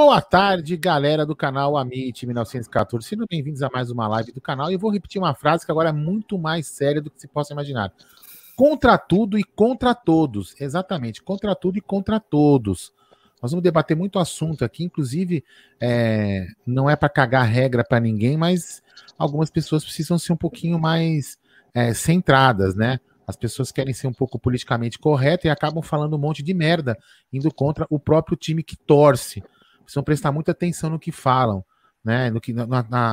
Boa tarde, galera do canal Amit 1914. Sejam bem-vindos a mais uma live do canal. E eu vou repetir uma frase que agora é muito mais séria do que se possa imaginar. Contra tudo e contra todos. Exatamente, contra tudo e contra todos. Nós vamos debater muito assunto aqui, inclusive é, não é para cagar regra para ninguém, mas algumas pessoas precisam ser um pouquinho mais é, centradas, né? As pessoas querem ser um pouco politicamente corretas e acabam falando um monte de merda, indo contra o próprio time que torce. Precisam prestar muita atenção no que falam, né? No que, na,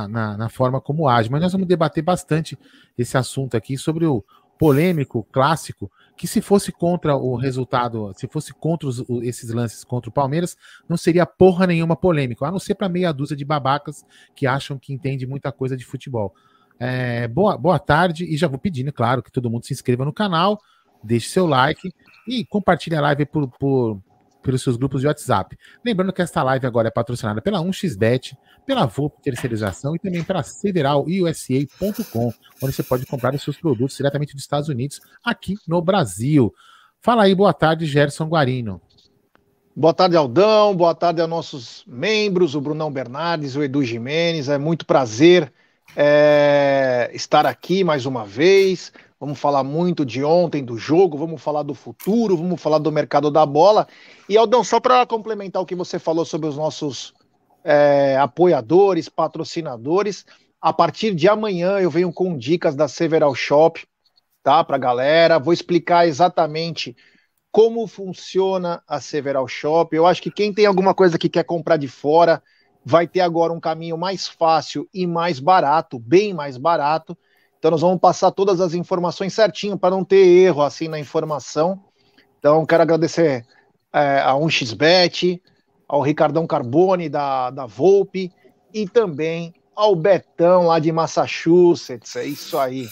na, na, forma como agem. Mas nós vamos debater bastante esse assunto aqui sobre o polêmico, clássico que se fosse contra o resultado, se fosse contra os, esses lances contra o Palmeiras, não seria porra nenhuma polêmico, a não ser para meia dúzia de babacas que acham que entende muita coisa de futebol. É, boa, boa tarde e já vou pedindo, claro, que todo mundo se inscreva no canal, deixe seu like e compartilhe a live por, por, pelos seus grupos de WhatsApp. Lembrando que esta live agora é patrocinada pela 1xBet, pela VOP Terceirização e também pela federalusa.com, onde você pode comprar os seus produtos diretamente dos Estados Unidos, aqui no Brasil. Fala aí, boa tarde, Gerson Guarino. Boa tarde, Aldão. Boa tarde aos nossos membros, o Brunão Bernardes, o Edu Jimenez. É muito prazer é, estar aqui mais uma vez. Vamos falar muito de ontem, do jogo, vamos falar do futuro, vamos falar do mercado da bola. E Aldão, só para complementar o que você falou sobre os nossos é, apoiadores, patrocinadores, a partir de amanhã eu venho com dicas da Several Shop, tá? Para galera. Vou explicar exatamente como funciona a Several Shop. Eu acho que quem tem alguma coisa que quer comprar de fora vai ter agora um caminho mais fácil e mais barato, bem mais barato então nós vamos passar todas as informações certinho para não ter erro assim na informação. Então quero agradecer é, a 1xBet, ao Ricardão Carbone da, da Volpe e também ao Betão lá de Massachusetts. É isso aí.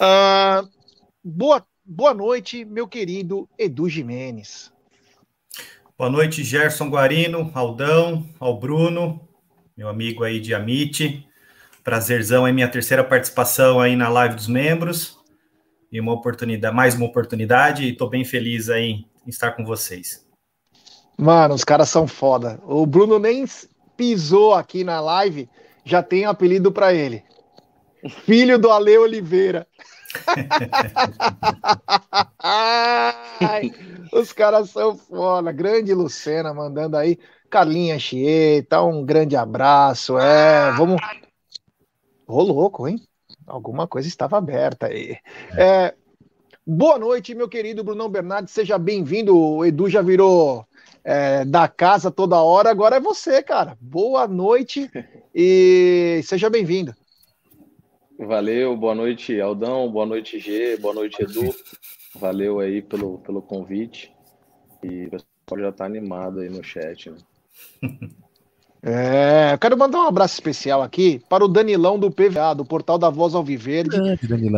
Uh, boa, boa noite, meu querido Edu Jimenez. Boa noite, Gerson Guarino, Aldão, ao Bruno, meu amigo aí de Amite. Prazerzão, é minha terceira participação aí na live dos membros. E uma oportunidade, mais uma oportunidade, e tô bem feliz aí em estar com vocês. Mano, os caras são foda. O Bruno nem pisou aqui na live, já tem apelido para ele. Filho do Ale Oliveira. Ai, os caras são foda. Grande Lucena mandando aí. Carlinha Chieta, um grande abraço. É, vamos Ô, louco, hein? Alguma coisa estava aberta aí. É, boa noite, meu querido Brunão Bernardes. Seja bem-vindo. O Edu já virou é, da casa toda hora. Agora é você, cara. Boa noite e seja bem-vindo. Valeu, boa noite, Aldão. Boa noite, G. Boa noite, Edu. Valeu aí pelo, pelo convite. E o pessoal já tá animado aí no chat, né? É, eu quero mandar um abraço especial aqui para o Danilão do PVA, do Portal da Voz Alviverde,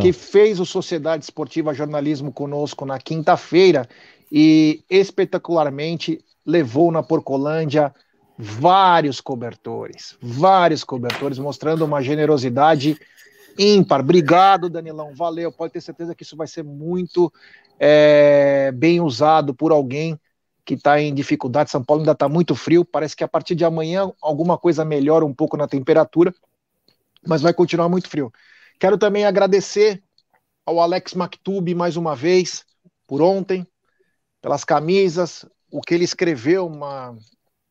que fez o Sociedade Esportiva Jornalismo conosco na quinta-feira e espetacularmente levou na Porcolândia vários cobertores, vários cobertores, mostrando uma generosidade ímpar. Obrigado, Danilão, valeu. Pode ter certeza que isso vai ser muito é, bem usado por alguém que está em dificuldade. São Paulo ainda está muito frio. Parece que a partir de amanhã alguma coisa melhora um pouco na temperatura, mas vai continuar muito frio. Quero também agradecer ao Alex Maktub mais uma vez por ontem, pelas camisas, o que ele escreveu, uma,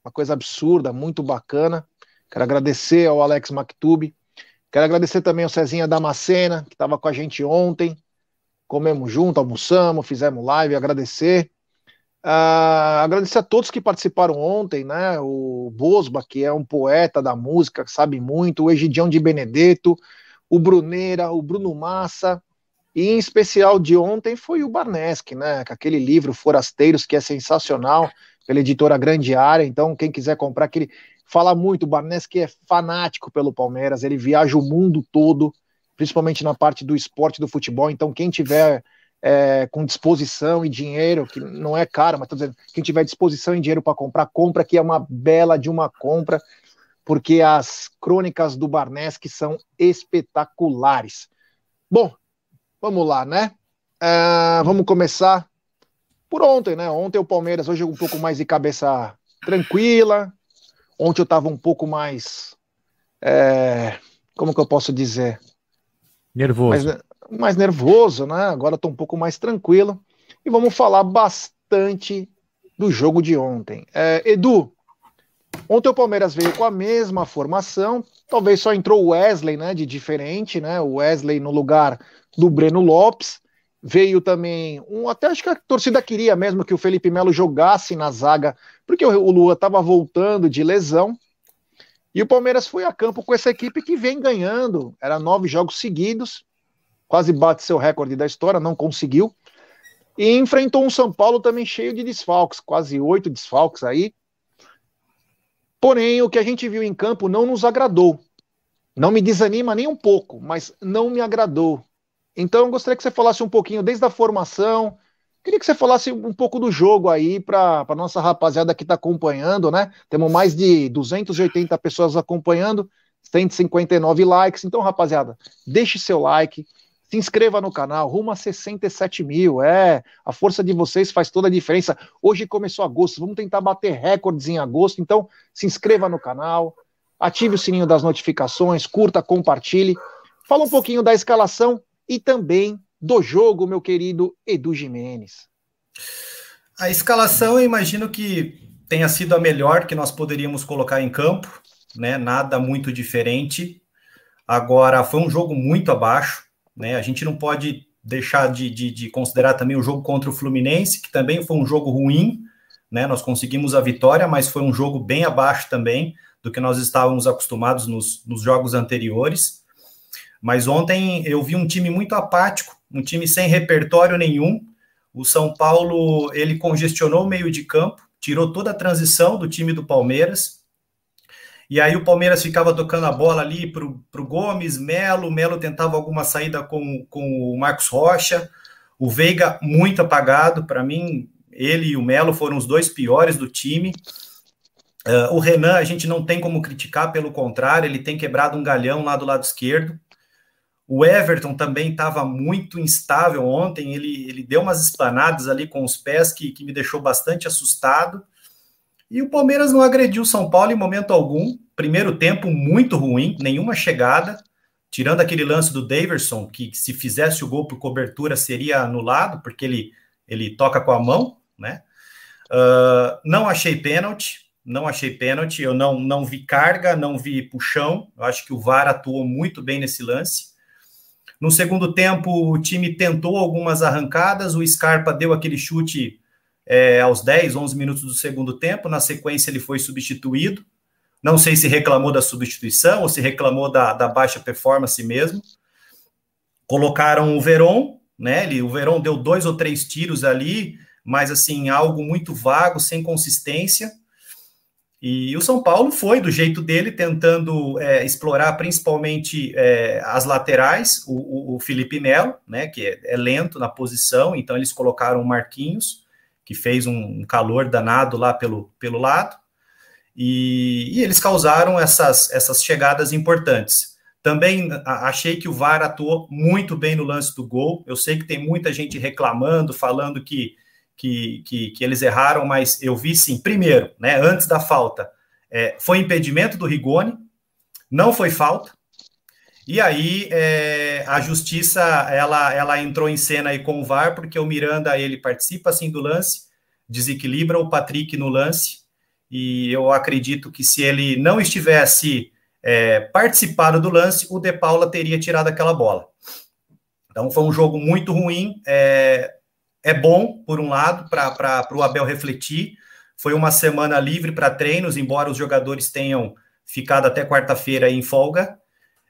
uma coisa absurda, muito bacana. Quero agradecer ao Alex Maktub. Quero agradecer também ao Cezinha Damascena, que estava com a gente ontem. Comemos junto, almoçamos, fizemos live, agradecer. Uh, agradecer a todos que participaram ontem, né? O Bosba, que é um poeta da música, sabe muito, o Egidião de Benedetto, o Bruneira, o Bruno Massa, e em especial de ontem foi o Barneski, né? Com aquele livro Forasteiros, que é sensacional, pela editora Grande Área. Então, quem quiser comprar, aquele. Fala muito, o Barneski é fanático pelo Palmeiras, ele viaja o mundo todo, principalmente na parte do esporte do futebol. Então, quem tiver é, com disposição e dinheiro, que não é caro, mas estou dizendo, quem tiver disposição e dinheiro para comprar, compra, que é uma bela de uma compra, porque as crônicas do Barneski são espetaculares. Bom, vamos lá, né? Uh, vamos começar por ontem, né? Ontem o Palmeiras, hoje um pouco mais de cabeça tranquila. Ontem eu estava um pouco mais. É, como que eu posso dizer? Nervoso. Mais, mais nervoso, né? Agora estou um pouco mais tranquilo. E vamos falar bastante do jogo de ontem. É, Edu, ontem o Palmeiras veio com a mesma formação, talvez só entrou o Wesley, né? De diferente, né? O Wesley no lugar do Breno Lopes. Veio também um, até acho que a torcida queria mesmo que o Felipe Melo jogasse na zaga, porque o, Lua estava voltando de lesão. E o Palmeiras foi a campo com essa equipe que vem ganhando. Era nove jogos seguidos, quase bate seu recorde da história, não conseguiu. E enfrentou um São Paulo também cheio de desfalques, quase oito desfalques aí. Porém, o que a gente viu em campo não nos agradou. Não me desanima nem um pouco, mas não me agradou. Então, eu gostaria que você falasse um pouquinho desde a formação. Queria que você falasse um pouco do jogo aí para a nossa rapaziada que está acompanhando, né? Temos mais de 280 pessoas acompanhando, 159 likes. Então, rapaziada, deixe seu like, se inscreva no canal, rumo a 67 mil. É, a força de vocês faz toda a diferença. Hoje começou agosto, vamos tentar bater recordes em agosto. Então, se inscreva no canal, ative o sininho das notificações, curta, compartilhe. Fala um pouquinho da escalação e também do jogo, meu querido Edu Jimenez. A escalação, eu imagino que tenha sido a melhor que nós poderíamos colocar em campo, né? Nada muito diferente. Agora, foi um jogo muito abaixo. Né? A gente não pode deixar de, de, de, considerar também o jogo contra o Fluminense, que também foi um jogo ruim, né? Nós conseguimos a vitória, mas foi um jogo bem abaixo também do que nós estávamos acostumados nos, nos jogos anteriores. Mas ontem eu vi um time muito apático, um time sem repertório nenhum. O São Paulo ele congestionou o meio de campo, tirou toda a transição do time do Palmeiras e aí o Palmeiras ficava tocando a bola ali para o Gomes, Melo, Melo tentava alguma saída com, com o Marcos Rocha, o Veiga muito apagado, para mim, ele e o Melo foram os dois piores do time. Uh, o Renan a gente não tem como criticar, pelo contrário, ele tem quebrado um galhão lá do lado esquerdo. O Everton também estava muito instável ontem, ele, ele deu umas esplanadas ali com os pés que, que me deixou bastante assustado. E o Palmeiras não agrediu o São Paulo em momento algum. Primeiro tempo muito ruim, nenhuma chegada. Tirando aquele lance do Daverson, que se fizesse o gol por cobertura seria anulado, porque ele, ele toca com a mão, né? Uh, não achei pênalti, não achei pênalti. Eu não, não vi carga, não vi puxão. Eu acho que o VAR atuou muito bem nesse lance. No segundo tempo, o time tentou algumas arrancadas, o Scarpa deu aquele chute é, aos 10, 11 minutos do segundo tempo. Na sequência, ele foi substituído. Não sei se reclamou da substituição ou se reclamou da, da baixa performance mesmo. Colocaram o Veron, né? Ele, o Veron deu dois ou três tiros ali, mas assim, algo muito vago, sem consistência. E o São Paulo foi do jeito dele, tentando é, explorar principalmente é, as laterais, o, o, Felipe Melo, né, que é, é, lento na posição, então eles colocaram o Marquinhos, que fez um, calor danado lá pelo, pelo lado, e, e, eles causaram essas, essas chegadas importantes. Também achei que o VAR atuou muito bem no lance do gol. Eu sei que tem muita gente reclamando, falando que que, que, que, eles erraram, mas eu vi sim, primeiro, né, antes da falta, é, foi impedimento do Rigoni, não foi falta, e aí é, a justiça ela, ela entrou em cena aí com o VAR, porque o Miranda ele participa assim do lance, desequilibra o Patrick no lance, e eu acredito que se ele não estivesse é, participado do lance, o De Paula teria tirado aquela bola. Então foi um jogo muito ruim. É, é bom, por um lado, para o Abel refletir. Foi uma semana livre para treinos, embora os jogadores tenham ficado até quarta-feira em folga.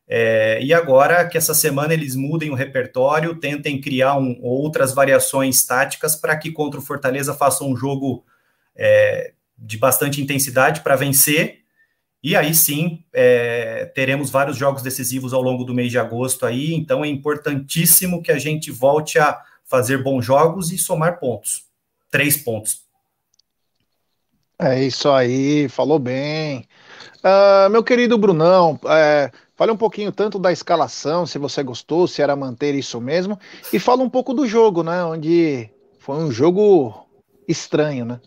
É, e agora que essa semana eles mudem o repertório, tentem criar um, outras variações táticas para que contra o Fortaleza façam um jogo é, de bastante intensidade para vencer. E aí sim é, teremos vários jogos decisivos ao longo do mês de agosto aí. Então é importantíssimo que a gente volte a fazer bons jogos e somar pontos. Três pontos. É isso aí, falou bem. Uh, meu querido Brunão, é, fale um pouquinho tanto da escalação, se você gostou, se era manter isso mesmo, e fala um pouco do jogo, né? Onde foi um jogo estranho, né?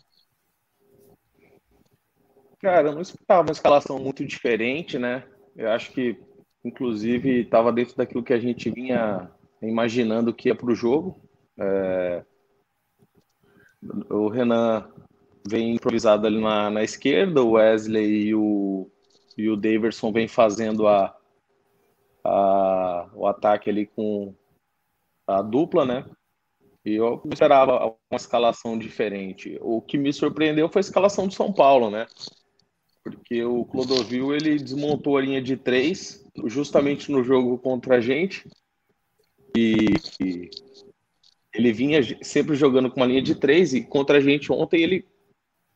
Cara, eu não esperava uma escalação muito diferente, né? Eu acho que, inclusive, estava dentro daquilo que a gente vinha imaginando que ia para o jogo. É... O Renan vem improvisado ali na, na esquerda, o Wesley e o, e o Daverson vem fazendo a, a, o ataque ali com a dupla, né? E eu esperava uma escalação diferente. O que me surpreendeu foi a escalação do São Paulo, né? Porque o Clodovil ele desmontou a linha de três justamente no jogo contra a gente. E, e ele vinha sempre jogando com uma linha de três e contra a gente ontem ele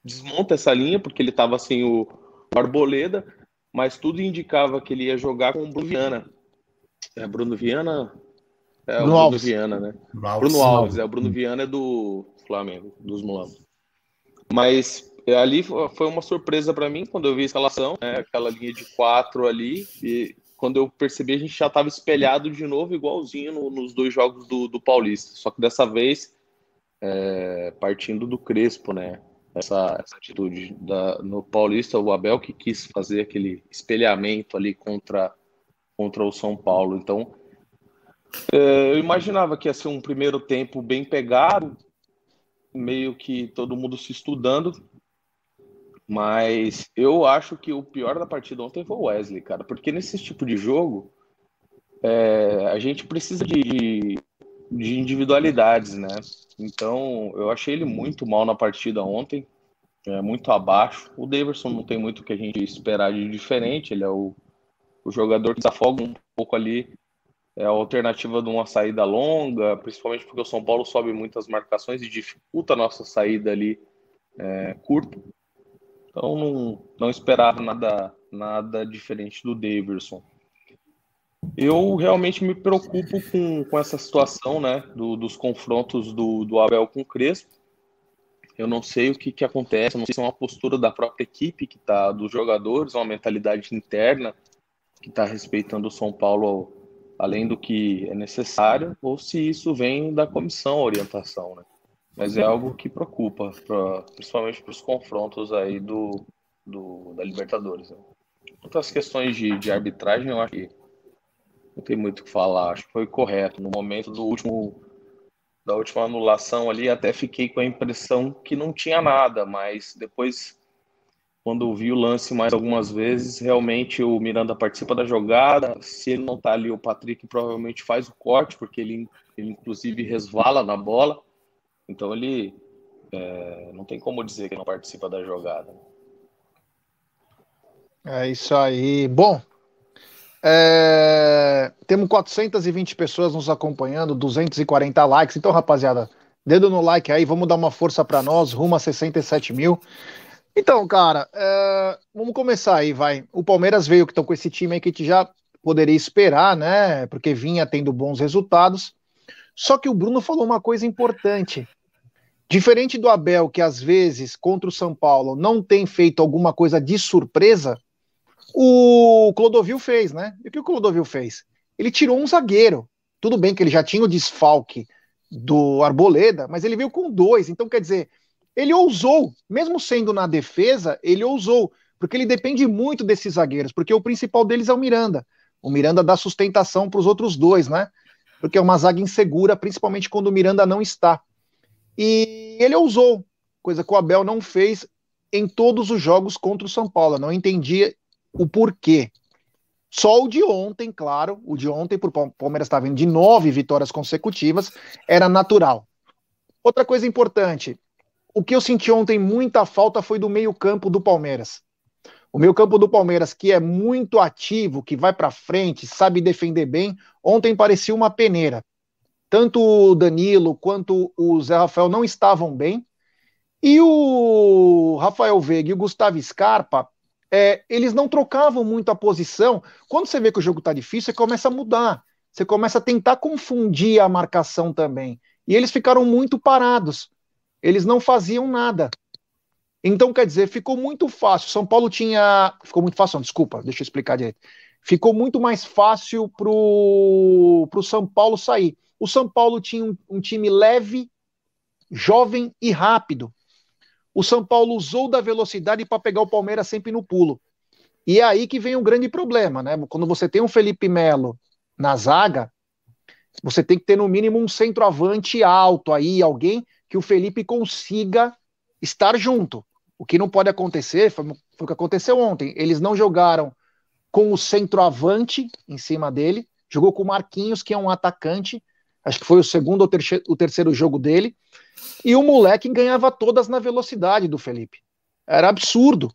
desmonta essa linha porque ele estava sem o Arboleda, mas tudo indicava que ele ia jogar com o Bruno Viana. É Bruno Viana? É Bruno o Bruno Alves. Viana, né? Bruno Alves. Bruno Alves, é o Bruno Viana é do Flamengo, dos Mulambos. Mas é, ali foi uma surpresa para mim quando eu vi a escalação, né? aquela linha de quatro ali, e quando eu percebi, a gente já estava espelhado de novo, igualzinho no, nos dois jogos do, do, Paulista. Só que dessa vez, é, partindo do Crespo, né? Essa, essa atitude da, no Paulista, o Abel que quis fazer aquele espelhamento ali contra, contra o São Paulo. Então, é, eu imaginava que ia ser um primeiro tempo bem pegado, meio que todo mundo se estudando, mas eu acho que o pior da partida ontem foi o Wesley, cara, porque nesse tipo de jogo é, a gente precisa de, de individualidades, né? Então eu achei ele muito mal na partida ontem, é, muito abaixo. O Davidson não tem muito o que a gente esperar de diferente, ele é o, o jogador que desafoga um pouco ali é a alternativa de uma saída longa, principalmente porque o São Paulo sobe muitas marcações e dificulta a nossa saída ali é, curta. Então não, não esperava nada, nada diferente do Davidson. Eu realmente me preocupo com, com essa situação né, do, dos confrontos do, do Abel com o Crespo. Eu não sei o que, que acontece, não sei se é uma postura da própria equipe, que tá, dos jogadores, uma mentalidade interna que está respeitando o São Paulo além do que é necessário, ou se isso vem da comissão, orientação. Né? mas é algo que preocupa, pra, principalmente para os confrontos aí do, do da Libertadores. Né? Outras questões de, de arbitragem, eu acho que não tem muito o que falar, acho que foi correto. No momento do último da última anulação ali, até fiquei com a impressão que não tinha nada, mas depois, quando vi o lance mais algumas vezes, realmente o Miranda participa da jogada. Se ele não tá ali, o Patrick provavelmente faz o corte, porque ele, ele inclusive resvala na bola. Então ele é, não tem como dizer que não participa da jogada. É isso aí. Bom, é... temos 420 pessoas nos acompanhando, 240 likes. Então, rapaziada, dedo no like aí, vamos dar uma força para nós, rumo a 67 mil. Então, cara, é, vamos começar aí, vai. O Palmeiras veio que estão com esse time aí que a gente já poderia esperar, né? Porque vinha tendo bons resultados. Só que o Bruno falou uma coisa importante. Diferente do Abel, que às vezes contra o São Paulo não tem feito alguma coisa de surpresa, o Clodovil fez, né? E o que o Clodovil fez? Ele tirou um zagueiro. Tudo bem que ele já tinha o desfalque do Arboleda, mas ele veio com dois. Então, quer dizer, ele ousou, mesmo sendo na defesa, ele ousou, porque ele depende muito desses zagueiros, porque o principal deles é o Miranda. O Miranda dá sustentação para os outros dois, né? Porque é uma zaga insegura, principalmente quando o Miranda não está. E ele ousou, coisa que o Abel não fez em todos os jogos contra o São Paulo. Não entendia o porquê. Só o de ontem, claro, o de ontem, por Palmeiras está vindo de nove vitórias consecutivas, era natural. Outra coisa importante, o que eu senti ontem muita falta foi do meio-campo do Palmeiras. O meio-campo do Palmeiras, que é muito ativo, que vai para frente, sabe defender bem, ontem parecia uma peneira. Tanto o Danilo quanto o Zé Rafael não estavam bem. E o Rafael Veiga e o Gustavo Scarpa é, eles não trocavam muito a posição. Quando você vê que o jogo está difícil, você começa a mudar. Você começa a tentar confundir a marcação também. E eles ficaram muito parados. Eles não faziam nada. Então, quer dizer, ficou muito fácil. São Paulo tinha. Ficou muito fácil, não, desculpa, deixa eu explicar direito. Ficou muito mais fácil para o São Paulo sair. O São Paulo tinha um, um time leve, jovem e rápido o São Paulo usou da velocidade para pegar o Palmeiras sempre no pulo. E é aí que vem um grande problema, né? Quando você tem um Felipe Melo na zaga, você tem que ter no mínimo um centroavante alto aí, alguém que o Felipe consiga estar junto. O que não pode acontecer foi, foi o que aconteceu ontem. Eles não jogaram com o centroavante em cima dele, jogou com o Marquinhos, que é um atacante, acho que foi o segundo ou terceiro, o terceiro jogo dele, e o moleque ganhava todas na velocidade do Felipe. Era absurdo.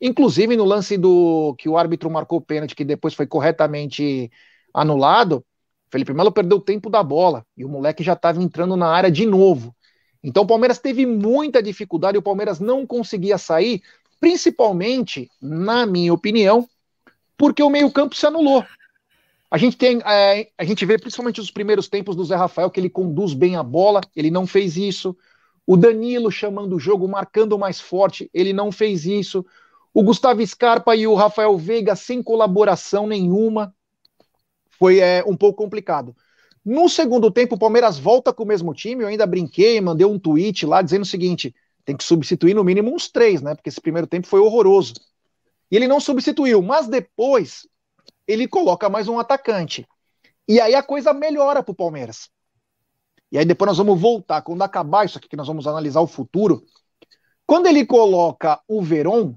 Inclusive no lance do que o árbitro marcou o pênalti, que depois foi corretamente anulado, Felipe Melo perdeu o tempo da bola e o moleque já estava entrando na área de novo. Então o Palmeiras teve muita dificuldade e o Palmeiras não conseguia sair, principalmente, na minha opinião, porque o meio-campo se anulou. A gente tem, é, a gente vê principalmente os primeiros tempos do Zé Rafael que ele conduz bem a bola, ele não fez isso. O Danilo chamando o jogo, marcando mais forte, ele não fez isso. O Gustavo Scarpa e o Rafael Veiga sem colaboração nenhuma. Foi é, um pouco complicado. No segundo tempo, o Palmeiras volta com o mesmo time. Eu ainda brinquei, mandei um tweet lá dizendo o seguinte: tem que substituir no mínimo uns três, né? Porque esse primeiro tempo foi horroroso. E ele não substituiu, mas depois ele coloca mais um atacante. E aí a coisa melhora para o Palmeiras. E aí depois nós vamos voltar, quando acabar isso aqui, que nós vamos analisar o futuro. Quando ele coloca o Veron,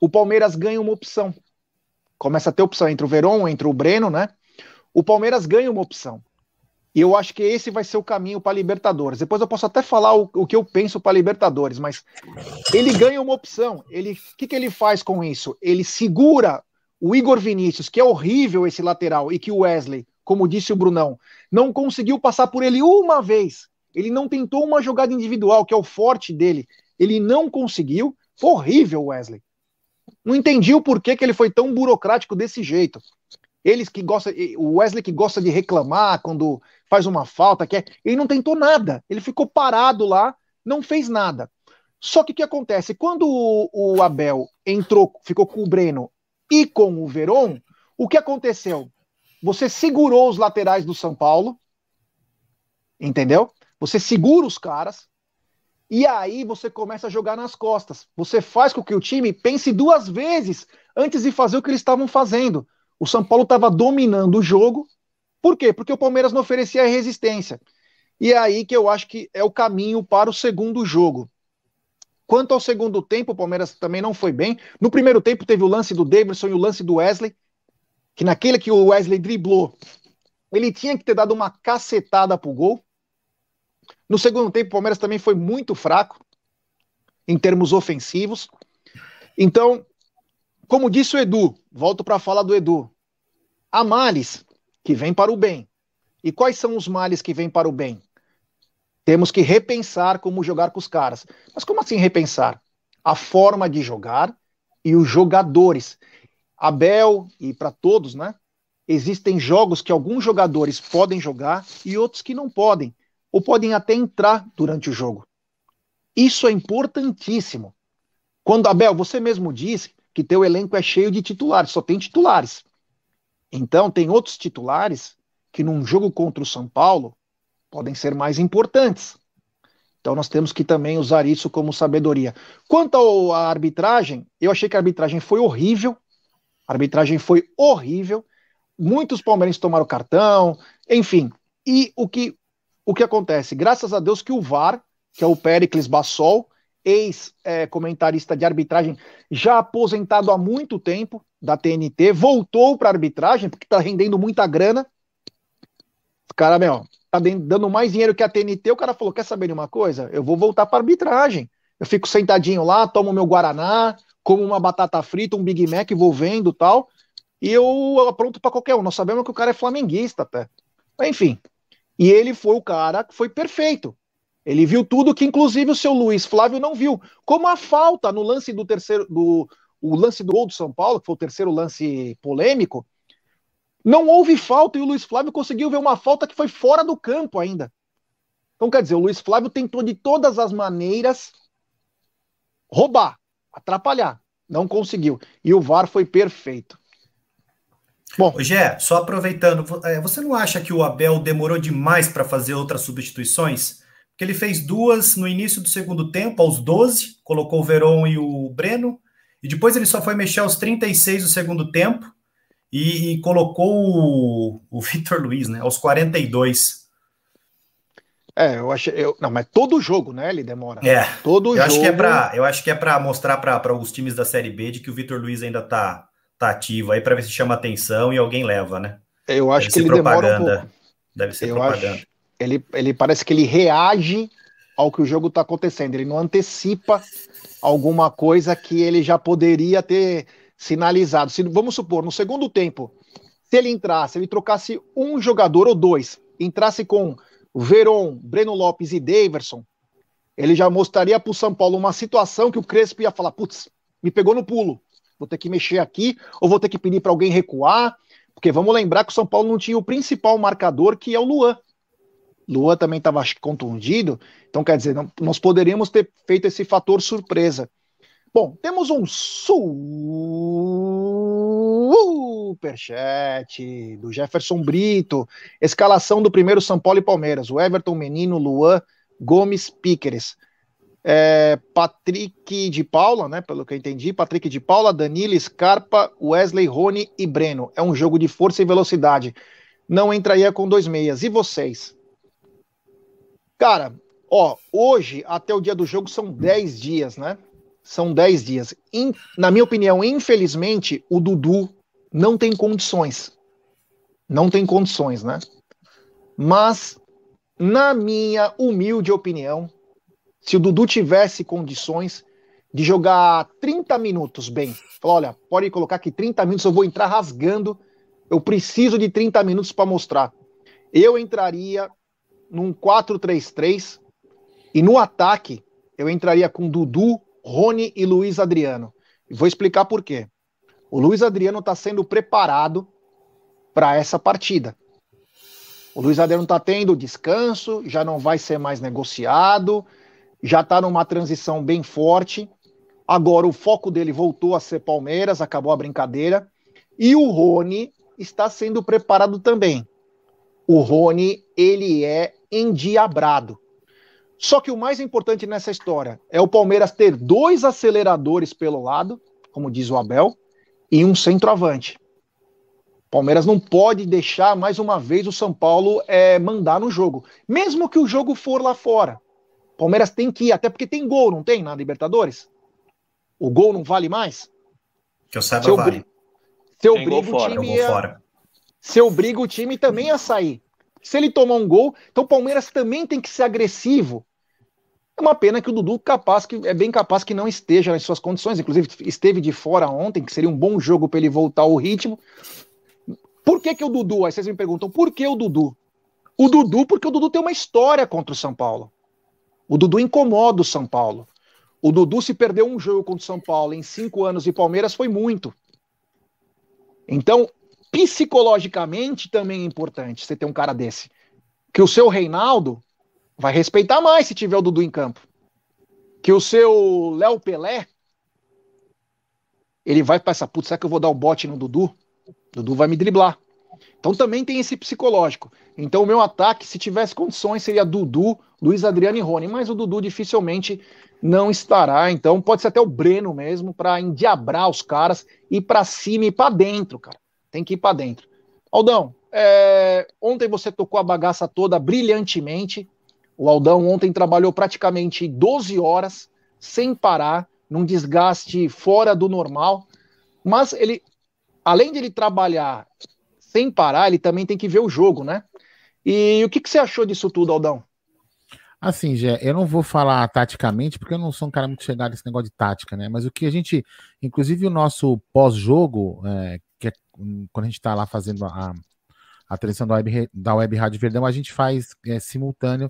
o Palmeiras ganha uma opção. Começa a ter opção entre o Veron, entre o Breno, né? O Palmeiras ganha uma opção. E eu acho que esse vai ser o caminho para Libertadores. Depois eu posso até falar o, o que eu penso para Libertadores, mas ele ganha uma opção. Ele, o que, que ele faz com isso? Ele segura o Igor Vinícius, que é horrível esse lateral, e que o Wesley, como disse o Brunão, não conseguiu passar por ele uma vez. Ele não tentou uma jogada individual, que é o forte dele. Ele não conseguiu. Foi horrível, Wesley. Não entendi o porquê que ele foi tão burocrático desse jeito. Eles que gosta, o Wesley que gosta de reclamar quando faz uma falta, quer, ele não tentou nada. Ele ficou parado lá, não fez nada. Só que o que acontece? Quando o, o Abel entrou, ficou com o Breno e com o Veron, o que aconteceu? Você segurou os laterais do São Paulo, entendeu? Você segura os caras, e aí você começa a jogar nas costas. Você faz com que o time pense duas vezes antes de fazer o que eles estavam fazendo. O São Paulo estava dominando o jogo. Por quê? Porque o Palmeiras não oferecia resistência. E é aí que eu acho que é o caminho para o segundo jogo. Quanto ao segundo tempo, o Palmeiras também não foi bem. No primeiro tempo teve o lance do Davidson e o lance do Wesley, que naquele que o Wesley driblou, ele tinha que ter dado uma cacetada pro gol. No segundo tempo, o Palmeiras também foi muito fraco em termos ofensivos. Então, como disse o Edu, volto para falar do Edu. Há males que vêm para o bem. E quais são os males que vêm para o bem? Temos que repensar como jogar com os caras. Mas como assim repensar? a forma de jogar e os jogadores. Abel e para todos, né? Existem jogos que alguns jogadores podem jogar e outros que não podem, ou podem até entrar durante o jogo. Isso é importantíssimo. Quando Abel, você mesmo disse que teu elenco é cheio de titulares, só tem titulares. Então tem outros titulares que num jogo contra o São Paulo podem ser mais importantes. Então nós temos que também usar isso como sabedoria. Quanto à arbitragem, eu achei que a arbitragem foi horrível. A arbitragem foi horrível. Muitos palmeirenses tomaram cartão, enfim. E o que, o que acontece? Graças a Deus que o VAR, que é o Pericles Bassol, ex-comentarista de arbitragem, já aposentado há muito tempo da TNT, voltou para a arbitragem, porque está rendendo muita grana. O cara, meu, tá dando mais dinheiro que a TNT. O cara falou: quer saber de uma coisa? Eu vou voltar para arbitragem. Eu fico sentadinho lá, tomo meu Guaraná, como uma batata frita, um Big Mac, vou vendo tal. E eu apronto para qualquer um. Nós sabemos que o cara é flamenguista até. Enfim. E ele foi o cara que foi perfeito. Ele viu tudo que, inclusive, o seu Luiz Flávio não viu. Como a falta no lance do terceiro. Do, o lance do gol do São Paulo, que foi o terceiro lance polêmico. Não houve falta e o Luiz Flávio conseguiu ver uma falta que foi fora do campo ainda. Então, quer dizer, o Luiz Flávio tentou de todas as maneiras roubar, atrapalhar. Não conseguiu. E o VAR foi perfeito. Bom, Gé, só aproveitando, é, você não acha que o Abel demorou demais para fazer outras substituições? Porque ele fez duas no início do segundo tempo, aos 12, colocou o Veron e o Breno, e depois ele só foi mexer aos 36 do segundo tempo e, e colocou o, o Vitor Luiz, né, aos 42. É, eu achei. Eu, não, mas todo jogo, né? Ele demora. É. Todo eu jogo. Acho que é pra, eu acho que é para mostrar para os times da Série B de que o Vitor Luiz ainda tá, tá ativo aí para ver se chama atenção e alguém leva, né? Eu acho Deve que ele propaganda. demora um pouco. Deve ser eu propaganda. Acho, ele, ele parece que ele reage ao que o jogo está acontecendo. Ele não antecipa alguma coisa que ele já poderia ter sinalizado. Se, vamos supor, no segundo tempo, se ele entrasse, ele trocasse um jogador ou dois, entrasse com Veron, Breno Lopes e Daverson, ele já mostraria para o São Paulo uma situação que o Crespo ia falar: putz, me pegou no pulo, vou ter que mexer aqui, ou vou ter que pedir para alguém recuar, porque vamos lembrar que o São Paulo não tinha o principal marcador, que é o Luan. Luan também estava contundido, então quer dizer, não, nós poderíamos ter feito esse fator surpresa. Bom, temos um superchat do Jefferson Brito, escalação do primeiro São Paulo e Palmeiras, o Everton Menino, Luan, Gomes, Píqueres. É, Patrick de Paula, né? Pelo que eu entendi, Patrick de Paula, Danilo, Scarpa, Wesley, Rony e Breno. É um jogo de força e velocidade. Não entraria com dois meias. E vocês? Cara, ó, hoje até o dia do jogo são 10 dias, né? São 10 dias. In, na minha opinião, infelizmente, o Dudu não tem condições. Não tem condições, né? Mas, na minha humilde opinião, se o Dudu tivesse condições de jogar 30 minutos bem, falar, olha, pode colocar aqui 30 minutos, eu vou entrar rasgando, eu preciso de 30 minutos para mostrar. Eu entraria num 4-3-3 e no ataque eu entraria com Dudu, Rony e Luiz Adriano. E vou explicar por quê. O Luiz Adriano está sendo preparado para essa partida. O Luiz Adriano está tendo descanso, já não vai ser mais negociado, já está numa transição bem forte. Agora o foco dele voltou a ser Palmeiras, acabou a brincadeira. E o Rony está sendo preparado também. O Rony, ele é endiabrado. Só que o mais importante nessa história é o Palmeiras ter dois aceleradores pelo lado, como diz o Abel, e um centroavante. Palmeiras não pode deixar mais uma vez o São Paulo é, mandar no jogo, mesmo que o jogo for lá fora. Palmeiras tem que ir, até porque tem gol, não tem na Libertadores? O gol não vale mais? Que eu saiba, Se eu, vale. bri- se eu Tem gol brigo o fora, time se eu brigo o time também ia sair. Se ele tomar um gol, então o Palmeiras também tem que ser agressivo. É uma pena que o Dudu capaz que é bem capaz que não esteja nas suas condições, inclusive esteve de fora ontem, que seria um bom jogo para ele voltar ao ritmo. Por que, que o Dudu? Aí vocês me perguntam, por que o Dudu? O Dudu, porque o Dudu tem uma história contra o São Paulo. O Dudu incomoda o São Paulo. O Dudu, se perdeu um jogo contra o São Paulo em cinco anos e Palmeiras, foi muito. Então, psicologicamente também é importante você ter um cara desse. Que o seu Reinaldo vai respeitar mais se tiver o Dudu em campo. Que o seu Léo Pelé, ele vai pensar, putz, será que eu vou dar o bote no Dudu? Dudu vai me driblar. Então também tem esse psicológico. Então o meu ataque, se tivesse condições, seria Dudu, Luiz Adriano e Rony, mas o Dudu dificilmente não estará. Então pode ser até o Breno mesmo para endiabrar os caras e para cima e para dentro, cara. Tem que ir para dentro. Aldão, é... ontem você tocou a bagaça toda brilhantemente. O Aldão ontem trabalhou praticamente 12 horas sem parar, num desgaste fora do normal. Mas ele, além de ele trabalhar sem parar, ele também tem que ver o jogo, né? E o que, que você achou disso tudo, Aldão? Assim, Gé, eu não vou falar taticamente, porque eu não sou um cara muito chegado nesse negócio de tática, né? Mas o que a gente, inclusive o nosso pós-jogo, é, que é quando a gente está lá fazendo a, a transmissão da Web, da Web Rádio Verdão, a gente faz é, simultâneo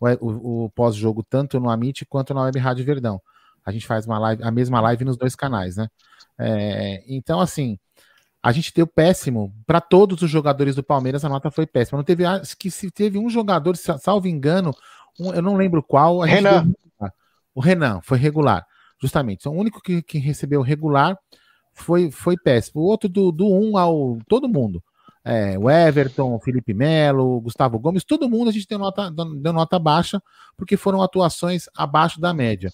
o, o, pós-jogo tanto no Amit quanto na Web Rádio Verdão. A gente faz uma live, a mesma live nos dois canais, né? É, então, assim, a gente deu péssimo para todos os jogadores do Palmeiras, a nota foi péssima. Não teve, acho que se teve um jogador, salvo engano, um, eu não lembro qual. Renan. Deu, o Renan foi regular, justamente. Então, o único que, que recebeu regular foi, foi péssimo. O outro do, do 1 ao. Todo mundo. É, o Everton, o Felipe Melo, Gustavo Gomes, todo mundo a gente deu nota, deu nota baixa, porque foram atuações abaixo da média.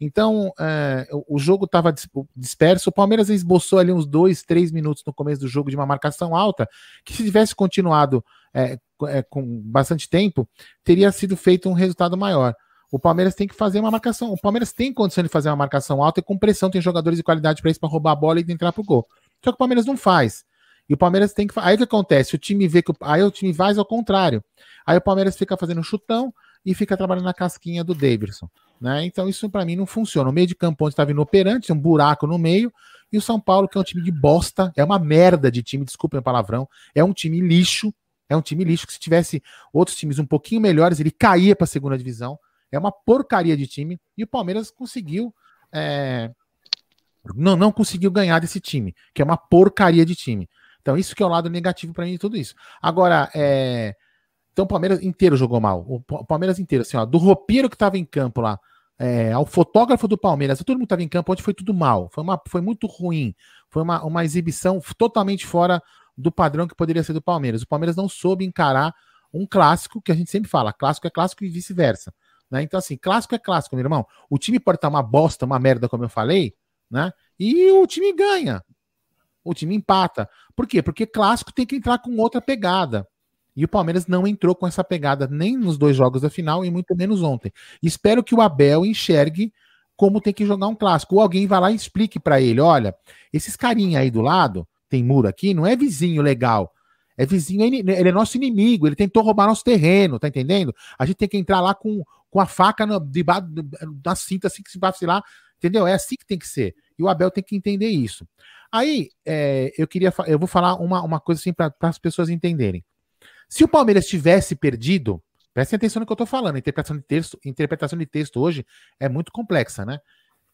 Então, é, o jogo estava disperso. O Palmeiras esboçou ali uns dois, três minutos no começo do jogo de uma marcação alta, que se tivesse continuado é, é, com bastante tempo, teria sido feito um resultado maior. O Palmeiras tem que fazer uma marcação. O Palmeiras tem condição de fazer uma marcação alta e com pressão, tem jogadores de qualidade para isso, para roubar a bola e entrar pro gol. Só que o Palmeiras não faz. E o Palmeiras tem que. Aí o que acontece? O time vê que. Aí o time faz ao contrário. Aí o Palmeiras fica fazendo chutão e fica trabalhando na casquinha do Davidson. Né? Então isso para mim não funciona. O meio de campo onde estava inoperante, tem um buraco no meio. E o São Paulo, que é um time de bosta, é uma merda de time, desculpem o palavrão, é um time lixo, é um time lixo que se tivesse outros times um pouquinho melhores, ele caía para a segunda divisão. É uma porcaria de time. E o Palmeiras conseguiu. É... Não, não conseguiu ganhar desse time, que é uma porcaria de time. Então, isso que é o lado negativo para mim de tudo isso. Agora, é... então o Palmeiras inteiro jogou mal. O Palmeiras inteiro, assim, ó, do roupeiro que estava em campo lá, é, ao fotógrafo do Palmeiras, todo mundo estava em campo, onde foi tudo mal. Foi, uma, foi muito ruim. Foi uma, uma exibição totalmente fora do padrão que poderia ser do Palmeiras. O Palmeiras não soube encarar um clássico que a gente sempre fala: clássico é clássico e vice-versa. Né? Então, assim, clássico é clássico, meu irmão. O time pode estar uma bosta, uma merda, como eu falei, né? E o time ganha. O time empata. Por quê? Porque clássico tem que entrar com outra pegada. E o Palmeiras não entrou com essa pegada nem nos dois jogos da final e muito menos ontem. Espero que o Abel enxergue como tem que jogar um clássico. Ou alguém vá lá e explique para ele: olha, esses carinha aí do lado, tem muro aqui, não é vizinho legal. É vizinho, ele é nosso inimigo, ele tentou roubar nosso terreno, tá entendendo? A gente tem que entrar lá com, com a faca debaixo da cinta, assim que se vacilar, entendeu? É assim que tem que ser. E o Abel tem que entender isso. Aí, é, eu queria, eu vou falar uma, uma coisa assim para as pessoas entenderem. Se o Palmeiras tivesse perdido, prestem atenção no que eu estou falando, interpretação de texto, interpretação de texto hoje é muito complexa, né?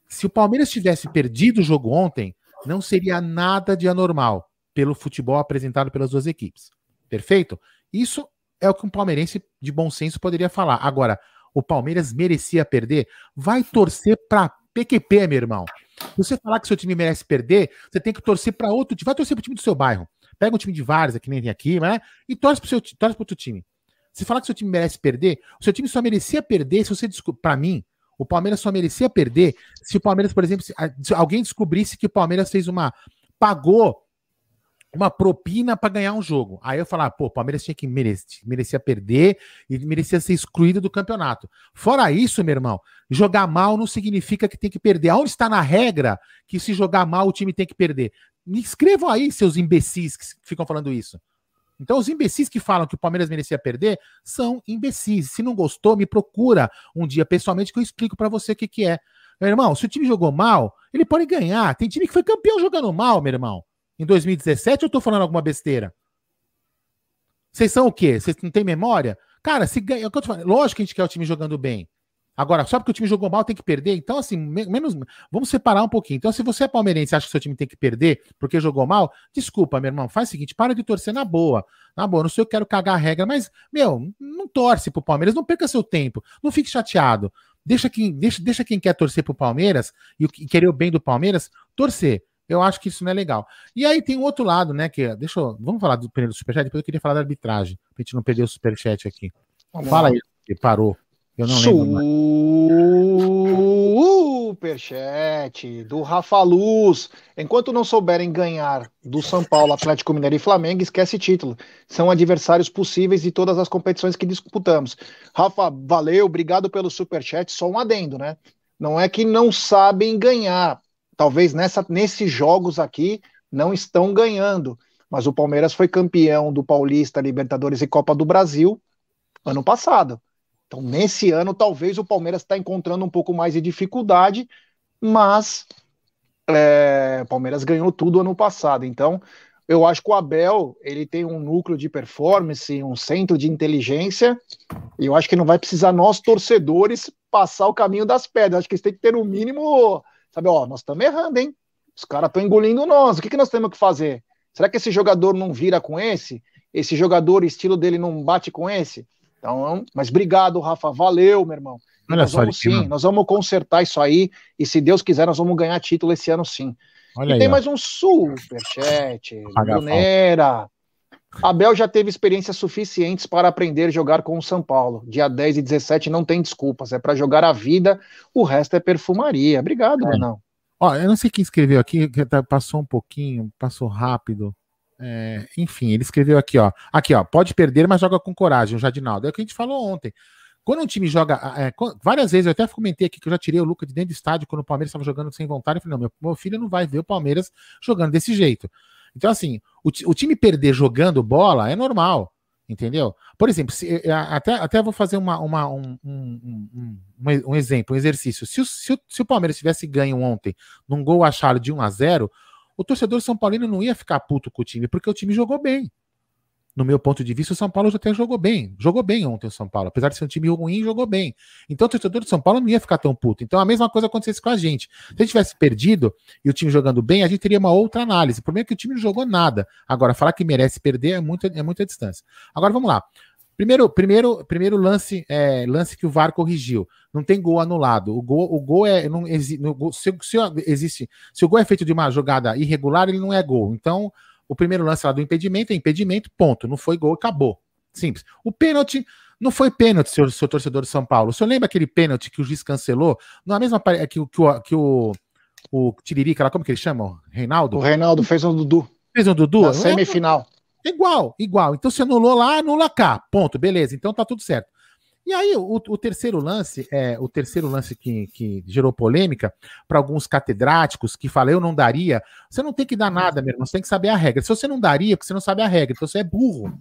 Se o Palmeiras tivesse perdido o jogo ontem, não seria nada de anormal pelo futebol apresentado pelas duas equipes. Perfeito? Isso é o que um palmeirense de bom senso poderia falar. Agora, o Palmeiras merecia perder? Vai torcer para PQP, meu irmão. Se você falar que seu time merece perder, você tem que torcer para outro time. Vai torcer para o time do seu bairro. Pega um time de vários, que nem tem aqui, né? E torce para o outro time. Se falar que seu time merece perder, o seu time só merecia perder se você para mim, o Palmeiras só merecia perder se o Palmeiras, por exemplo, se alguém descobrisse que o Palmeiras fez uma. pagou uma propina para ganhar um jogo. Aí eu falar, pô, o Palmeiras tinha que merecer, merecia perder e merecia ser excluído do campeonato. Fora isso, meu irmão, jogar mal não significa que tem que perder. Aonde está na regra que se jogar mal o time tem que perder? Me escrevam aí, seus imbecis que ficam falando isso. Então, os imbecis que falam que o Palmeiras merecia perder são imbecis. Se não gostou, me procura um dia pessoalmente que eu explico para você o que, que é. Meu irmão, se o time jogou mal, ele pode ganhar. Tem time que foi campeão jogando mal, meu irmão. Em 2017, eu tô falando alguma besteira? Vocês são o quê? Vocês não têm memória? Cara, se ganha. É lógico que a gente quer o time jogando bem. Agora, só porque o time jogou mal tem que perder? Então, assim, menos. Vamos separar um pouquinho. Então, se você é palmeirense e acha que seu time tem que perder porque jogou mal, desculpa, meu irmão, faz o seguinte: para de torcer na boa. Na boa, não sei, eu quero cagar a regra, mas, meu, não torce pro Palmeiras, não perca seu tempo, não fique chateado. Deixa quem, deixa, deixa quem quer torcer pro Palmeiras e, e querer o bem do Palmeiras, torcer. Eu acho que isso não é legal. E aí tem um outro lado, né? Que deixa eu, vamos falar do primeiro superchat, depois eu queria falar da arbitragem, pra gente não perder o superchat aqui. Vamos Fala lá. aí, que parou. Eu não lembro. Superchat do Rafa Luz. Enquanto não souberem ganhar do São Paulo, Atlético Mineiro e Flamengo, esquece título. São adversários possíveis de todas as competições que disputamos. Rafa, valeu, obrigado pelo superchat. Só um adendo, né? Não é que não sabem ganhar. Talvez nessa, nesses jogos aqui não estão ganhando. Mas o Palmeiras foi campeão do Paulista, Libertadores e Copa do Brasil ano passado. Então, nesse ano, talvez o Palmeiras está encontrando um pouco mais de dificuldade, mas é, o Palmeiras ganhou tudo ano passado. Então, eu acho que o Abel ele tem um núcleo de performance, um centro de inteligência, e eu acho que não vai precisar nós, torcedores, passar o caminho das pedras. Acho que eles têm que ter o um mínimo, sabe, ó, nós estamos errando, hein? Os caras estão engolindo nós. O que, que nós temos que fazer? Será que esse jogador não vira com esse? Esse jogador, o estilo dele não bate com esse? Então, mas obrigado, Rafa. Valeu, meu irmão. Olha nós só, vamos sim, mano. nós vamos consertar isso aí. E se Deus quiser, nós vamos ganhar título esse ano sim. Olha e aí, tem ó. mais um superchat. Brunera. Abel já teve experiências suficientes para aprender a jogar com o São Paulo. Dia 10 e 17 não tem desculpas, é para jogar a vida, o resto é perfumaria. Obrigado, é. Ó, eu não sei quem escreveu aqui, tá, passou um pouquinho, passou rápido. É, enfim, ele escreveu aqui, ó. Aqui, ó. Pode perder, mas joga com coragem, o Jadinaldo. É o que a gente falou ontem. Quando um time joga. É, várias vezes, eu até comentei aqui que eu já tirei o Lucas de dentro do estádio quando o Palmeiras estava jogando sem vontade. Eu falei, não, meu, meu, filho não vai ver o Palmeiras jogando desse jeito. Então, assim, o, o time perder jogando bola é normal. Entendeu? Por exemplo, se, até, até vou fazer uma, uma um, um, um, um, exemplo, um exercício. Se o, se, o, se o Palmeiras tivesse ganho ontem num gol achado de 1 a 0 o torcedor São Paulino não ia ficar puto com o time, porque o time jogou bem. No meu ponto de vista, o São Paulo já até jogou bem. Jogou bem ontem o São Paulo. Apesar de ser um time ruim, jogou bem. Então o torcedor de São Paulo não ia ficar tão puto. Então a mesma coisa acontecesse com a gente. Se a gente tivesse perdido e o time jogando bem, a gente teria uma outra análise. O problema é que o time não jogou nada. Agora, falar que merece perder é muita, é muita distância. Agora vamos lá. Primeiro, primeiro, primeiro lance, é, lance que o VAR corrigiu. Não tem gol anulado. O gol, o gol é. Não, no, se, se, existe, se o gol é feito de uma jogada irregular, ele não é gol. Então, o primeiro lance lá do impedimento é impedimento, ponto. Não foi gol, acabou. Simples. O pênalti não foi pênalti, seu, seu torcedor de São Paulo. O senhor lembra aquele pênalti que o juiz cancelou? Não é a mesma que, que, que, o, que o, o Tiririca, lá, como que ele chama? Reinaldo? O Reinaldo fez um Dudu. Fez um Dudu? Na semifinal. Igual, igual. Então você anulou lá, anula cá. Ponto, beleza. Então tá tudo certo. E aí, o, o terceiro lance, é o terceiro lance que, que gerou polêmica para alguns catedráticos que falam, eu não daria. Você não tem que dar nada, meu irmão, você tem que saber a regra. Se você não daria, porque você não sabe a regra, então você é burro.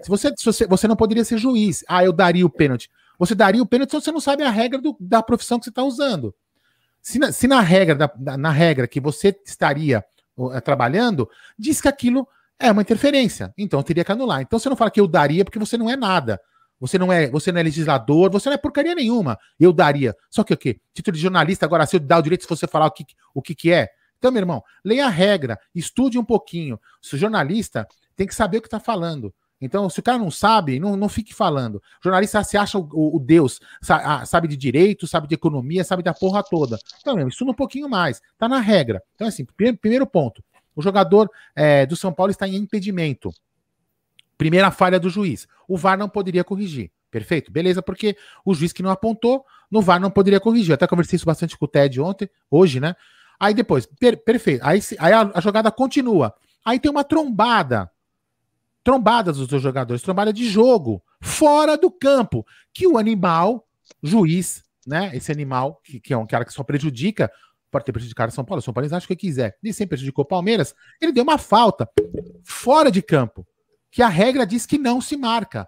Se você, se você, você não poderia ser juiz. Ah, eu daria o pênalti. Você daria o pênalti se você não sabe a regra do, da profissão que você está usando. Se na, se na regra, da, na regra que você estaria uh, trabalhando, diz que aquilo é uma interferência. Então teria que anular. Então você não fala que eu daria porque você não é nada. Você não é, você não é legislador, você não é porcaria nenhuma. Eu daria. Só que o quê? Título de jornalista, agora, se eu dar o direito se você falar o que, o que, que é. Então, meu irmão, leia a regra, estude um pouquinho. Se o jornalista tem que saber o que está falando. Então, se o cara não sabe, não, não fique falando. O jornalista se acha o, o, Deus, sabe, de direito, sabe de economia, sabe da porra toda. Então, meu, estuda um pouquinho mais. Tá na regra. Então, assim, primeiro, primeiro ponto. O jogador é, do São Paulo está em impedimento. Primeira falha do juiz. O VAR não poderia corrigir. Perfeito? Beleza, porque o juiz que não apontou, no VAR não poderia corrigir. Eu até conversei isso bastante com o Ted ontem, hoje, né? Aí depois, per perfeito. Aí, aí a, a, jogada continua. Aí tem uma trombada. Trombada dos dois jogadores, trombada de jogo, fora do campo. Que o animal, juiz, né? Esse animal, que, que é um cara que só prejudica pode ter prejudicado São Paulo. São Paulo acha o que quiser. Nem sempre prejudicou Palmeiras. Ele deu uma falta fora de campo, que a regra diz que não se marca.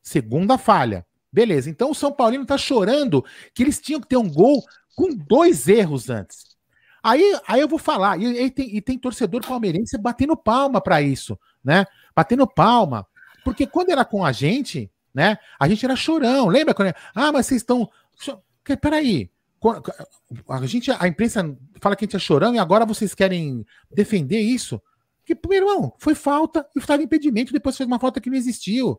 Segunda falha. Beleza. Então o São Paulino tá chorando que eles tinham que ter um gol com dois erros antes. Aí, aí eu vou falar, e, e, tem, e tem torcedor palmeirense batendo palma para isso, né? Batendo palma. Porque quando era com a gente, né? A gente era chorão. Lembra quando. Ah, mas vocês estão Peraí. A, gente, a imprensa fala que a gente é chorão e agora vocês querem defender isso? Que, irmão, foi falta e estava impedimento, depois fez uma falta que não existiu.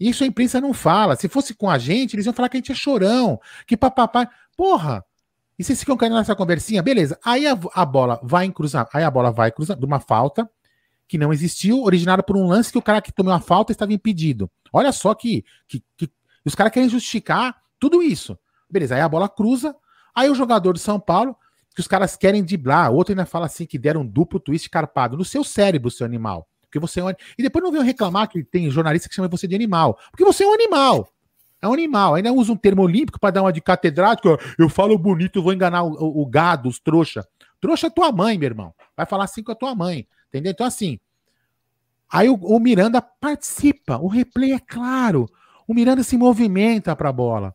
Isso a imprensa não fala. Se fosse com a gente, eles iam falar que a gente é chorão, que papapá. Porra! E vocês ficam caindo nessa conversinha? Beleza. Aí a, a bola vai cruzar. Aí a bola vai cruzar de uma falta que não existiu, originada por um lance que o cara que tomou a falta estava impedido. Olha só que, que, que os caras querem justificar tudo isso. Beleza, aí a bola cruza, aí o jogador de São Paulo, que os caras querem driblar, outro ainda fala assim que deram um duplo twist carpado no seu cérebro, seu animal. Porque você é um... E depois não venham reclamar que tem jornalista que chama você de animal. Porque você é um animal. É um animal. Ainda usa um termo olímpico para dar uma de catedrático. Eu falo bonito, vou enganar o, o, o gado, os trouxa. Trouxa é tua mãe, meu irmão. Vai falar assim com a tua mãe. Entendeu? Então, assim. Aí o, o Miranda participa. O replay é claro. O Miranda se movimenta para a bola.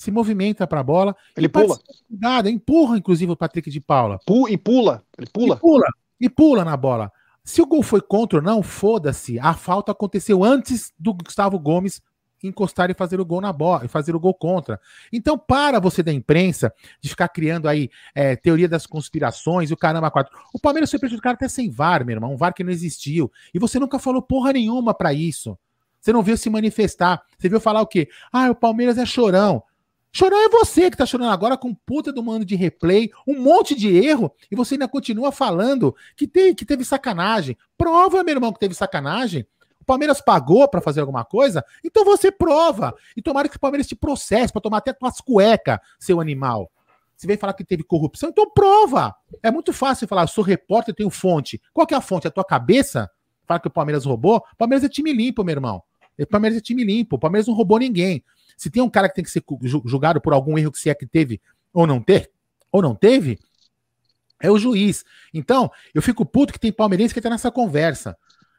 Se movimenta para a bola. Ele pula. Jogada, empurra, inclusive, o Patrick de Paula. e pula. Ele pula. E pula. E pula na bola. Se o gol foi contra ou não, foda-se. A falta aconteceu antes do Gustavo Gomes encostar e fazer o gol na bola, e fazer o gol contra. Então, para você da imprensa de ficar criando aí é, teoria das conspirações e o caramba quatro. O Palmeiras foi prejudicado até sem VAR, meu irmão, um VAR que não existiu. E você nunca falou porra nenhuma para isso. Você não viu se manifestar. Você viu falar o quê? Ah, o Palmeiras é chorão. Chorão é você que tá chorando agora com puta do mano de replay, um monte de erro, e você ainda continua falando que, tem, que teve sacanagem. Prova, meu irmão, que teve sacanagem. O Palmeiras pagou para fazer alguma coisa, então você prova. E tomara que o Palmeiras te processe para tomar até tuas cuecas, seu animal. Você vem falar que teve corrupção, então prova. É muito fácil falar, eu sou repórter, tenho fonte. Qual que é a fonte? A tua cabeça? Fala que o Palmeiras roubou? O Palmeiras é time limpo, meu irmão. O Palmeiras é time limpo. O Palmeiras não roubou ninguém. Se tem um cara que tem que ser julgado por algum erro que se é que teve ou não ter, ou não teve, é o juiz. Então, eu fico puto que tem palmeirense que tá nessa conversa.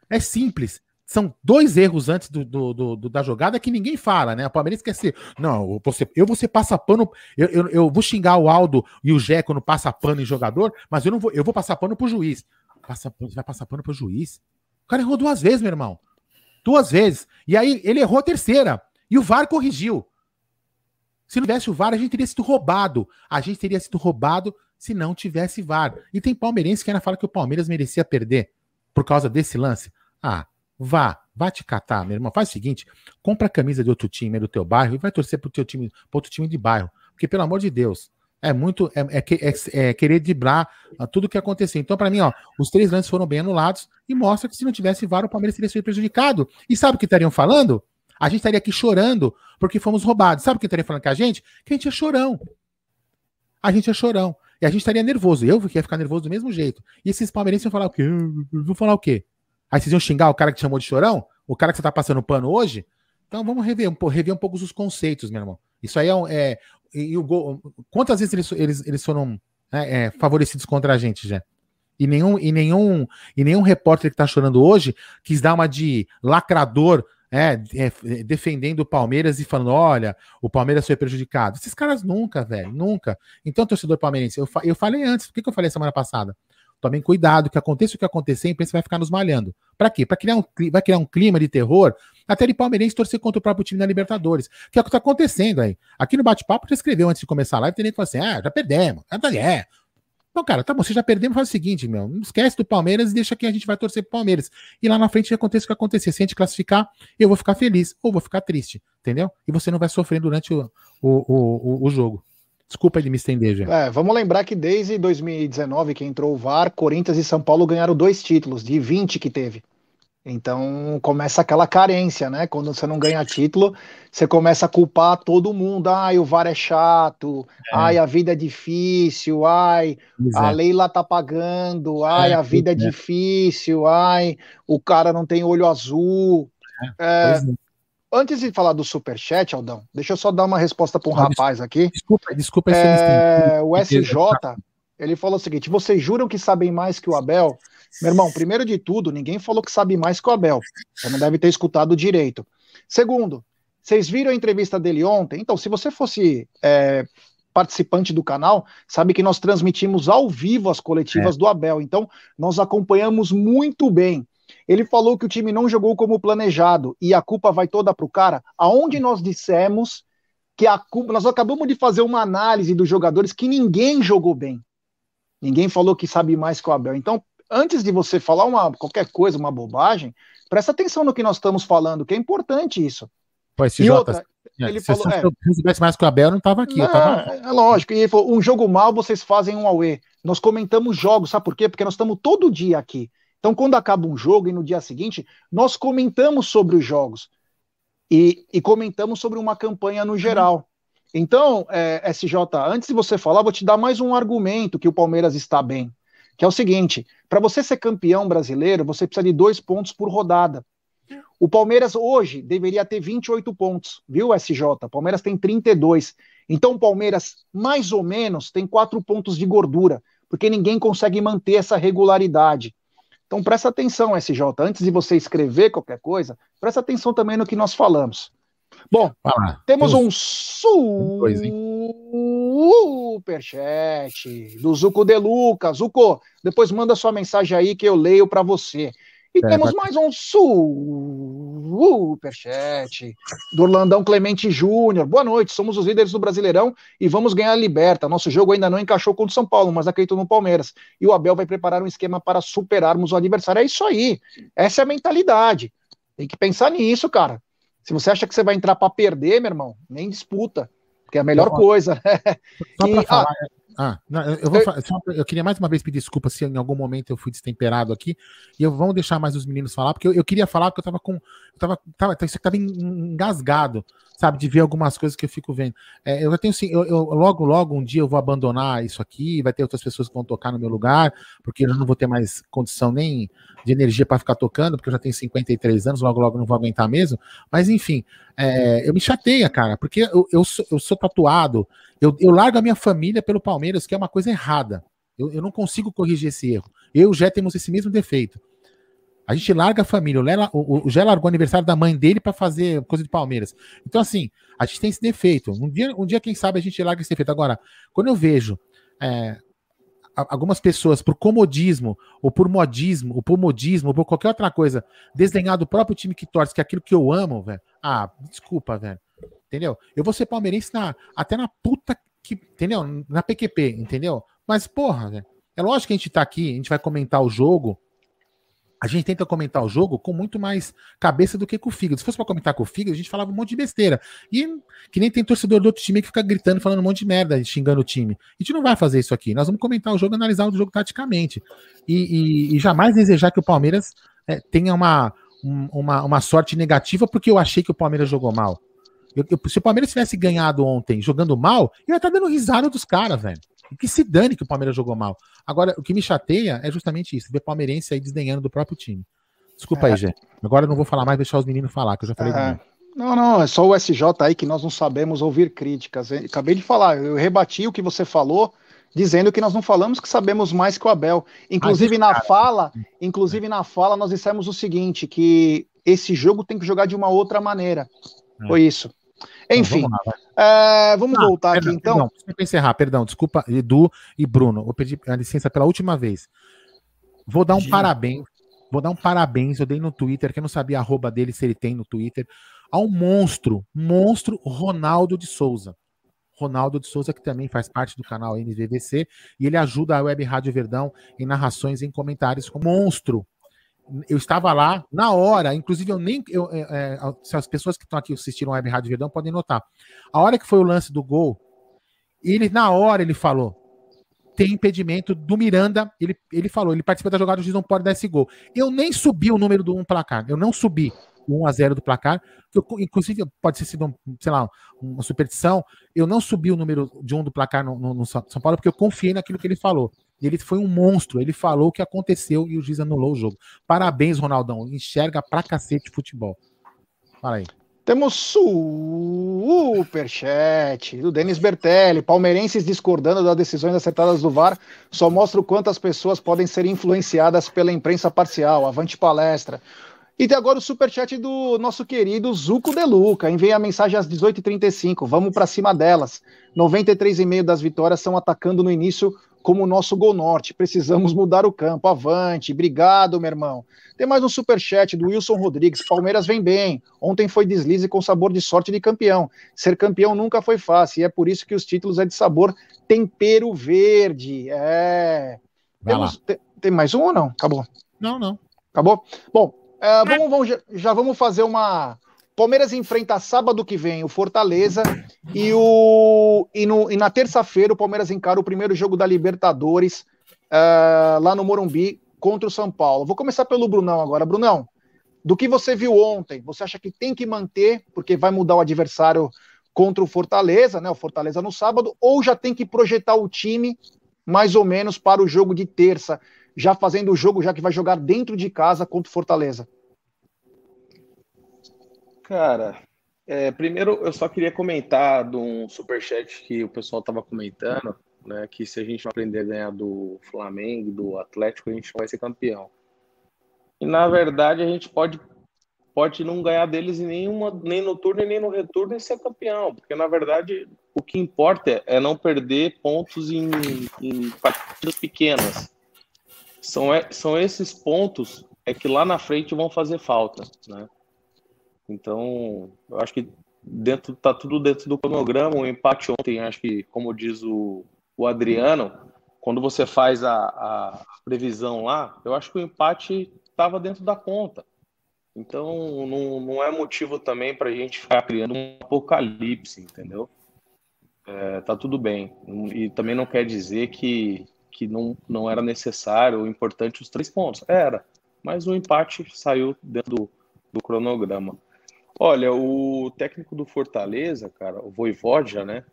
É simples são dois erros antes do, do, do, da jogada que ninguém fala, né? O Palmeiras quer ser. Não, você, eu vou ser passa pano. Eu, eu, eu, vou xingar o Aldo e o Jé quando passa pano em jogador, mas eu não vou, eu vou passar pano pro juiz. Passa, você vai passar pano pro juiz? O cara errou duas vezes, meu irmão. Duas vezes. E aí ele errou a terceira. E o VAR corrigiu. Se não tivesse o VAR, a gente teria sido roubado. A gente teria sido roubado se não tivesse VAR. E tem palmeirense que ainda fala que o Palmeiras merecia perder por causa desse lance. Ah, Vá, vá te catar, meu irmão. Faz o seguinte: compra a camisa de outro time do teu bairro e vai torcer pro teu time, pro outro time de bairro. Porque, pelo amor de Deus, é muito. É, é, é, é querer driblar tudo o que aconteceu. Então, para mim, ó, os três lances foram bem anulados e mostra que se não tivesse VAR, o Palmeiras teria sido prejudicado. E sabe o que estariam falando? A gente estaria aqui chorando porque fomos roubados. Sabe o que estaria falando com a gente? Que a gente é chorão. A gente é chorão. E a gente estaria nervoso. Eu ia ficar nervoso do mesmo jeito. E esses palmeirenses iam falar o quê? Vão falar o quê? Aí vocês iam xingar o cara que te chamou de chorão? O cara que você tá passando pano hoje? Então vamos rever, rever um pouco os conceitos, meu irmão. Isso aí é. é e, o gol, quantas vezes eles, eles, eles foram né, é, favorecidos contra a gente, já? E nenhum, e nenhum, e nenhum repórter que tá chorando hoje quis dar uma de lacrador é, é, defendendo o Palmeiras e falando: olha, o Palmeiras foi prejudicado. Esses caras nunca, velho, nunca. Então, torcedor palmeirense, eu, eu falei antes, o que, que eu falei semana passada? Tomem cuidado, que aconteça o que acontecer, a imprensa vai ficar nos malhando. Para quê? Para criar um, vai criar um clima de terror, até de palmeirense torcer contra o próprio time na Libertadores. Que é o que está acontecendo aí. Aqui no bate-papo, já escreveu antes de começar a live, tem gente que fala assim: ah, já perdemos. É. Não, cara, tá bom, você já perdemos, faz o seguinte, meu, não esquece do Palmeiras e deixa que a gente vai torcer pro Palmeiras. E lá na frente aconteça o que acontecer. Se a gente classificar, eu vou ficar feliz ou vou ficar triste, entendeu? E você não vai sofrer durante o, o, o, o jogo. Desculpa de me estender, já. É, vamos lembrar que desde 2019 que entrou o VAR, Corinthians e São Paulo ganharam dois títulos, de 20 que teve. Então começa aquela carência, né? Quando você não ganha título, você começa a culpar todo mundo. Ai, o VAR é chato, é. ai, a vida é difícil, ai, a é. lei lá tá pagando, ai, é, a vida é, é, difícil, ai, o cara não tem olho azul. É Antes de falar do superchat, Aldão, deixa eu só dar uma resposta para um ah, rapaz aqui. Desculpa, desculpa. É, o SJ, ele falou o seguinte: vocês juram que sabem mais que o Abel? Meu irmão, primeiro de tudo, ninguém falou que sabe mais que o Abel. Você não deve ter escutado direito. Segundo, vocês viram a entrevista dele ontem? Então, se você fosse é, participante do canal, sabe que nós transmitimos ao vivo as coletivas é. do Abel. Então, nós acompanhamos muito bem. Ele falou que o time não jogou como planejado e a culpa vai toda para o cara. Aonde nós dissemos que a culpa. Nós acabamos de fazer uma análise dos jogadores que ninguém jogou bem. Ninguém falou que sabe mais que o Abel. Então, antes de você falar uma, qualquer coisa, uma bobagem, presta atenção no que nós estamos falando, que é importante isso. Pô, esse e Jota, outra, é, ele falou, é, se eu soubesse mais que o Abel, eu não estava aqui. Não, tava... É lógico. E ele falou: um jogo mal, vocês fazem um Aue. Nós comentamos jogos, sabe por quê? Porque nós estamos todo dia aqui. Então, quando acaba um jogo e no dia seguinte, nós comentamos sobre os jogos. E, e comentamos sobre uma campanha no geral. Então, é, SJ, antes de você falar, vou te dar mais um argumento que o Palmeiras está bem. Que é o seguinte: para você ser campeão brasileiro, você precisa de dois pontos por rodada. O Palmeiras hoje deveria ter 28 pontos, viu, SJ? O Palmeiras tem 32. Então, o Palmeiras, mais ou menos, tem quatro pontos de gordura, porque ninguém consegue manter essa regularidade. Então, presta atenção, SJ. Antes de você escrever qualquer coisa, presta atenção também no que nós falamos. Bom, ah, temos um superchat do Zuco De Luca. Zuco, depois manda sua mensagem aí que eu leio para você. E é, temos mais um superchat do Orlandão Clemente Júnior. Boa noite, somos os líderes do Brasileirão e vamos ganhar a Liberta. Nosso jogo ainda não encaixou contra o São Paulo, mas acredito no Palmeiras. E o Abel vai preparar um esquema para superarmos o adversário. É isso aí. Essa é a mentalidade. Tem que pensar nisso, cara. Se você acha que você vai entrar para perder, meu irmão, nem disputa, porque é a melhor coisa. Só para falar, ah, ah, não, eu, vou, eu, só, eu queria mais uma vez pedir desculpa se em algum momento eu fui destemperado aqui. E eu vamos deixar mais os meninos falar, porque eu, eu queria falar porque eu tava com. Eu tava, tava, isso tava engasgado, sabe, de ver algumas coisas que eu fico vendo. É, eu tenho assim, eu, eu, logo, logo um dia eu vou abandonar isso aqui, vai ter outras pessoas que vão tocar no meu lugar, porque eu não vou ter mais condição nem de energia para ficar tocando, porque eu já tenho 53 anos, logo, logo não vou aguentar mesmo. Mas enfim, é, eu me chateia, cara, porque eu, eu, sou, eu sou tatuado, eu, eu largo a minha família pelo Palmeiras, que é uma coisa errada. Eu, eu não consigo corrigir esse erro. Eu já temos esse mesmo defeito. A gente larga a família. O, Lela, o, o Gé largou o aniversário da mãe dele para fazer coisa de Palmeiras. Então, assim, a gente tem esse defeito. Um dia, um dia, quem sabe, a gente larga esse defeito. Agora, quando eu vejo é, algumas pessoas, por comodismo, ou por modismo, ou por modismo, ou por qualquer outra coisa, desdenhar do próprio time que torce, que é aquilo que eu amo, velho. Ah, desculpa, velho. Entendeu? Eu vou ser palmeirense na, até na puta que. Entendeu? Na PQP, entendeu? Mas, porra, velho. É lógico que a gente tá aqui, a gente vai comentar o jogo. A gente tenta comentar o jogo com muito mais cabeça do que com o fígado. Se fosse para comentar com o fígado, a gente falava um monte de besteira. E que nem tem torcedor do outro time que fica gritando, falando um monte de merda, xingando o time. A gente não vai fazer isso aqui. Nós vamos comentar o jogo, analisar o jogo taticamente. E, e, e jamais desejar que o Palmeiras é, tenha uma, uma, uma sorte negativa porque eu achei que o Palmeiras jogou mal. Eu, eu, se o Palmeiras tivesse ganhado ontem jogando mal, eu ia estar dando risada dos caras, velho. E que se dane que o Palmeiras jogou mal. Agora, o que me chateia é justamente isso, ver palmeirense aí desdenhando do próprio time. Desculpa é. aí, Gê. Agora eu não vou falar mais, deixar os meninos falar, que eu já falei é. Não, não, é só o SJ aí que nós não sabemos ouvir críticas. acabei de falar, eu rebati o que você falou, dizendo que nós não falamos que sabemos mais que o Abel. Inclusive na fala, inclusive na fala nós dissemos o seguinte, que esse jogo tem que jogar de uma outra maneira. É. Foi isso. Enfim, vamos, lá, é, vamos ah, voltar perdão, aqui então. Perdão, para encerrar, perdão, desculpa, Edu e Bruno, vou pedir a licença pela última vez. Vou dar um parabéns, vou dar um parabéns, eu dei no Twitter, que eu não sabia a arroba dele, se ele tem no Twitter, ao monstro, monstro Ronaldo de Souza. Ronaldo de Souza, que também faz parte do canal NVVC, e ele ajuda a Web Rádio Verdão em narrações e em comentários com monstro eu estava lá na hora, inclusive eu nem. Eu, é, é, se as pessoas que estão aqui assistindo a Web Rádio Verdão podem notar. A hora que foi o lance do gol, ele, na hora, ele falou: tem impedimento do Miranda. Ele, ele falou, ele participa da jogada, o juiz não pode dar esse gol. Eu nem subi o número do um placar, eu não subi o 1 a 0 do placar, eu, inclusive pode ter sido, sei lá, uma superstição. Eu não subi o número de um do placar no, no, no São Paulo porque eu confiei naquilo que ele falou. Ele foi um monstro. Ele falou o que aconteceu e o juiz anulou o jogo. Parabéns, Ronaldão. Enxerga pra cacete futebol. Fala aí. Temos superchat do Denis Bertelli. Palmeirenses discordando das decisões acertadas do VAR só mostra o quanto as pessoas podem ser influenciadas pela imprensa parcial. Avante palestra. E tem agora o superchat do nosso querido Zuco Deluca. Envia a mensagem às 18h35. Vamos para cima delas. 93,5% das vitórias são atacando no início como o nosso Gol Norte. Precisamos mudar o campo. Avante, obrigado, meu irmão. Tem mais um superchat do Wilson Rodrigues. Palmeiras vem bem. Ontem foi deslize com sabor de sorte de campeão. Ser campeão nunca foi fácil e é por isso que os títulos é de sabor tempero verde. É. Temos, tem, tem, mais um ou não? Acabou. Não, não. Acabou? Bom, é, vamos, vamos, já vamos fazer uma. Palmeiras enfrenta sábado que vem o Fortaleza e, o, e, no, e na terça-feira o Palmeiras encara o primeiro jogo da Libertadores uh, lá no Morumbi contra o São Paulo. Vou começar pelo Brunão agora. Brunão, do que você viu ontem, você acha que tem que manter, porque vai mudar o adversário contra o Fortaleza, né? O Fortaleza no sábado, ou já tem que projetar o time mais ou menos para o jogo de terça, já fazendo o jogo, já que vai jogar dentro de casa contra o Fortaleza? Cara, é, primeiro eu só queria comentar de um superchat que o pessoal estava comentando né, que se a gente não aprender a ganhar do Flamengo, do Atlético, a gente não vai ser campeão. E na verdade a gente pode pode não ganhar deles nenhuma, nem no turno nem no retorno e ser campeão, porque na verdade o que importa é não perder pontos em, em partidas pequenas. São, são esses pontos é que lá na frente vão fazer falta, né? Então, eu acho que dentro tá tudo dentro do cronograma. O empate ontem, acho que, como diz o, o Adriano, quando você faz a, a previsão lá, eu acho que o empate estava dentro da conta. Então, não, não é motivo também para a gente ficar criando um apocalipse, entendeu? É, tá tudo bem. E também não quer dizer que, que não, não era necessário, importante os três pontos. Era, mas o empate saiu dentro do, do cronograma. Olha, o técnico do Fortaleza, cara, o Voivoda, né?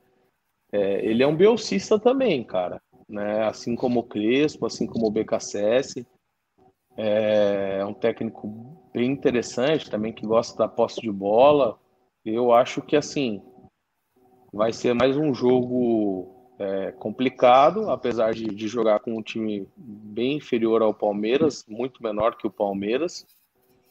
É, ele é um biocista também, cara. Né? Assim como o Crespo, assim como o BKSS. É, é um técnico bem interessante também, que gosta da posse de bola. Eu acho que, assim, vai ser mais um jogo é, complicado, apesar de, de, jogar com um time bem inferior ao Palmeiras, muito menor que o Palmeiras.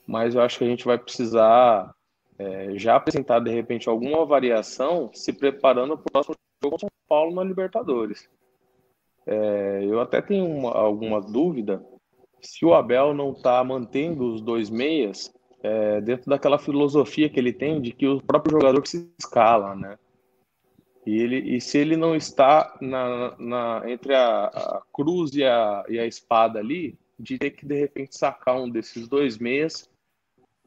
Mas eu acho que a gente vai precisar é, já apresentar, de repente, alguma variação, se preparando para o próximo jogo São Paulo na Libertadores. É, eu até tenho uma, alguma dúvida se o Abel não está mantendo os dois meias é, dentro daquela filosofia que ele tem de que o próprio jogador se escala, né? E, ele, e se ele não está na, na entre a, a cruz e a, e a espada ali, de ter que de repente sacar um desses dois meias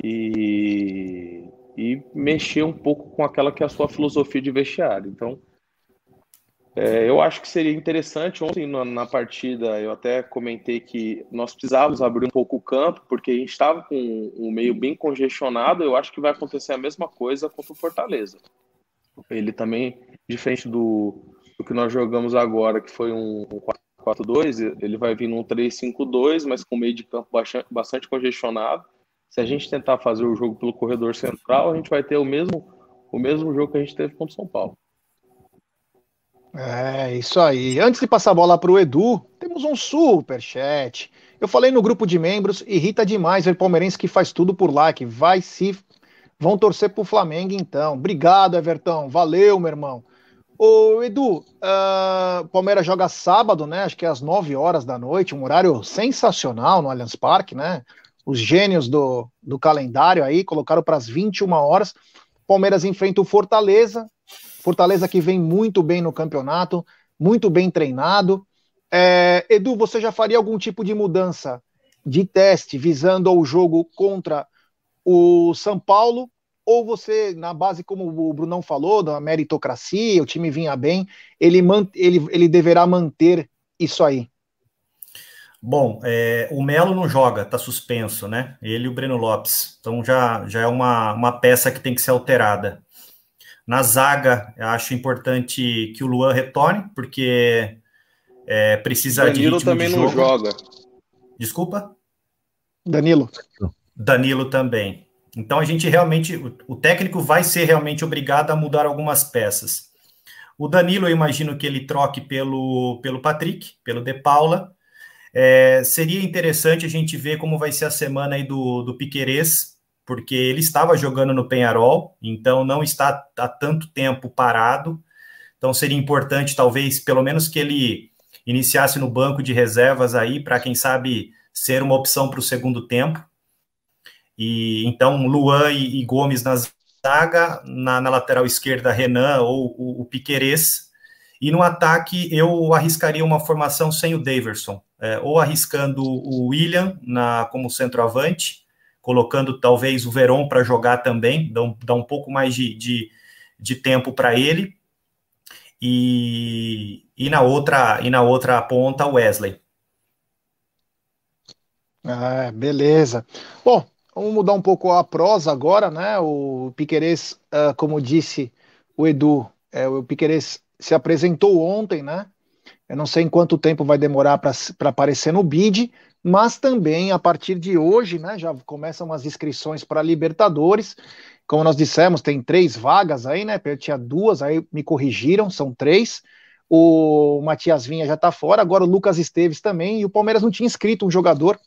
e, e mexer um pouco com aquela que é a sua filosofia de vestiário. Então, é, eu acho que seria interessante. Ontem, na, na, partida, eu até comentei que nós precisávamos abrir um pouco o campo, porque a gente estava com um meio bem congestionado. Eu acho que vai acontecer a mesma coisa contra o Fortaleza. Ele também, diferente do, do que nós jogamos agora, que foi um 4-4-2, ele vai vir num 3-5-2, mas com meio de campo bastante congestionado. Se a gente tentar fazer o jogo pelo corredor central, a gente vai ter o mesmo, o mesmo jogo que a gente teve contra o São Paulo. É, isso aí. Antes de passar a bola para o Edu, temos um super chat. Eu falei no grupo de membros, irrita demais ver palmeirense que faz tudo por lá, que vai se vão torcer pro Flamengo então. Obrigado, Everton. Valeu, meu irmão. Ô, Edu, uh, Palmeiras joga sábado, né? Acho que é às 9 horas da noite, um horário sensacional no Allianz Parque, né? Os gênios do, do calendário aí colocaram para as 21 horas. Palmeiras enfrenta o Fortaleza, Fortaleza que vem muito bem no campeonato, muito bem treinado. É, Edu, você já faria algum tipo de mudança de teste visando ao jogo contra o São Paulo? Ou você, na base, como o Brunão falou, da meritocracia, o time vinha bem, ele, ele, ele deverá manter isso aí? Bom, é, o Melo não joga, tá suspenso, né? Ele e o Breno Lopes. Então já, já é uma, uma peça que tem que ser alterada. Na zaga, eu acho importante que o Luan retorne, porque é, precisa Danilo de ritmo também de jogo. não joga. Desculpa? Danilo. Danilo também. Então a gente realmente, o técnico vai ser realmente obrigado a mudar algumas peças. O Danilo, eu imagino que ele troque pelo, pelo Patrick, pelo De Paula. É, seria interessante a gente ver como vai ser a semana aí do, do Piquerez, porque ele estava jogando no Penharol, então não está há tanto tempo parado. Então seria importante, talvez, pelo menos que ele iniciasse no banco de reservas aí, para quem sabe ser uma opção para o segundo tempo. E então Luan e, e Gomes na zaga, na, na, lateral esquerda Renan ou o, o Piquerez. E no ataque eu arriscaria uma formação sem o Daverson, é, ou arriscando o William na, como centroavante, colocando talvez o Veron para jogar também, dá um, dá um pouco mais de, de, de tempo para ele. E, e, na outra, e na outra ponta, o Wesley. Ah, beleza. Bom, vamos mudar um pouco a prosa agora, né? O Piquerez, uh, como disse o Edu, é, o Piquerez se apresentou ontem, né? Eu não sei em quanto tempo vai demorar para aparecer no bid, mas também a partir de hoje, né, já começam as inscrições para Libertadores. Como nós dissemos, tem três vagas aí, né? Eu tinha duas, aí me corrigiram, são três. O Matias Vinha já está fora, agora o Lucas Esteves também, e o Palmeiras não tinha inscrito um jogador.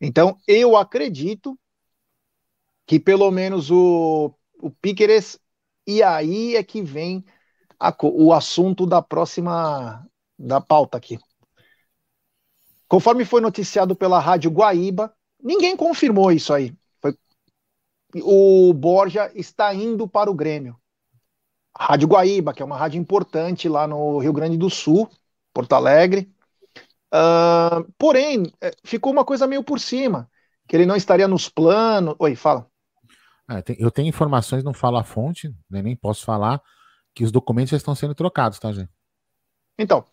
Então, eu acredito que pelo menos o, o Piqueres, e aí é que vem a, o assunto da próxima da pauta aqui. Conforme foi noticiado pela Rádio Guaíba, ninguém confirmou isso aí. Foi, o Borja está indo para o Grêmio. Rádio Guaíba, que é uma rádio importante lá no Rio Grande do Sul, Porto Alegre. Uh, porém, é, ficou uma coisa meio por cima, que ele não estaria nos planos. Oi, fala. É, eu tenho informações, não falo a fonte, né, nem posso falar, que os documentos já estão sendo trocados, tá, gente? Então,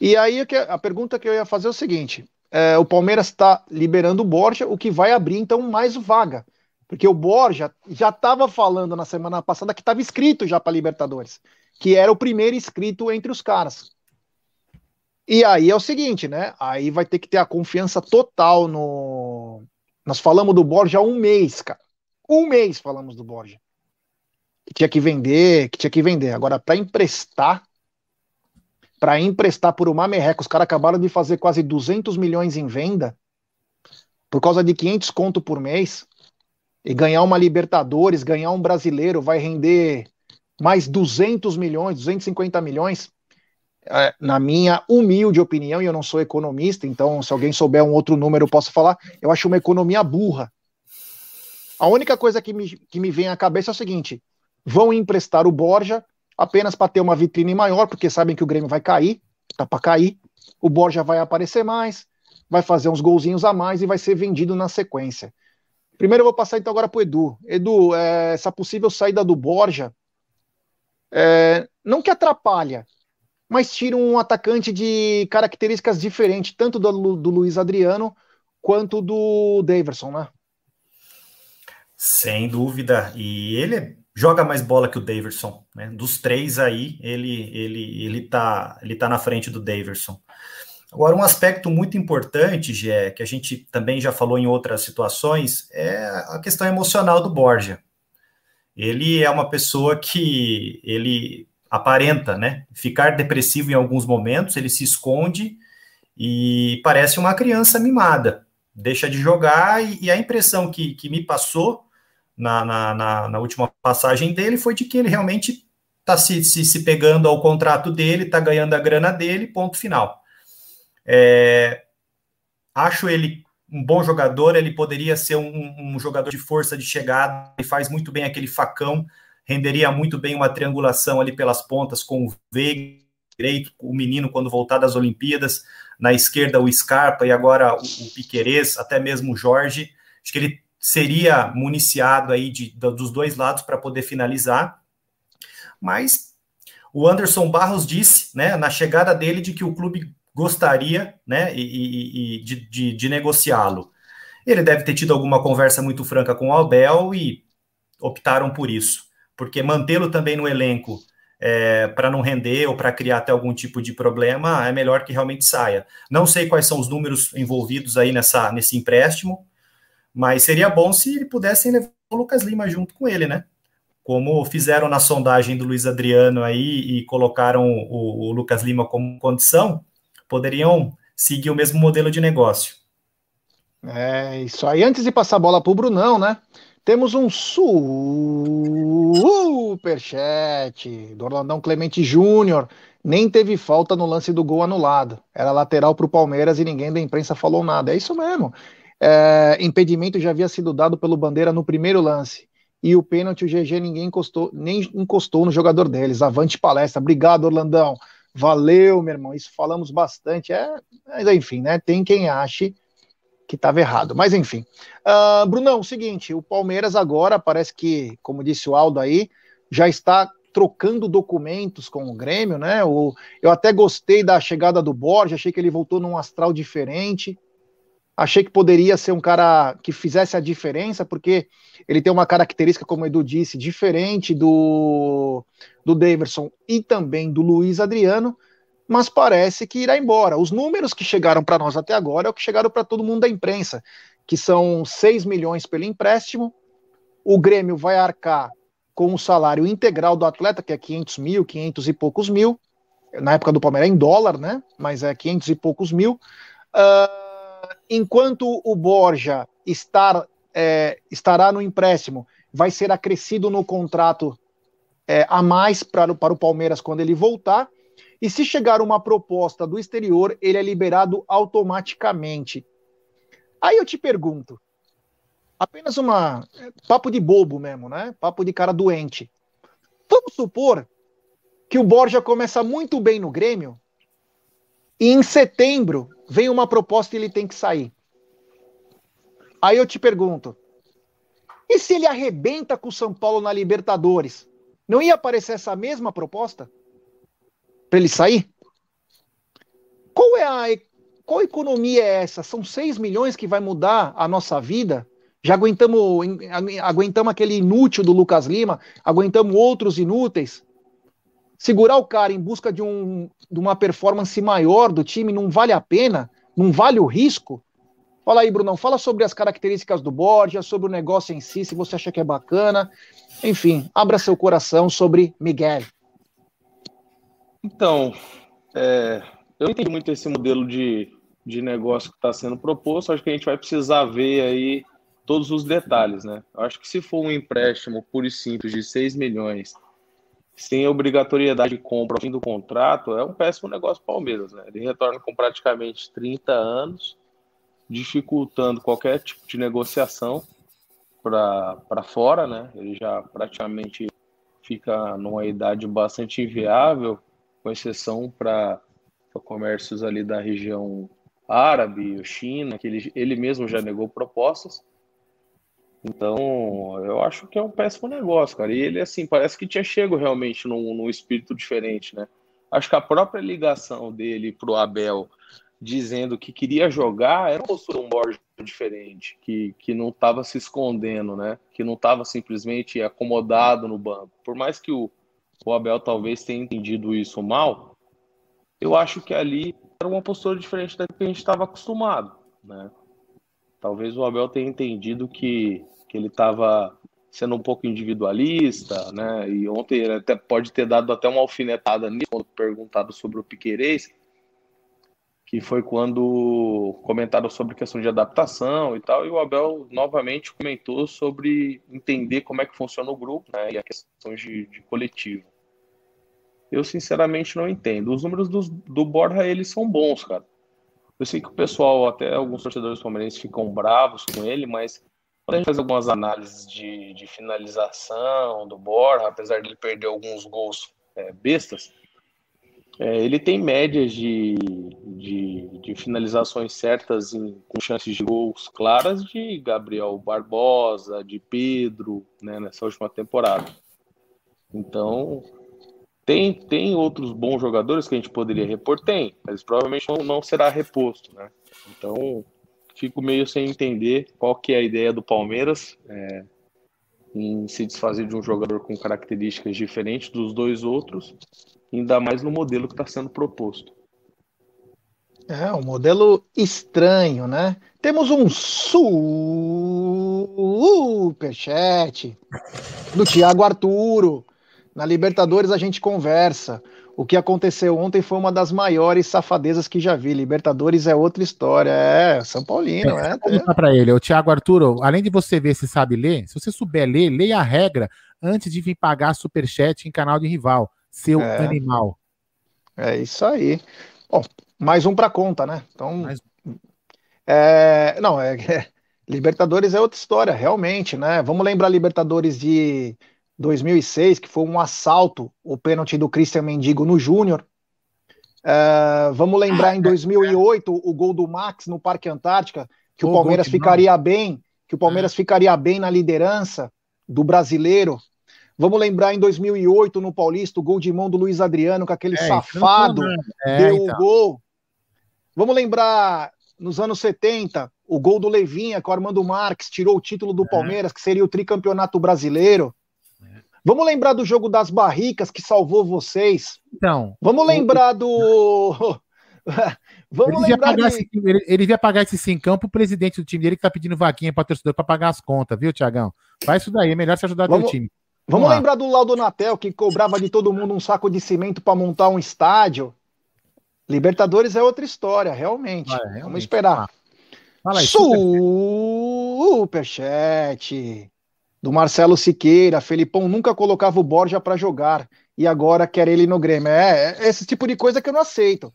e aí a pergunta que eu ia fazer é o seguinte: é, o Palmeiras está liberando o Borja, o que vai abrir então mais vaga. Porque o Borja já estava falando na semana passada que estava inscrito já para Libertadores, que era o primeiro inscrito entre os caras. E aí é o seguinte, né? Aí vai ter que ter a confiança total no. Nós falamos do Borja há um mês, cara. Um mês falamos do Borja. Que tinha que vender, que tinha que vender. Agora, para emprestar, para emprestar por uma merreca. Os caras acabaram de fazer quase 200 milhões em venda por causa de 500 conto por mês e ganhar uma Libertadores, ganhar um brasileiro vai render mais 200 milhões, 250 milhões. É, na minha humilde opinião, e eu não sou economista, então se alguém souber um outro número eu posso falar, eu acho uma economia burra. A única coisa que me, que me vem à cabeça é o seguinte: vão emprestar o Borja apenas para ter uma vitrine maior, porque sabem que o Grêmio vai cair, tá para cair. O Borja vai aparecer mais, vai fazer uns golzinhos a mais e vai ser vendido na sequência. Primeiro eu vou passar então agora para o Edu. Edu, é, essa possível saída do Borja, é, não que atrapalha, mas tira um atacante de características diferentes, tanto do, do Luiz Adriano quanto do Daverson, né? Sem dúvida. E ele é joga mais bola que o Daverson, né? Dos três aí, ele ele ele tá ele tá na frente do Daverson. Agora, um aspecto muito importante, Gé, que a gente também já falou em outras situações, é a questão emocional do Borja. Ele é uma pessoa que ele aparenta, né, ficar depressivo em alguns momentos, ele se esconde e parece uma criança mimada. Deixa de jogar e, e a impressão que, que me passou na, na, na, na última passagem dele foi de que ele realmente está se, se, se, pegando ao contrato dele, está ganhando a grana dele, ponto final. É, acho ele um bom jogador, ele poderia ser um, um, jogador de força de chegada, ele faz muito bem aquele facão, renderia muito bem uma triangulação ali pelas pontas com o Veiga direito, o menino quando voltar das Olimpíadas, na esquerda o Scarpa e agora o, o Piquerez, até mesmo o Jorge, acho que ele seria municiado aí de, dos dois lados para poder finalizar, mas o Anderson Barros disse, né, na chegada dele, de que o clube gostaria, né, e, e, e de, de, de negociá-lo. Ele deve ter tido alguma conversa muito franca com o Abel e optaram por isso, porque mantê-lo também no elenco é, para não render ou para criar até algum tipo de problema, é melhor que realmente saia. Não sei quais são os números envolvidos aí nessa, nesse empréstimo, mas seria bom se pudessem levar o Lucas Lima junto com ele, né? Como fizeram na sondagem do Luiz Adriano aí e colocaram o, o Lucas Lima como condição, poderiam seguir o mesmo modelo de negócio. É, isso aí. Antes de passar a bola para o Brunão, né? Temos um superchat do Orlandão Clemente Júnior. Nem teve falta no lance do gol anulado. Era lateral para o Palmeiras e ninguém da imprensa falou nada. É isso mesmo. É, impedimento já havia sido dado pelo Bandeira no primeiro lance. E o pênalti, o GG, ninguém encostou, nem encostou no jogador deles. Avante palestra. Obrigado, Orlandão. Valeu, meu irmão. Isso falamos bastante. É, mas enfim, né? Tem quem ache que estava errado. Mas enfim. Uh, Brunão, seguinte, o Palmeiras agora parece que, como disse o Aldo aí, já está trocando documentos com o Grêmio, né? O, eu até gostei da chegada do Borja, achei que ele voltou num astral diferente. Achei que poderia ser um cara que fizesse a diferença, porque ele tem uma característica, como o Edu disse, diferente do, do Daverson e também do Luiz Adriano, mas parece que irá embora. Os números que chegaram para nós até agora é o que chegaram para todo mundo da imprensa, que são 6 milhões pelo empréstimo. O Grêmio vai arcar com o salário integral do atleta, que é 500 mil, 500 e poucos mil. Na época do Palmeiras em dólar, né? Mas é 500 e poucos mil. Uh, enquanto o Borja estar, é, estará no empréstimo, vai ser acrescido no contrato é, a mais para, para o Palmeiras quando ele voltar. E se chegar uma proposta do exterior, ele é liberado automaticamente. Aí eu te pergunto, apenas uma papo de bobo mesmo, né? Papo de cara doente. Vamos supor que o Borja começa muito bem no Grêmio e em setembro vem uma proposta e ele tem que sair. Aí eu te pergunto, e se ele arrebenta com o São Paulo na Libertadores? Não ia aparecer essa mesma proposta? para ele sair? Qual é a qual economia é essa? São 6 milhões que vai mudar a nossa vida? Já aguentamos, aguentamos aquele inútil do Lucas Lima, aguentamos outros inúteis. Segurar o cara em busca de, um, de uma performance maior do time não vale a pena? Não vale o risco? Fala aí, Brunão, fala sobre as características do Borja, sobre o negócio em si, se você acha que é bacana. Enfim, abra seu coração sobre Miguel. Então, é, eu entendi muito esse modelo de, de negócio que está sendo proposto. Acho que a gente vai precisar ver aí todos os detalhes, né? Acho que se for um empréstimo puro e simples de 6 milhões, sem obrigatoriedade de compra ao fim do contrato, é um péssimo negócio para o Palmeiras, né? Ele retorna com praticamente 30 anos, dificultando qualquer tipo de negociação para fora, né? Ele já praticamente fica numa idade bastante inviável com exceção para comércios ali da região árabe, China, que ele, ele mesmo já negou propostas. Então, eu acho que é um péssimo negócio, cara. E ele, assim, parece que tinha chego realmente num, num espírito diferente, né? Acho que a própria ligação dele pro Abel dizendo que queria jogar era postura um Borja diferente, que, que não estava se escondendo, né? Que não estava simplesmente acomodado no banco. Por mais que o, o Abel talvez tenha entendido isso mal, eu acho que ali era uma postura diferente da que a gente estava acostumado, né? Talvez o Abel tenha entendido que, que ele estava sendo um pouco individualista, né? E ontem ele até pode ter dado até uma alfinetada nisso, quando perguntado sobre o Piquerez, que foi quando comentaram sobre questão de adaptação e tal, e o Abel novamente comentou sobre entender como é que funciona o grupo, né? E a questão de, de coletivo eu sinceramente não entendo. Os números do, do Borja, eles são bons, cara. Eu sei que o pessoal, até alguns torcedores palmeirenses ficam bravos com ele, mas quando a gente algumas análises de, de finalização do Borja, apesar de ele perder alguns gols é, bestas, é, ele tem médias de, de, de finalizações certas em, com chances de gols claras de Gabriel Barbosa, de Pedro, né, nessa última temporada. Então, tem, tem outros bons jogadores que a gente poderia repor? Tem, mas provavelmente não, não será reposto, né? Então, fico meio sem entender qual que é a ideia do Palmeiras é, em se desfazer de um jogador com características diferentes dos dois outros, ainda mais no modelo que está sendo proposto. É, um modelo estranho, né? Temos um superchat do Thiago Arturo. Na Libertadores a gente conversa. O que aconteceu ontem foi uma das maiores safadezas que já vi. Libertadores é outra história. É, São Paulino, é. é, é. para ele, o Thiago Arturo, além de você ver se sabe ler, se você souber ler, leia a regra antes de vir pagar superchat em canal de rival, seu é. animal. É isso aí. Bom, mais um para conta, né? Então, mais... é, não, é, é, Libertadores é outra história, realmente, né? Vamos lembrar Libertadores de 2006, que foi um assalto, o pênalti do Christian Mendigo no Júnior. É, vamos lembrar em 2008 o gol do Max no Parque Antártica, que o, o Palmeiras ficaria bem, que o Palmeiras é. ficaria bem na liderança do brasileiro. Vamos lembrar em 2008 no Paulista o gol de mão do Luiz Adriano, com aquele é, safado é, deu então. o gol. Vamos lembrar nos anos 70 o gol do Levinha com o Armando Marques tirou o título do é. Palmeiras, que seria o tricampeonato brasileiro. Vamos lembrar do jogo das barricas que salvou vocês. Então. Vamos lembrar do. Vamos ele lembrar de... esse, ele, ele devia pagar esse cincão pro presidente do time dele que tá pedindo vaquinha para torcedor para pagar as contas, viu, Tiagão? Faz isso daí, é melhor se ajudar vamos, teu time. Vamos, vamos lembrar do Laudo Natel, que cobrava de todo mundo um saco de cimento para montar um estádio. Libertadores é outra história, realmente. Ah, realmente. Vamos esperar. Fala aí, Superchat do Marcelo Siqueira. Felipão nunca colocava o Borja para jogar e agora quer ele no Grêmio. É, é, esse tipo de coisa que eu não aceito.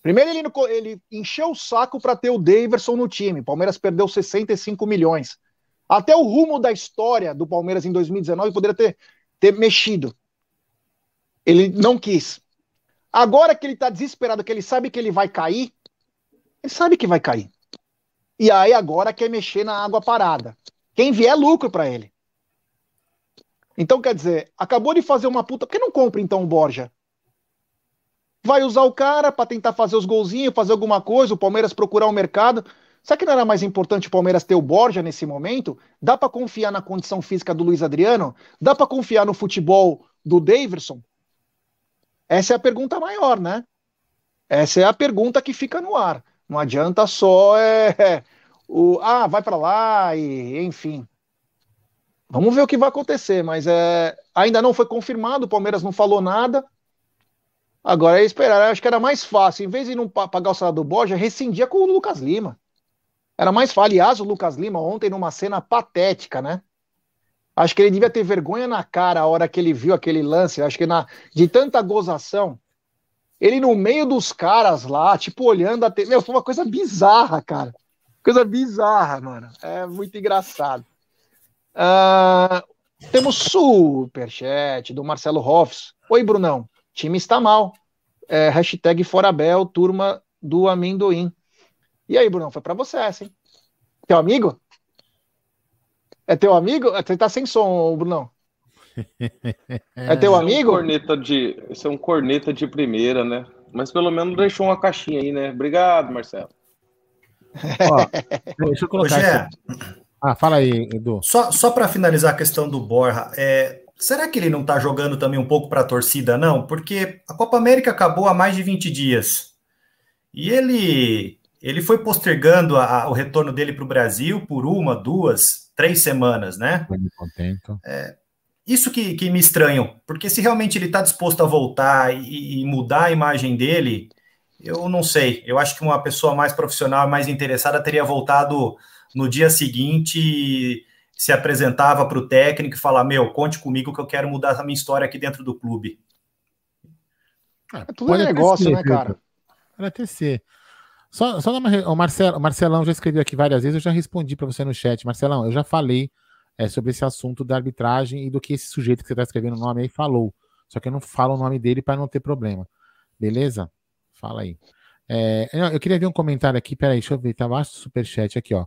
Primeiro, ele, ele encheu o saco para ter o Daverson no time. Palmeiras perdeu 65 milhões. Até o rumo da história do Palmeiras em 2019 poderia ter, ter mexido. Ele não quis. Agora que ele está desesperado, que ele sabe que ele vai cair, ele sabe que vai cair. E aí agora quer mexer na água parada. Quem vier é lucro para ele. Então, quer dizer, acabou de fazer uma puta. Por que não compra então o Borja? Vai usar o cara para tentar fazer os golzinhos, fazer alguma coisa, o Palmeiras procurar o mercado. Será que não era mais importante o Palmeiras ter o Borja nesse momento? Dá para confiar na condição física do Luiz Adriano? Dá para confiar no futebol do Daverson? Essa é a pergunta maior, né? Essa é a pergunta que fica no ar. Não adianta só é, o ah, vai para lá e enfim. Vamos ver o que vai acontecer, mas é, ainda não foi confirmado, o Palmeiras não falou nada. Agora é esperar, acho que era mais fácil, em vez de não pagar o salário do Borja, rescindia com o Lucas Lima. Era mais fácil. Aliás, o Lucas Lima ontem numa cena patética, né? Acho que ele devia ter vergonha na cara a hora que ele viu aquele lance. Acho que na, de tanta gozação, ele no meio dos caras lá, tipo, olhando até. Meu, foi uma coisa bizarra, cara. Coisa bizarra, mano. É muito engraçado. Uh, temos superchat do Marcelo Hoffs. Oi, Brunão. Time está mal. É, hashtag Forabel, turma do amendoim. E aí, Brunão, foi para você essa, hein? Teu amigo? É teu amigo? Você tá sem som, Brunão. É teu amigo? É um corneta de, esse é um corneta de primeira, né? Mas pelo menos deixou uma caixinha aí, né? Obrigado, Marcelo. Ó, deixa eu colocar. Hoje Ah, fala aí, Edu. Só, só para finalizar a questão do Borja, é, será que ele não está jogando também um pouco para a torcida, não? Porque a Copa América acabou há mais de 20 dias. E ele ele foi postergando a, o retorno dele para o Brasil por uma, duas, três semanas, né? Muito contento. É, isso que, que me estranham, porque se realmente ele está disposto a voltar e, e mudar a imagem dele, eu não sei. Eu acho que uma pessoa mais profissional, mais interessada, teria voltado no dia seguinte, se apresentava para o técnico e falar: Meu, conte comigo que eu quero mudar a minha história aqui dentro do clube. É, tudo é negócio, ser, né, cara? Pode até ser. Só, só uma, o, Marcelo, o Marcelão já escreveu aqui várias vezes, eu já respondi para você no chat. Marcelão, eu já falei é, sobre esse assunto da arbitragem e do que esse sujeito que você está escrevendo o nome aí falou. Só que eu não falo o nome dele para não ter problema. Beleza? Fala aí. É, eu queria ver um comentário aqui, peraí, deixa eu ver, tá abaixo do superchat aqui, ó.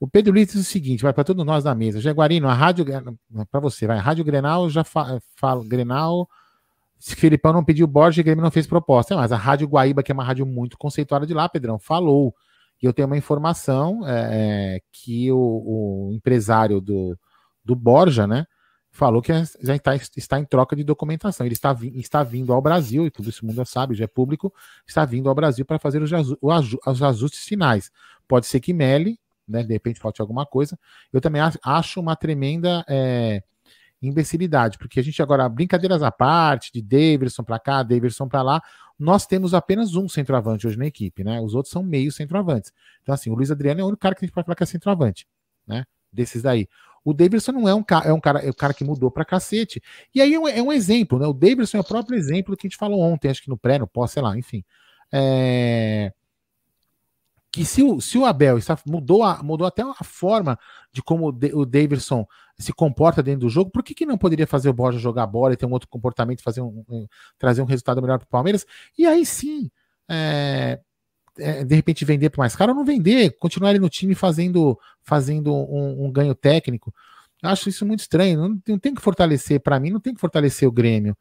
O Pedro Luiz diz o seguinte, vai para todos nós da mesa. Jaguarino, a rádio, para você, vai, a rádio Grenal já fa, fala, Grenal, se Filipão não pediu Borges, o Grêmio não fez proposta. É, mas a rádio Guaíba, que é uma rádio muito conceituada de lá, Pedrão, falou. E eu tenho uma informação é, é que o, o, empresário do, do Borja, né, falou que já está, está em troca de documentação. Ele está, está vindo ao Brasil, e tudo isso mundo sabe, já é público, está vindo ao Brasil para fazer os, os ajustes finais. Pode ser que mele, né, de repente falte alguma coisa. Eu também acho uma tremenda é, imbecilidade, porque a gente agora, brincadeiras à parte, de Davidson para cá, Davidson para lá, nós temos apenas um centroavante hoje na equipe, né? Os outros são meio centroavantes. Então, assim, o Luiz Adriano é o único cara que a gente pode falar que é centroavante, né? Desses daí. O Davidson não é um cara, é um cara, é um cara que mudou pra cacete. E aí é um, é um exemplo, né? O Davidson é o próprio exemplo que a gente falou ontem, acho que no pré, no pós, sei lá, enfim. É... Que se o, se o Abel está, mudou, a, mudou até a forma de como o Davidson se comporta dentro do jogo, por que, que não poderia fazer o Borja jogar bola e ter um outro comportamento, fazer um, um trazer um resultado melhor para o Palmeiras? E aí sim, é, é, de repente vender para mais caro ou não vender, continuar ele no time fazendo, fazendo um, um ganho técnico. Acho isso muito estranho. Não, não tem que fortalecer, para mim, não tem que fortalecer o Grêmio.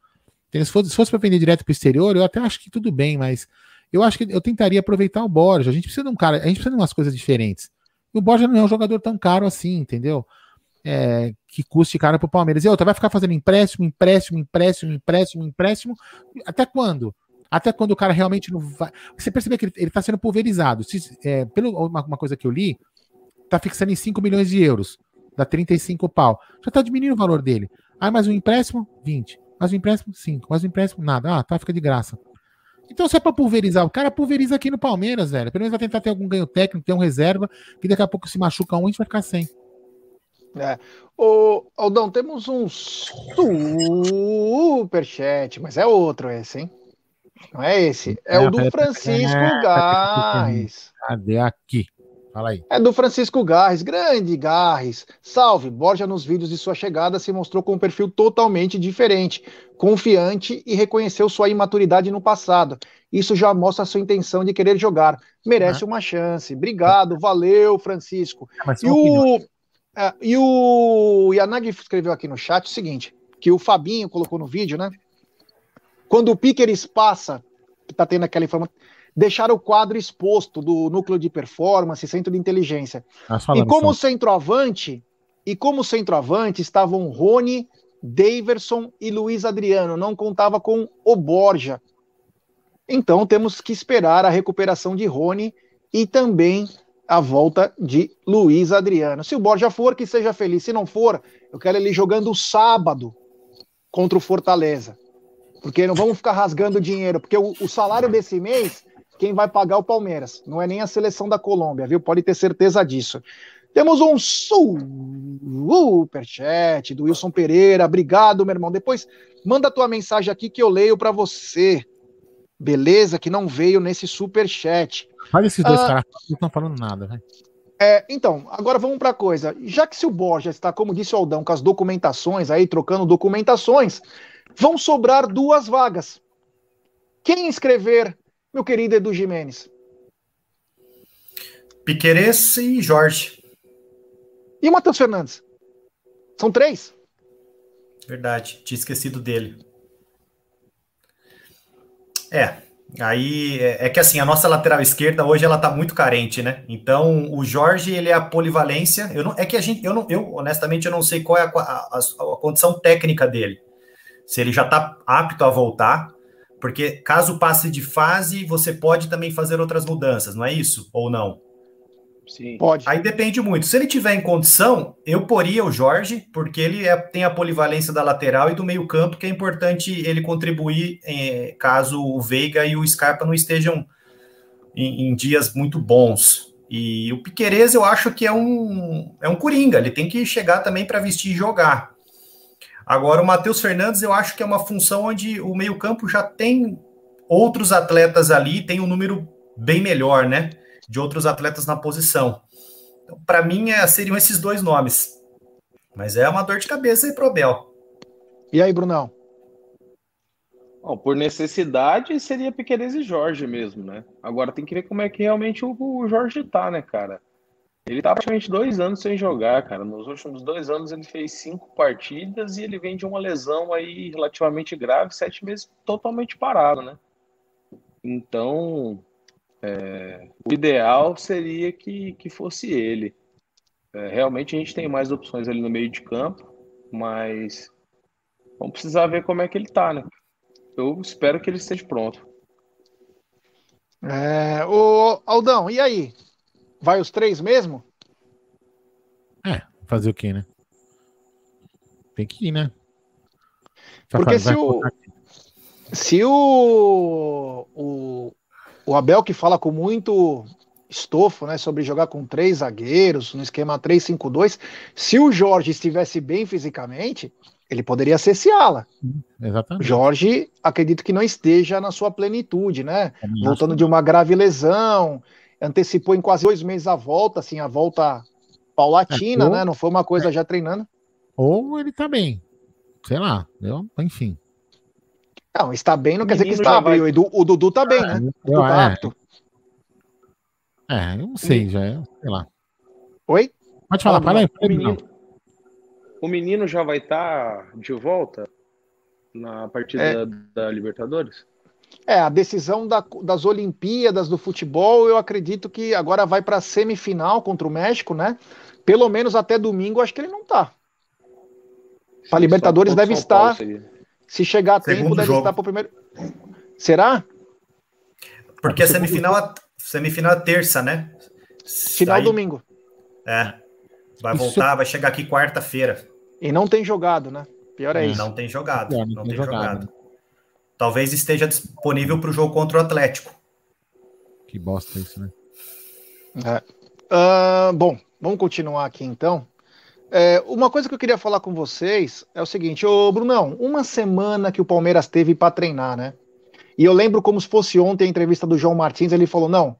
Fosse, se fosse para vender direto para o exterior, eu até acho que tudo bem, mas eu acho que eu tentaria aproveitar o Borja. A gente precisa de um cara, a gente precisa de umas coisas diferentes. E o Borja não é um jogador tão caro assim, entendeu? É, que custe caro para o Palmeiras. E outra, vai ficar fazendo empréstimo, empréstimo, empréstimo, empréstimo, empréstimo. Até quando? Até quando o cara realmente não vai. Você percebe que ele, está sendo pulverizado. Se, é, pelo, uma, uma, coisa que eu li, tá fixando em 5 milhões de euros. Dá 35 pau. Já tá diminuindo o valor dele. Aí mais um empréstimo, 20. Mais um empréstimo, 5. Mais um empréstimo, nada. Ah, tá, fica de graça. Então, se é pra pulverizar o cara, pulveriza aqui no Palmeiras, velho. Pelo menos vai tentar ter algum ganho técnico, ter um reserva, que daqui a pouco se machuca um, a gente vai ficar sem. É. Ô, Aldão, temos um superchat, mas é outro esse, hein? Não é esse. É o do Francisco Garres. Cadê aqui? Fala aí. É do Francisco Garres. Grande Garres. Salve. Borja, nos vídeos de sua chegada, se mostrou com um perfil totalmente diferente, confiante e reconheceu sua imaturidade no passado. Isso já mostra a sua intenção de querer jogar. Merece uhum. uma chance. Obrigado. Valeu, Francisco. É, e, o, é, e o Yanagi escreveu aqui no chat o seguinte: que o Fabinho colocou no vídeo, né? Quando o Piqueres passa, que está tendo aquela informação, deixar o quadro exposto do núcleo de performance, centro de inteligência. E como centroavante, e como centroavante estavam Rony, Daverson e Luiz Adriano, não contava com o Borja. Então temos que esperar a recuperação de Rony e também a volta de Luiz Adriano. Se o Borja for, que seja feliz. Se não for, eu quero ele jogando sábado contra o Fortaleza. Porque não vamos ficar rasgando dinheiro, porque o, o salário desse mês, quem vai pagar é o Palmeiras, não é nem a seleção da Colômbia, viu? Pode ter certeza disso. Temos um superchat do Wilson Pereira. Obrigado, meu irmão. Depois manda a tua mensagem aqui que eu leio para você. Beleza? Que não veio nesse superchat. Olha esses dois ah, caras não estão falando nada, velho. É, então, agora vamos para coisa. Já que se o Borja está, como disse o Aldão, com as documentações aí, trocando documentações, vão sobrar duas vagas. Quem escrever, meu querido Edu Jimenez? Piqueires e Jorge. E o Matheus Fernandes? São três? Verdade, tinha esquecido dele. É, aí é, é que assim, a nossa lateral esquerda hoje ela tá muito carente, né? Então, o Jorge, ele é a polivalência. Eu não, é que a gente, eu não, eu honestamente eu não sei qual é a, a, a condição técnica dele se ele já está apto a voltar, porque caso passe de fase, você pode também fazer outras mudanças, não é isso? Ou não? Sim. Pode. Aí depende muito. Se ele tiver em condição, eu poria o Jorge, porque ele é, tem a polivalência da lateral e do meio-campo, que é importante ele contribuir é, caso o Veiga e o Scarpa não estejam em, em, dias muito bons. E o Piquerez eu acho que é um, é um coringa, ele tem que chegar também para vestir e jogar. Agora, o Matheus Fernandes, eu acho que é uma função onde o meio-campo já tem outros atletas ali, tem um número bem melhor, né? De outros atletas na posição. Então, para mim, é, seriam esses dois nomes. Mas é uma dor de cabeça aí pro Bel. E aí, Brunão? Bom, por necessidade, seria Piqueires e Jorge mesmo, né? Agora tem que ver como é que realmente o, o Jorge tá, né, cara? Ele tá praticamente dois anos sem jogar, cara. Nos últimos dois anos ele fez cinco partidas e ele vem de uma lesão aí relativamente grave, sete meses totalmente parado, né? Então, é, o ideal seria que, que fosse ele. É, realmente a gente tem mais opções ali no meio de campo, mas vamos precisar ver como é que ele tá, né? Eu espero que ele esteja pronto. É, o Aldão, e aí? Vai os três mesmo? É, fazer o quê, né? Tem que ir, né? Porque se o, se o, o, o Abel que fala com muito estofo, né, sobre jogar com três zagueiros, no esquema 3-5-2, se o Jorge estivesse bem fisicamente, ele poderia ser esse ala. Exatamente. Jorge, acredito que não esteja na sua plenitude, né? Voltando de uma grave lesão, antecipou em quase dois meses a volta, assim, a volta paulatina, é, ou, né? Não foi uma coisa é, já treinando. Ou ele tá bem. Sei lá, eu, enfim. Não, está bem não quer dizer que está bem. Vai... O, Dudu tá bem, né? Eu, tá apto. É, eu não sei, já é, sei lá. Oi? Pode falar, fala aí. O menino, o menino já vai estar tá de volta na partida é. da, da, Libertadores? É, a decisão da, das Olimpíadas do futebol, eu acredito que agora vai para a semifinal contra o México, né? Pelo menos até domingo, acho que ele não tá. Para Libertadores deve estar. Se chegar a tempo, deve jogo. estar para o primeiro. Será? Porque a semifinal, semifinal é terça, né? Final Aí... domingo. É. Vai Isso... voltar, vai chegar aqui quarta-feira. E não tem jogado, né? Pior é isso. Não tem jogado. É, não, não, tem, tem jogado. jogado. Talvez esteja disponível para o jogo contra o Atlético. Que bosta isso, né? É. Uh, bom, vamos continuar aqui então. É, uma coisa que eu queria falar com vocês é o seguinte, ô Brunão, uma semana que o Palmeiras teve para treinar, né? E eu lembro como se fosse ontem a entrevista do João Martins, ele falou: não,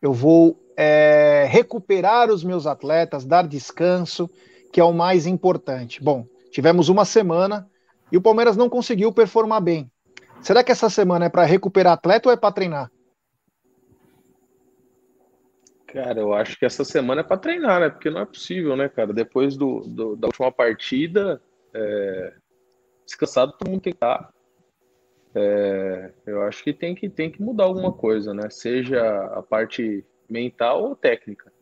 eu vou é, recuperar os meus atletas, dar descanso, que é o mais importante. Bom, tivemos uma semana e o Palmeiras não conseguiu performar bem. Será que essa semana é para recuperar atleta ou é para treinar? Cara, eu acho que essa semana é para treinar, né? Porque não é possível, né, cara? Depois do, do da última partida, é... descansado todo mundo tem que estar. É... eu acho que tem, que tem que mudar alguma coisa, né? Seja a parte mental ou técnica.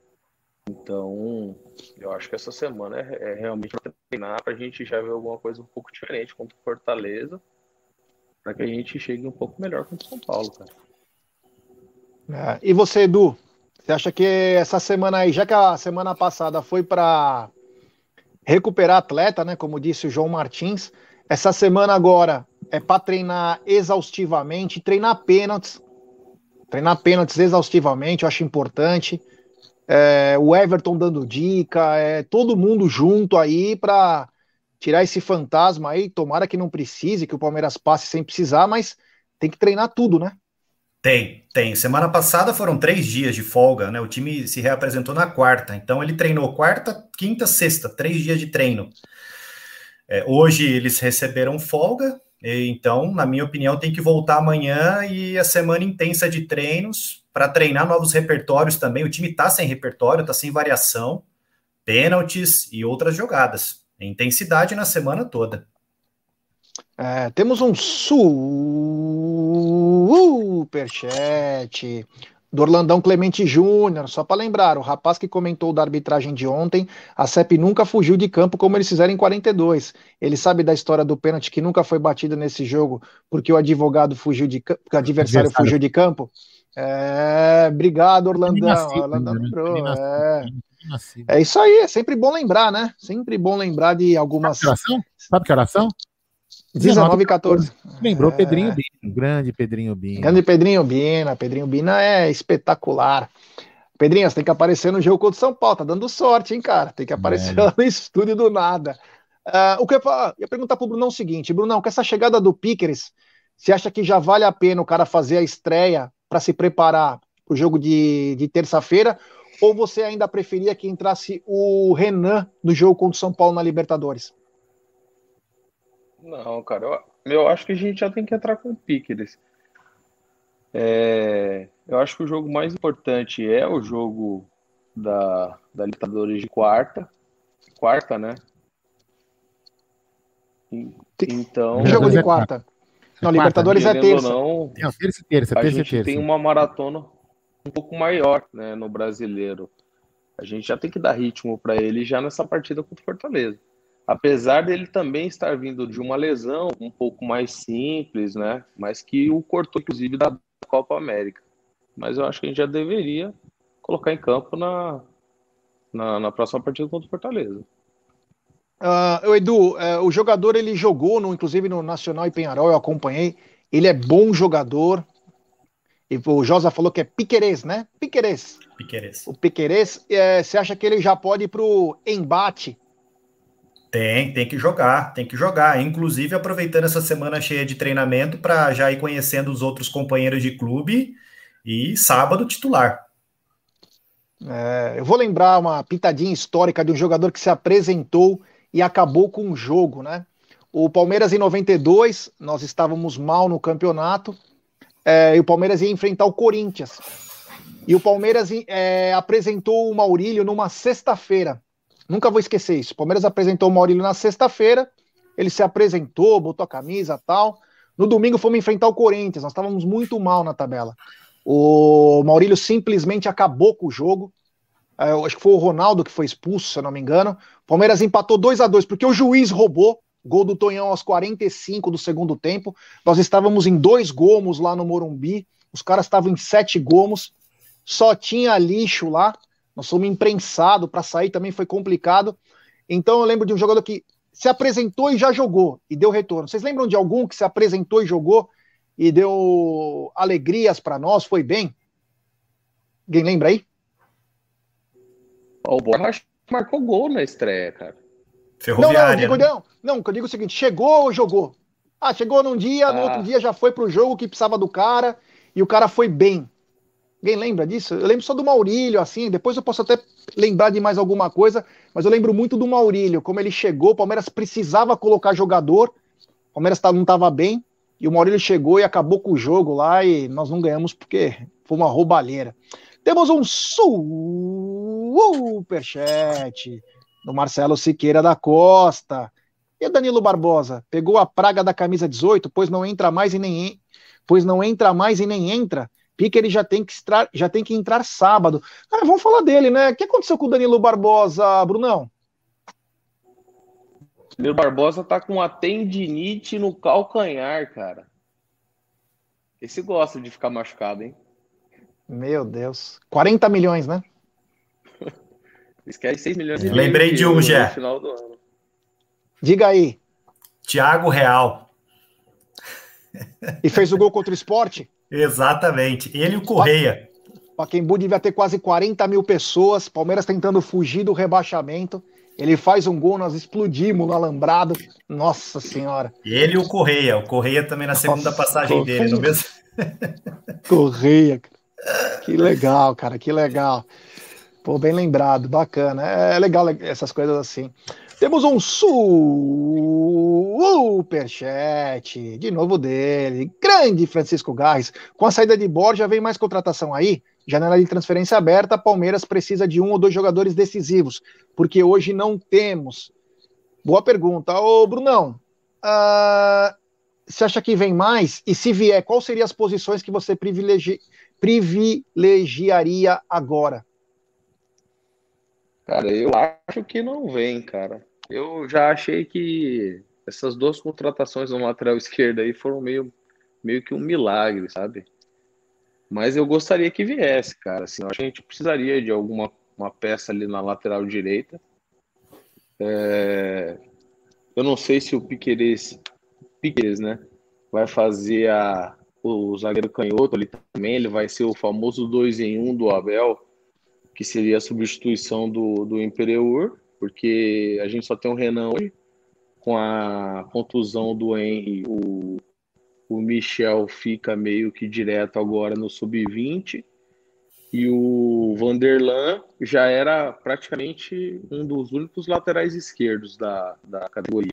Então, eu acho que essa semana é, é realmente para treinar, para a gente já ver alguma coisa um pouco diferente contra o Fortaleza, para que a gente chegue um pouco melhor contra o São Paulo, cara. É, e você, Edu? Você acha que essa semana aí, já que a semana passada foi para recuperar atleta, né? Como disse o João Martins, essa semana agora é para treinar exaustivamente, treinar pênaltis, treinar pênaltis exaustivamente, eu acho importante. É, o Everton dando dica, é todo mundo junto aí para tirar esse fantasma aí. Tomara que não precise, que o Palmeiras passe sem precisar, mas tem que treinar tudo, né? Tem, tem. Semana passada foram três dias de folga, né? O time se reapresentou na quarta, então ele treinou quarta, quinta, sexta, três dias de treino. É, hoje eles receberam folga, então, na minha opinião, tem que voltar amanhã e a semana intensa de treinos para treinar novos repertórios também. O time está sem repertório, está sem variação, pênaltis e outras jogadas. Intensidade na semana toda. É, temos um superchat do Orlandão Clemente Júnior, só para lembrar, o rapaz que comentou da arbitragem de ontem, a CEP nunca fugiu de campo como eles fizeram em 42. Ele sabe da história do pênalti que nunca foi batido nesse jogo porque o advogado fugiu de campo, o adversário, adversário fugiu de campo? É, obrigado, Orlandão. Orlandão lembrou. É. é isso aí, é sempre bom lembrar, né? Sempre bom lembrar de algumas. Sabe que oração? 19 e 14. Lembrou é... Pedrinho Bina, grande Pedrinho Bina. Grande Pedrinho Bina, Pedrinho Bina é espetacular. Pedrinho, você tem que aparecer no jogo contra São Paulo, tá dando sorte, hein, cara? Tem que aparecer lá no estúdio do nada. Uh, o que eu ia, ia perguntar pro Brunão é o seguinte, Brunão, com essa chegada do Pickers, você acha que já vale a pena o cara fazer a estreia para se preparar para o jogo de, de terça-feira? Ou você ainda preferia que entrasse o Renan no jogo contra o São Paulo na Libertadores? Não, cara, eu, eu acho que a gente já tem que entrar com o Pickers. É, eu acho que o jogo mais importante é o jogo da, da Libertadores de quarta. Quarta, né? Então. Jogo de quarta. Não, Libertadores é terça. Não, não, terça, terça, a terça, gente terça. tem uma maratona um pouco maior né, no brasileiro. A gente já tem que dar ritmo para ele já nessa partida contra o Fortaleza apesar dele também estar vindo de uma lesão um pouco mais simples, né? Mas que o cortou, inclusive, da Copa América. Mas eu acho que a gente já deveria colocar em campo na, na, na próxima partida contra o Fortaleza. Uh, Edu, uh, o jogador ele jogou, no, inclusive no Nacional e Penharol, eu acompanhei. Ele é bom jogador. E o Josa falou que é Piquerez, né? Piquerez. Piquerez. O Piquerez, é, você acha que ele já pode ir pro embate? Tem, tem que jogar, tem que jogar. Inclusive aproveitando essa semana cheia de treinamento para já ir conhecendo os outros companheiros de clube e sábado titular. É, eu vou lembrar uma pitadinha histórica de um jogador que se apresentou e acabou com o jogo, né? O Palmeiras em 92, nós estávamos mal no campeonato, é, e o Palmeiras ia enfrentar o Corinthians. E o Palmeiras é, apresentou o Maurílio numa sexta-feira. Nunca vou esquecer isso. O Palmeiras apresentou o Maurílio na sexta-feira, ele se apresentou, botou a camisa tal. No domingo fomos enfrentar o Corinthians, nós estávamos muito mal na tabela. O Maurílio simplesmente acabou com o jogo. É, eu acho que foi o Ronaldo que foi expulso, se eu não me engano. O Palmeiras empatou 2 a 2 porque o juiz roubou. Gol do Tonhão aos 45 do segundo tempo. Nós estávamos em dois gomos lá no Morumbi. Os caras estavam em sete gomos. Só tinha lixo lá. Nós fomos imprensados para sair também foi complicado. Então eu lembro de um jogador que se apresentou e já jogou e deu retorno. Vocês lembram de algum que se apresentou e jogou e deu alegrias para nós? Foi bem? Alguém lembra aí? O Borja marcou gol na estreia, cara. Ferroviária. Não, não, digo, né? não, não, eu digo o seguinte: chegou ou jogou? Ah, chegou num dia, ah. no outro dia já foi pro jogo que precisava do cara e o cara foi bem. Alguém lembra disso? Eu lembro só do Maurílio, assim, depois eu posso até lembrar de mais alguma coisa, mas eu lembro muito do Maurílio, como ele chegou, o Palmeiras precisava colocar jogador, o Palmeiras não estava bem, e o Maurílio chegou e acabou com o jogo lá, e nós não ganhamos porque foi uma roubalheira. Temos um superchat do Marcelo Siqueira da Costa. E o Danilo Barbosa? Pegou a praga da camisa 18, pois não entra mais e nem pois não entra mais e nem entra. Pique ele já tem que entrar, já tem que entrar sábado. Ah, vamos falar dele, né? O que aconteceu com o Danilo Barbosa, Brunão? Danilo Barbosa tá com a tendinite no calcanhar, cara. Esse gosta de ficar machucado, hein? Meu Deus. 40 milhões, né? Eles querem 6 milhões de Lembrei de um, já. Diga aí. Thiago Real. E fez o gol contra o esporte? Exatamente. Ele e o Correia. Paquembu devia ter quase 40 mil pessoas. Palmeiras tentando fugir do rebaixamento. Ele faz um gol, nós explodimos no alambrado. Nossa Senhora. Ele e o Correia. O Correia também na segunda Nossa, passagem Correia. dele, no mesmo. Correia. Que legal, cara, que legal. Pô, bem lembrado, bacana. É, é legal essas coisas assim. Temos um superchat, de novo dele, grande Francisco Garres. Com a saída de Borja, vem mais contratação aí? Janela de transferência aberta, Palmeiras precisa de um ou dois jogadores decisivos, porque hoje não temos. Boa pergunta. Ô, Brunão, uh, você acha que vem mais? E se vier, quais seriam as posições que você privilegi privilegiaria agora? Cara, eu acho que não vem, cara. Eu já achei que essas duas contratações no lateral esquerdo aí foram meio, meio que um milagre, sabe? Mas eu gostaria que viesse, cara. Assim, a gente precisaria de alguma uma peça ali na lateral direita. É... Eu não sei se o Piqueires, Piqueires, né, vai fazer a, o zagueiro canhoto ali também. Ele vai ser o famoso 2 em 1 um do Abel, que seria a substituição do, do Imperiur porque a gente só tem o Renan hoje, com a contusão do Henry, o, o Michel fica meio que direto agora no sub-20, e o Vanderlan já era praticamente um dos únicos laterais esquerdos da, da categoria.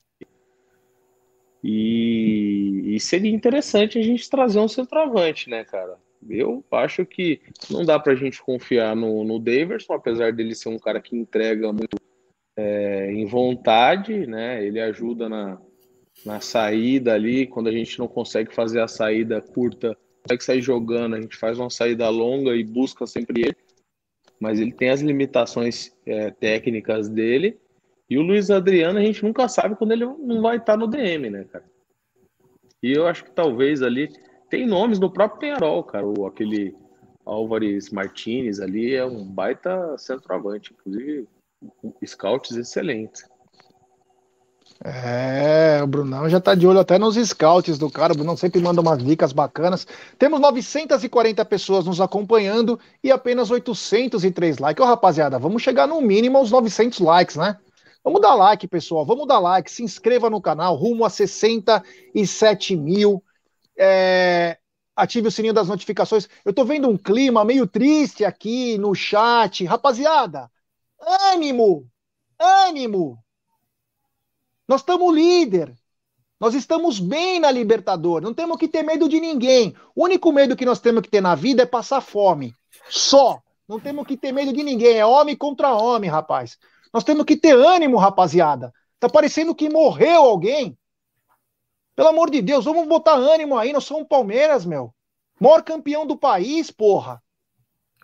E, e, seria interessante a gente trazer um centroavante, né, cara? Eu acho que não dá pra gente confiar no, no Daverson, apesar dele ser um cara que entrega muito é, em vontade, né? Ele ajuda na, na saída ali, quando a gente não consegue fazer a saída curta, consegue sair jogando, a gente faz uma saída longa e busca sempre ele. Mas ele tem as limitações é, técnicas dele. E o Luiz Adriano, a gente nunca sabe quando ele não vai estar no DM, né, cara? E eu acho que talvez ali. Tem nomes no próprio Penharol, cara. O, aquele Álvares Martinez ali é um baita centroavante. Inclusive, scouts excelentes. É, o Brunão já tá de olho até nos scouts do cara. O Brunão sempre manda umas dicas bacanas. Temos 940 pessoas nos acompanhando e apenas 803 likes. Ô, rapaziada, vamos chegar no mínimo aos 900 likes, né? Vamos dar like, pessoal. Vamos dar like. Se inscreva no canal, rumo a 67 mil. É, ative o sininho das notificações. Eu tô vendo um clima meio triste aqui no chat. Rapaziada, ânimo! Ânimo! Nós estamos líder. Nós estamos bem na Libertadores. Não temos que ter medo de ninguém. O único medo que nós temos que ter na vida é passar fome. Só. Não temos que ter medo de ninguém. É homem contra homem, rapaz. Nós temos que ter ânimo, rapaziada. Tá parecendo que morreu alguém. Pelo amor de Deus, vamos botar ânimo aí. Nós somos Palmeiras, meu. Maior campeão do país, porra.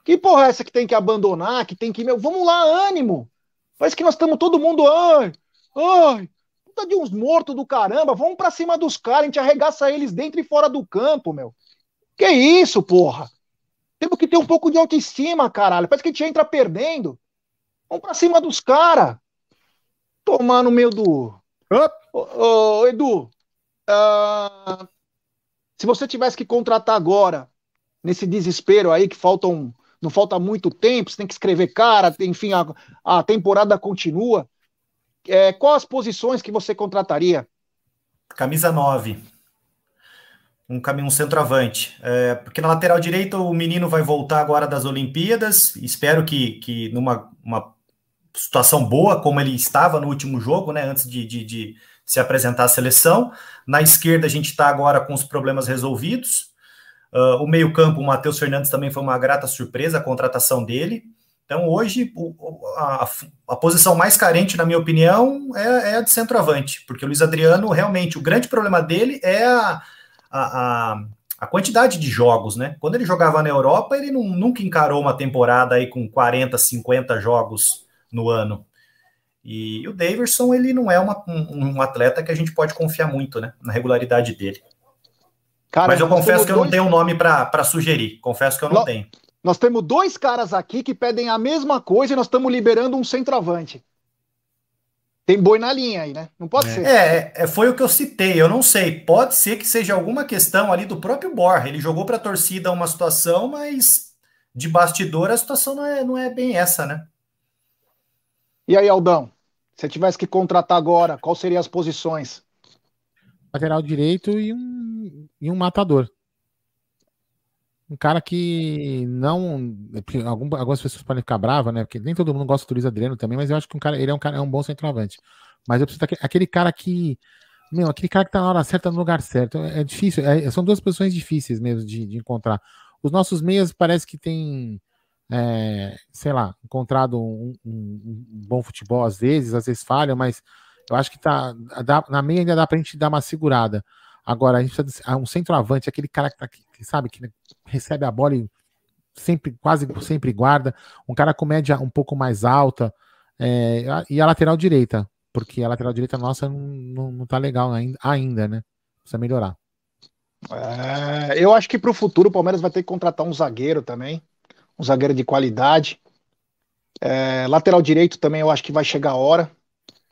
Que porra é essa que tem que abandonar, que tem que. Meu, vamos lá, ânimo. Parece que nós estamos todo mundo. Ai, ai, puta de uns mortos do caramba, vamos pra cima dos caras, a gente arregaça eles dentro e fora do campo, meu. Que isso, porra? Temos que ter um pouco de autoestima, caralho. Parece que a gente entra perdendo. Vamos pra cima dos caras. Tomar no meio do. Ô, ô, Edu, uh, se você tivesse que contratar agora, nesse desespero aí, que faltam, não falta muito tempo, você tem que escrever cara, enfim, a, a temporada continua é, quais as posições que você contrataria? Camisa 9. Um caminho um centroavante. É, porque na lateral direita o menino vai voltar agora das Olimpíadas. Espero que, que numa uma situação boa, como ele estava no último jogo, né? Antes de, de, de se apresentar à seleção. Na esquerda, a gente está agora com os problemas resolvidos. Uh, o meio-campo, o Matheus Fernandes também foi uma grata surpresa a contratação dele. Então, hoje, a, a, posição mais carente, na minha opinião, é, é, a de centroavante, porque o Luiz Adriano, realmente, o grande problema dele é a, a, a, quantidade de jogos, né? Quando ele jogava na Europa, ele não, nunca encarou uma temporada aí com 40, 50 jogos no ano. E o Daverson, ele não é uma, um, um, atleta que a gente pode confiar muito, né? Na regularidade dele. Cara, Mas eu confesso que eu não tenho um nome para sugerir. Confesso que eu não tenho. Nós temos dois caras aqui que pedem a mesma coisa e nós estamos liberando um centroavante. Tem boi na linha aí, né? Não pode é. ser. É, é, foi o que eu citei. Eu não sei. Pode ser que seja alguma questão ali do próprio Borja. Ele jogou para a torcida uma situação, mas de bastidor a situação não é, não é bem essa, né? E aí, Aldão? Se tivesse que contratar agora, quais seriam as posições? Lateral direito e um, e um matador um cara que não. algumas pessoas podem ficar bravas, né? Porque nem todo mundo gosta do Luiz Adriano também, mas eu acho que um cara, ele é um cara, é um bom centroavante. Mas eu preciso daquele, aquele cara que. Meu, aquele cara que tá na hora certa no lugar certo. É difícil, é, são duas posições difíceis mesmo de, de, encontrar. Os nossos meias parece que tem. É, sei lá, encontrado um, um, um, bom futebol às vezes, às vezes falham, mas eu acho que tá. Dá, na meia ainda dá pra gente dar uma segurada. Agora, a gente precisa de um centroavante, aquele cara que, tá, que sabe, que recebe a bola e sempre, quase sempre guarda. Um cara com média um pouco mais alta. É, e a lateral direita, porque a lateral direita nossa não, não, não tá legal ainda, ainda, né? Precisa melhorar. É, eu acho que para o futuro o Palmeiras vai ter que contratar um zagueiro também, um zagueiro de qualidade. É, lateral direito também eu acho que vai chegar a hora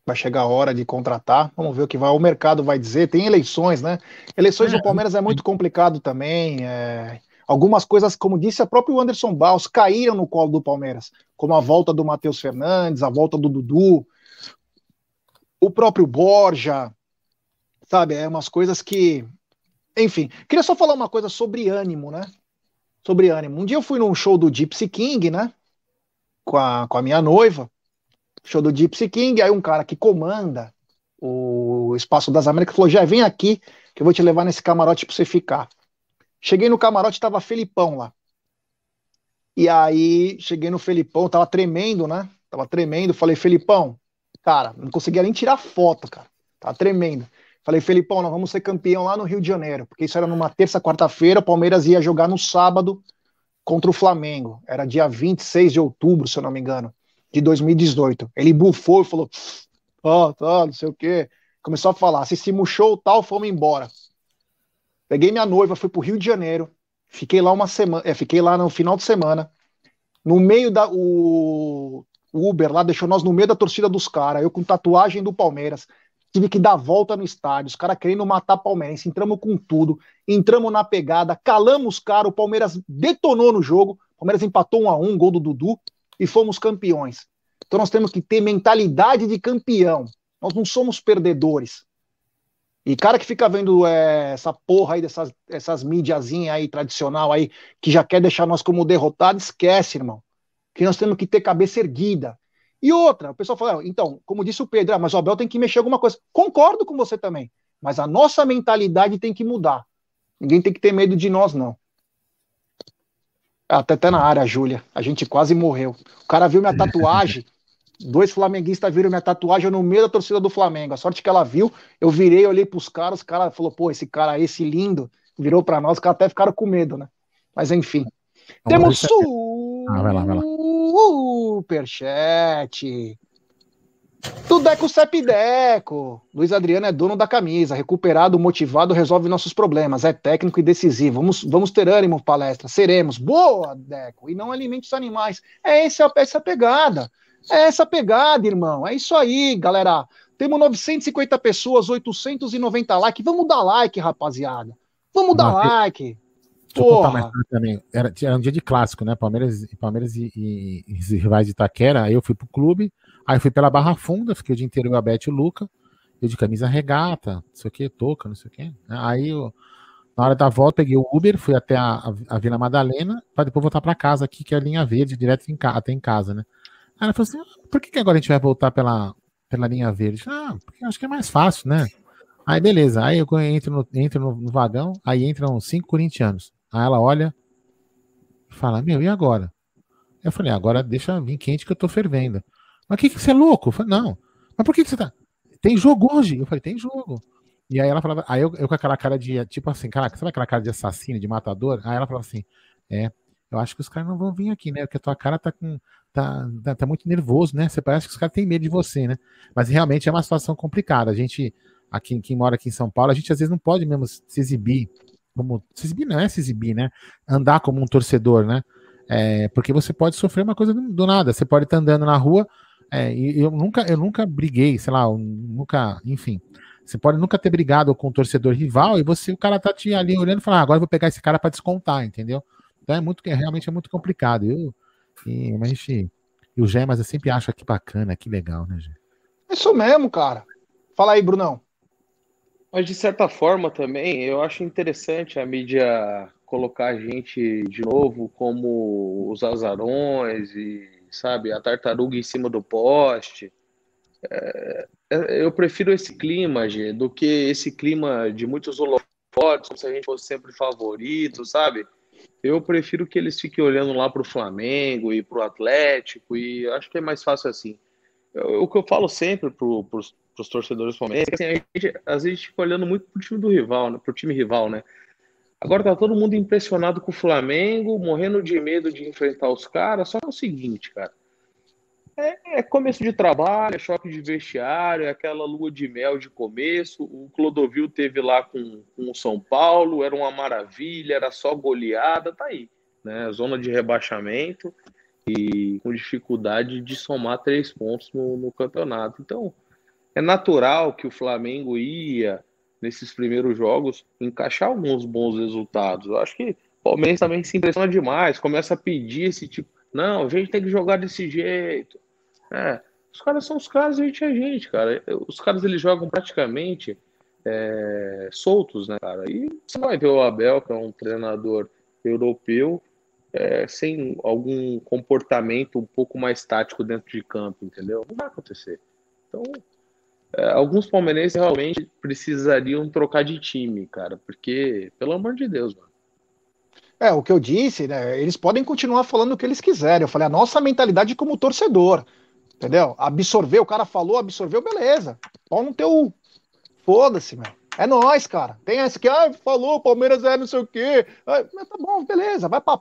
vai chegar a hora de contratar. Vamos ver o que vai, o mercado vai dizer. Tem eleições, né? Eleições é. do Palmeiras é muito complicado também. É... Algumas coisas, como disse a própria Anderson Baus, caíram no colo do Palmeiras, como a volta do Matheus Fernandes, a volta do Dudu, o próprio Borja, sabe? É umas coisas que. Enfim, queria só falar uma coisa sobre ânimo, né? Sobre ânimo. Um dia eu fui num show do Gypsy King, né? Com a, com a minha noiva show do Gypsy King, aí um cara que comanda o Espaço das Américas falou, já vem aqui que eu vou te levar nesse camarote para você ficar. Cheguei no camarote, tava Felipão lá. E aí, cheguei no Felipão, tava tremendo, né? Tava tremendo, falei, Felipão, cara, não conseguia nem tirar foto, cara. Tava tremendo. Falei, Felipão, nós vamos ser campeão lá no Rio de Janeiro, porque isso era numa terça, quarta-feira, o Palmeiras ia jogar no sábado contra o Flamengo. Era dia 26 de outubro, se eu não me engano de 2018. Ele bufou e falou: ó, oh, tá, não sei o quê. Começou a falar: assistimos show tal, fomos embora. Peguei minha noiva, fui pro Rio de Janeiro. Fiquei lá uma semana, é, fiquei lá no final de semana. No meio da. O, o Uber lá deixou nós no meio da torcida dos caras, eu com tatuagem do Palmeiras. Tive que dar volta no estádio, os caras querendo matar Palmeirense, entramos com tudo, entramos na pegada, calamos cara, o Palmeiras detonou no jogo, o Palmeiras empatou um a um, gol do Dudu, e fomos campeões. Então nós temos que ter mentalidade de campeão, nós não somos perdedores. E cara que fica vendo é, essa porra aí dessas essas mídiazinhas aí tradicional aí, que já quer deixar nós como derrotados, esquece, irmão. Que nós temos que ter cabeça erguida. E outra, o pessoal fala, então, como disse o Pedro, ah, mas o Abel tem que mexer alguma coisa. Concordo com você também, mas a nossa mentalidade tem que mudar. Ninguém tem que ter medo de nós, não. Até até na área, Júlia. A gente quase morreu. O cara viu minha tatuagem. Dois flamenguistas viram minha tatuagem no meio da torcida do Flamengo. A sorte que ela viu, eu virei, olhei pros caras, os caras falou, pô, esse cara, esse lindo, virou para nós, os caras até ficaram com medo, né? Mas enfim. Temos ah, vai lá, vai lá. Superchat. Do Deco Cepideco. Luiz Adriano é dono da camisa. Recuperado, motivado, resolve nossos problemas. É técnico e decisivo. Vamos, vamos ter ânimo, palestra. Seremos. Boa, Deco. E não alimente os animais. É essa, essa pegada. É essa pegada, irmão. É isso aí, galera. Temos 950 pessoas, 890 likes. Vamos dar like, rapaziada. Vamos dar like. Porra. também. Era, era um dia de clássico, né? Palmeiras, Palmeiras e, e, e, rivais de Itaquera. Aí eu fui pro clube, aí fui pela Barra Funda, fiquei o dia inteiro com a Beth e o Luca. Eu de camisa regata, não sei o que, toca, não sei o que. Aí eu, na hora da volta, peguei o Uber, fui até a, a, a Vila Madalena, para depois voltar para casa aqui, que é a linha verde, direto em, até em casa, né? Aí ela falou assim: ah, por que, que agora a gente vai voltar pela, pela linha verde? Ah, porque acho que é mais fácil, né? Aí beleza, aí eu entro no, entro no, no vagão, aí entram cinco corintianos. Aí ela olha e fala: Meu, e agora? Eu falei: Agora deixa vir quente que eu tô fervendo. Mas que, que você é louco? Eu falei: Não. Mas por que, que você tá. Tem jogo hoje? Eu falei: Tem jogo. E aí ela falava, aí eu, eu com aquela cara de, tipo assim, caraca, sabe aquela cara de assassino, de matador? Aí ela falava assim: É, eu acho que os caras não vão vir aqui, né? Porque a tua cara tá com. Tá, tá, tá muito nervoso, né? Você parece que os caras têm medo de você, né? Mas realmente é uma situação complicada. A gente, aqui, quem mora aqui em São Paulo, a gente às vezes não pode mesmo se exibir como se exibir não é se exibir, né? Andar como um torcedor, né? É, porque você pode sofrer uma coisa do, nada. Você pode estar andando na rua é, e eu nunca, eu nunca briguei, sei lá, nunca, enfim. Você pode nunca ter brigado com um torcedor rival e você, o cara tá te ali olhando e falar, ah, agora eu vou pegar esse cara para descontar, entendeu? Então é muito, é, realmente é muito complicado. Eu, e, mas gente, e o Gemas eu sempre acho que bacana, que legal, né, Gê? Isso mesmo, cara. Fala aí, Brunão. Mas de certa forma também, eu acho interessante a mídia colocar a gente de novo como os azarões e, sabe, a tartaruga em cima do poste. É, é eu prefiro esse clima, G, do que esse clima de muitos holofotes, como se a gente fosse sempre favorito, sabe? Eu prefiro que eles fiquem olhando lá para o Flamengo e para o Atlético, e acho que é mais fácil assim. O que eu falo sempre para os os torcedores palmeirenses, assim, a gente, às vezes a gente fica olhando muito pro time do rival, né, pro time rival, né? Agora tá todo mundo impressionado com o Flamengo, morrendo de medo de enfrentar os caras. Só é o seguinte, cara. É, é, começo de trabalho, é choque de vestiário, é aquela lua de mel de começo. O Clodovil teve lá com, com o São Paulo, era uma maravilha, era só goleada, tá aí. Né? Zona de rebaixamento e com dificuldade de somar três pontos no, no campeonato. Então, é natural que o Flamengo ia, nesses primeiros jogos, encaixar alguns bons resultados. Eu acho que o Palmeiras também se impressiona demais, começa a pedir esse tipo. Não, a gente tem que jogar desse jeito. É, os caras são os caras, a gente é gente, cara. Os caras eles jogam praticamente é, soltos, né, cara? E você vai ver o Abel, que é um treinador europeu, é, sem algum comportamento um pouco mais tático dentro de campo, entendeu? Não vai acontecer. Então, alguns palmeirenses realmente precisariam trocar de time, cara, porque, pelo amor de Deus, mano. É, o que eu disse, né? Eles podem continuar falando o que eles quiserem. Eu falei, a nossa mentalidade como torcedor, entendeu? Absorver, o cara falou, absorveu, beleza. Pau no teu. Foda-se, meu. É nós, cara. Tem essa que, ah, falou, Palmeiras é não sei o quê. Ah, tá bom, beleza, vai pra.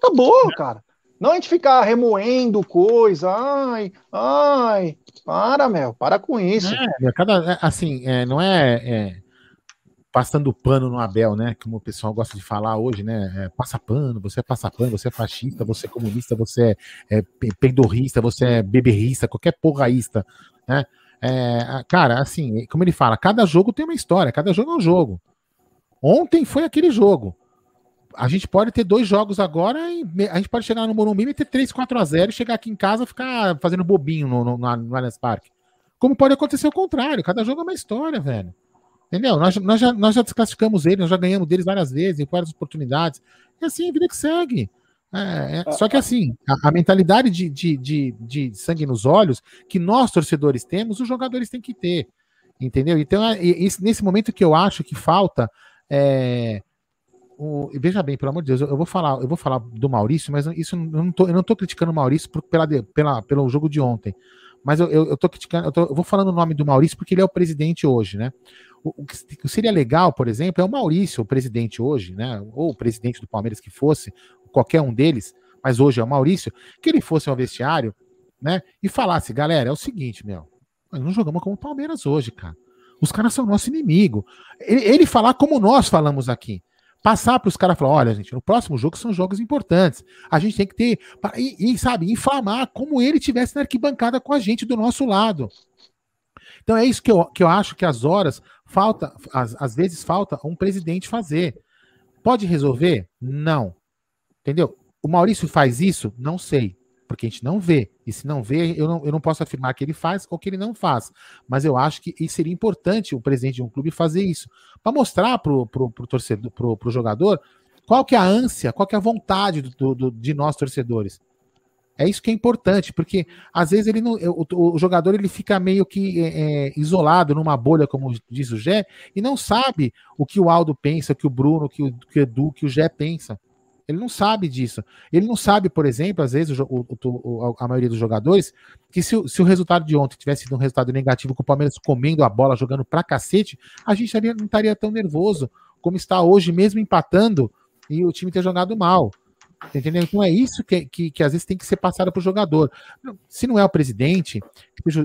Tá bom, cara. Não a gente ficar remoendo coisa, ai, ai, para, meu, para com isso. É, cada, é, assim, é, não é, é, passando pano no Abel, né? Como o pessoal gosta de falar hoje, né? É, passa pano, você é passa pano, você é fascista, você é comunista, você é, é peidorrista, você é beberrista, qualquer porraísta, né? É, cara, assim, como ele fala, cada jogo tem uma história, cada jogo é um jogo. Ontem foi aquele jogo. A gente pode ter dois jogos agora e a gente pode chegar no Morumbi e ter 3, 4 a 0 e chegar aqui em casa e ficar fazendo bobinho no, no, no, no Allianz Parque. Como pode acontecer o contrário, cada jogo é uma história, velho. Entendeu? Nós, nós, já, nós já desclassificamos eles, nós já ganhamos deles várias vezes, em várias oportunidades. E assim, a vida que segue. É, é, só que assim, a, a mentalidade de, de, de, de, sangue nos olhos que nós, torcedores, temos, os jogadores têm que ter. Entendeu? Então, é, nesse momento que eu acho que falta. É, o, veja bem, pelo amor de Deus, eu, eu, vou falar, eu vou falar do Maurício, mas isso eu não tô, eu não tô criticando o Maurício por, pela, pela, pelo jogo de ontem. Mas eu, eu, eu tô criticando, eu, tô, eu vou falando o nome do Maurício porque ele é o presidente hoje, né? O, o, que seria legal, por exemplo, é o Maurício, o presidente hoje, né? Ou o presidente do Palmeiras que fosse, qualquer um deles, mas hoje é o Maurício, que ele fosse ao vestiário, né? E falasse, galera, é o seguinte, meu, nós não jogamos como o Palmeiras hoje, cara. Os caras são nosso inimigo. Ele, ele falar como nós falamos aqui. Passar para os caras falar: olha, gente, no próximo jogo são jogos importantes. A gente tem que ter. E, e, sabe, inflamar como ele tivesse na arquibancada com a gente do nosso lado. Então é isso que eu, que eu acho que as horas falta, às, às vezes falta um presidente fazer. Pode resolver? Não. Entendeu? O Maurício faz isso? Não sei, porque a gente não vê. E se não vê, eu não, eu não posso afirmar que ele faz ou que ele não faz. Mas eu acho que seria importante o presidente de um clube fazer isso, para mostrar pro, pro, pro torcedor, pro, pro jogador, qual que é a ânsia, qual que é a vontade do, do, de nós torcedores. É isso que é importante, porque às vezes ele não, o, o jogador ele fica meio que é, é, isolado numa bolha, como diz o Gé, e não sabe o que o Aldo pensa, o que o Bruno, o que o, o Edu, que o Gé pensa. Ele não sabe disso. Ele não sabe, por exemplo, às vezes, o, o, a maioria dos jogadores, que se, se, o resultado de ontem tivesse sido um resultado negativo com o Palmeiras comendo a bola, jogando pra cacete, a gente não estaria tão nervoso como está hoje, mesmo empatando e o time ter jogado mal. Entendeu? Então é isso que, que, que às vezes tem que ser passado para o jogador. Se não é o presidente,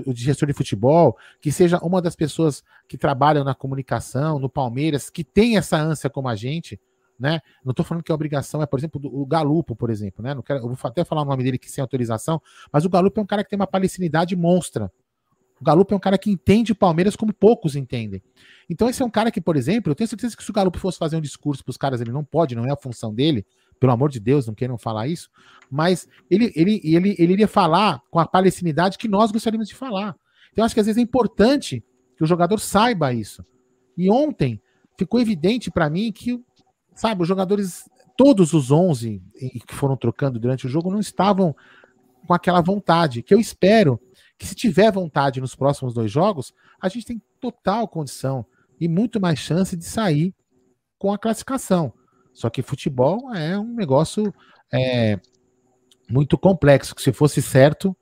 o gestor de futebol, que seja uma das pessoas que trabalham na comunicação, no Palmeiras, que tem essa ânsia como a gente, né? Não estou falando que a obrigação é, por exemplo, o Galupo, por exemplo, né? Não quero, eu vou até falar o nome dele aqui sem autorização, mas o Galupo é um cara que tem uma palestinidade monstra. O Galupo é um cara que entende o Palmeiras como poucos entendem. Então, esse é um cara que, por exemplo, eu tenho certeza que se o Galupo fosse fazer um discurso para os caras, ele não pode, não é a função dele, pelo amor de Deus, não queiram falar isso, mas ele, ele, ele, ele iria falar com a palestinidade que nós gostaríamos de falar. Então, acho que às vezes é importante que o jogador saiba isso. E ontem ficou evidente para mim que Sabe, os jogadores, todos os 11 que foram trocando durante o jogo, não estavam com aquela vontade, que eu espero que se tiver vontade nos próximos dois jogos, a gente tem total condição e muito mais chance de sair com a classificação. Só que futebol é um negócio é, muito complexo, que se fosse certo,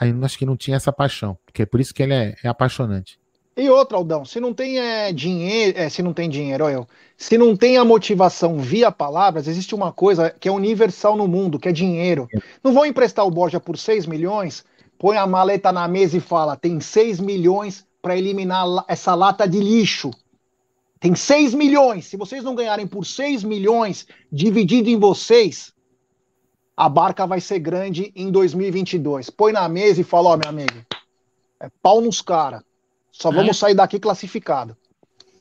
aí acho que não tinha essa paixão, porque é por isso que ele é, é apaixonante. E outra, Aldão, se não tem é, dinheiro, é, se não tem dinheiro, olha eu, se não tem a motivação via palavras, existe uma coisa que é universal no mundo, que é dinheiro. Não vão emprestar o Borja por 6 milhões, põe a maleta na mesa e fala: tem 6 milhões para eliminar essa lata de lixo. Tem 6 milhões. Se vocês não ganharem por 6 milhões dividido em vocês, a barca vai ser grande em 2022. Põe na mesa e fala: ó, oh, meu amigo, é pau nos caras só vamos é. sair daqui classificado.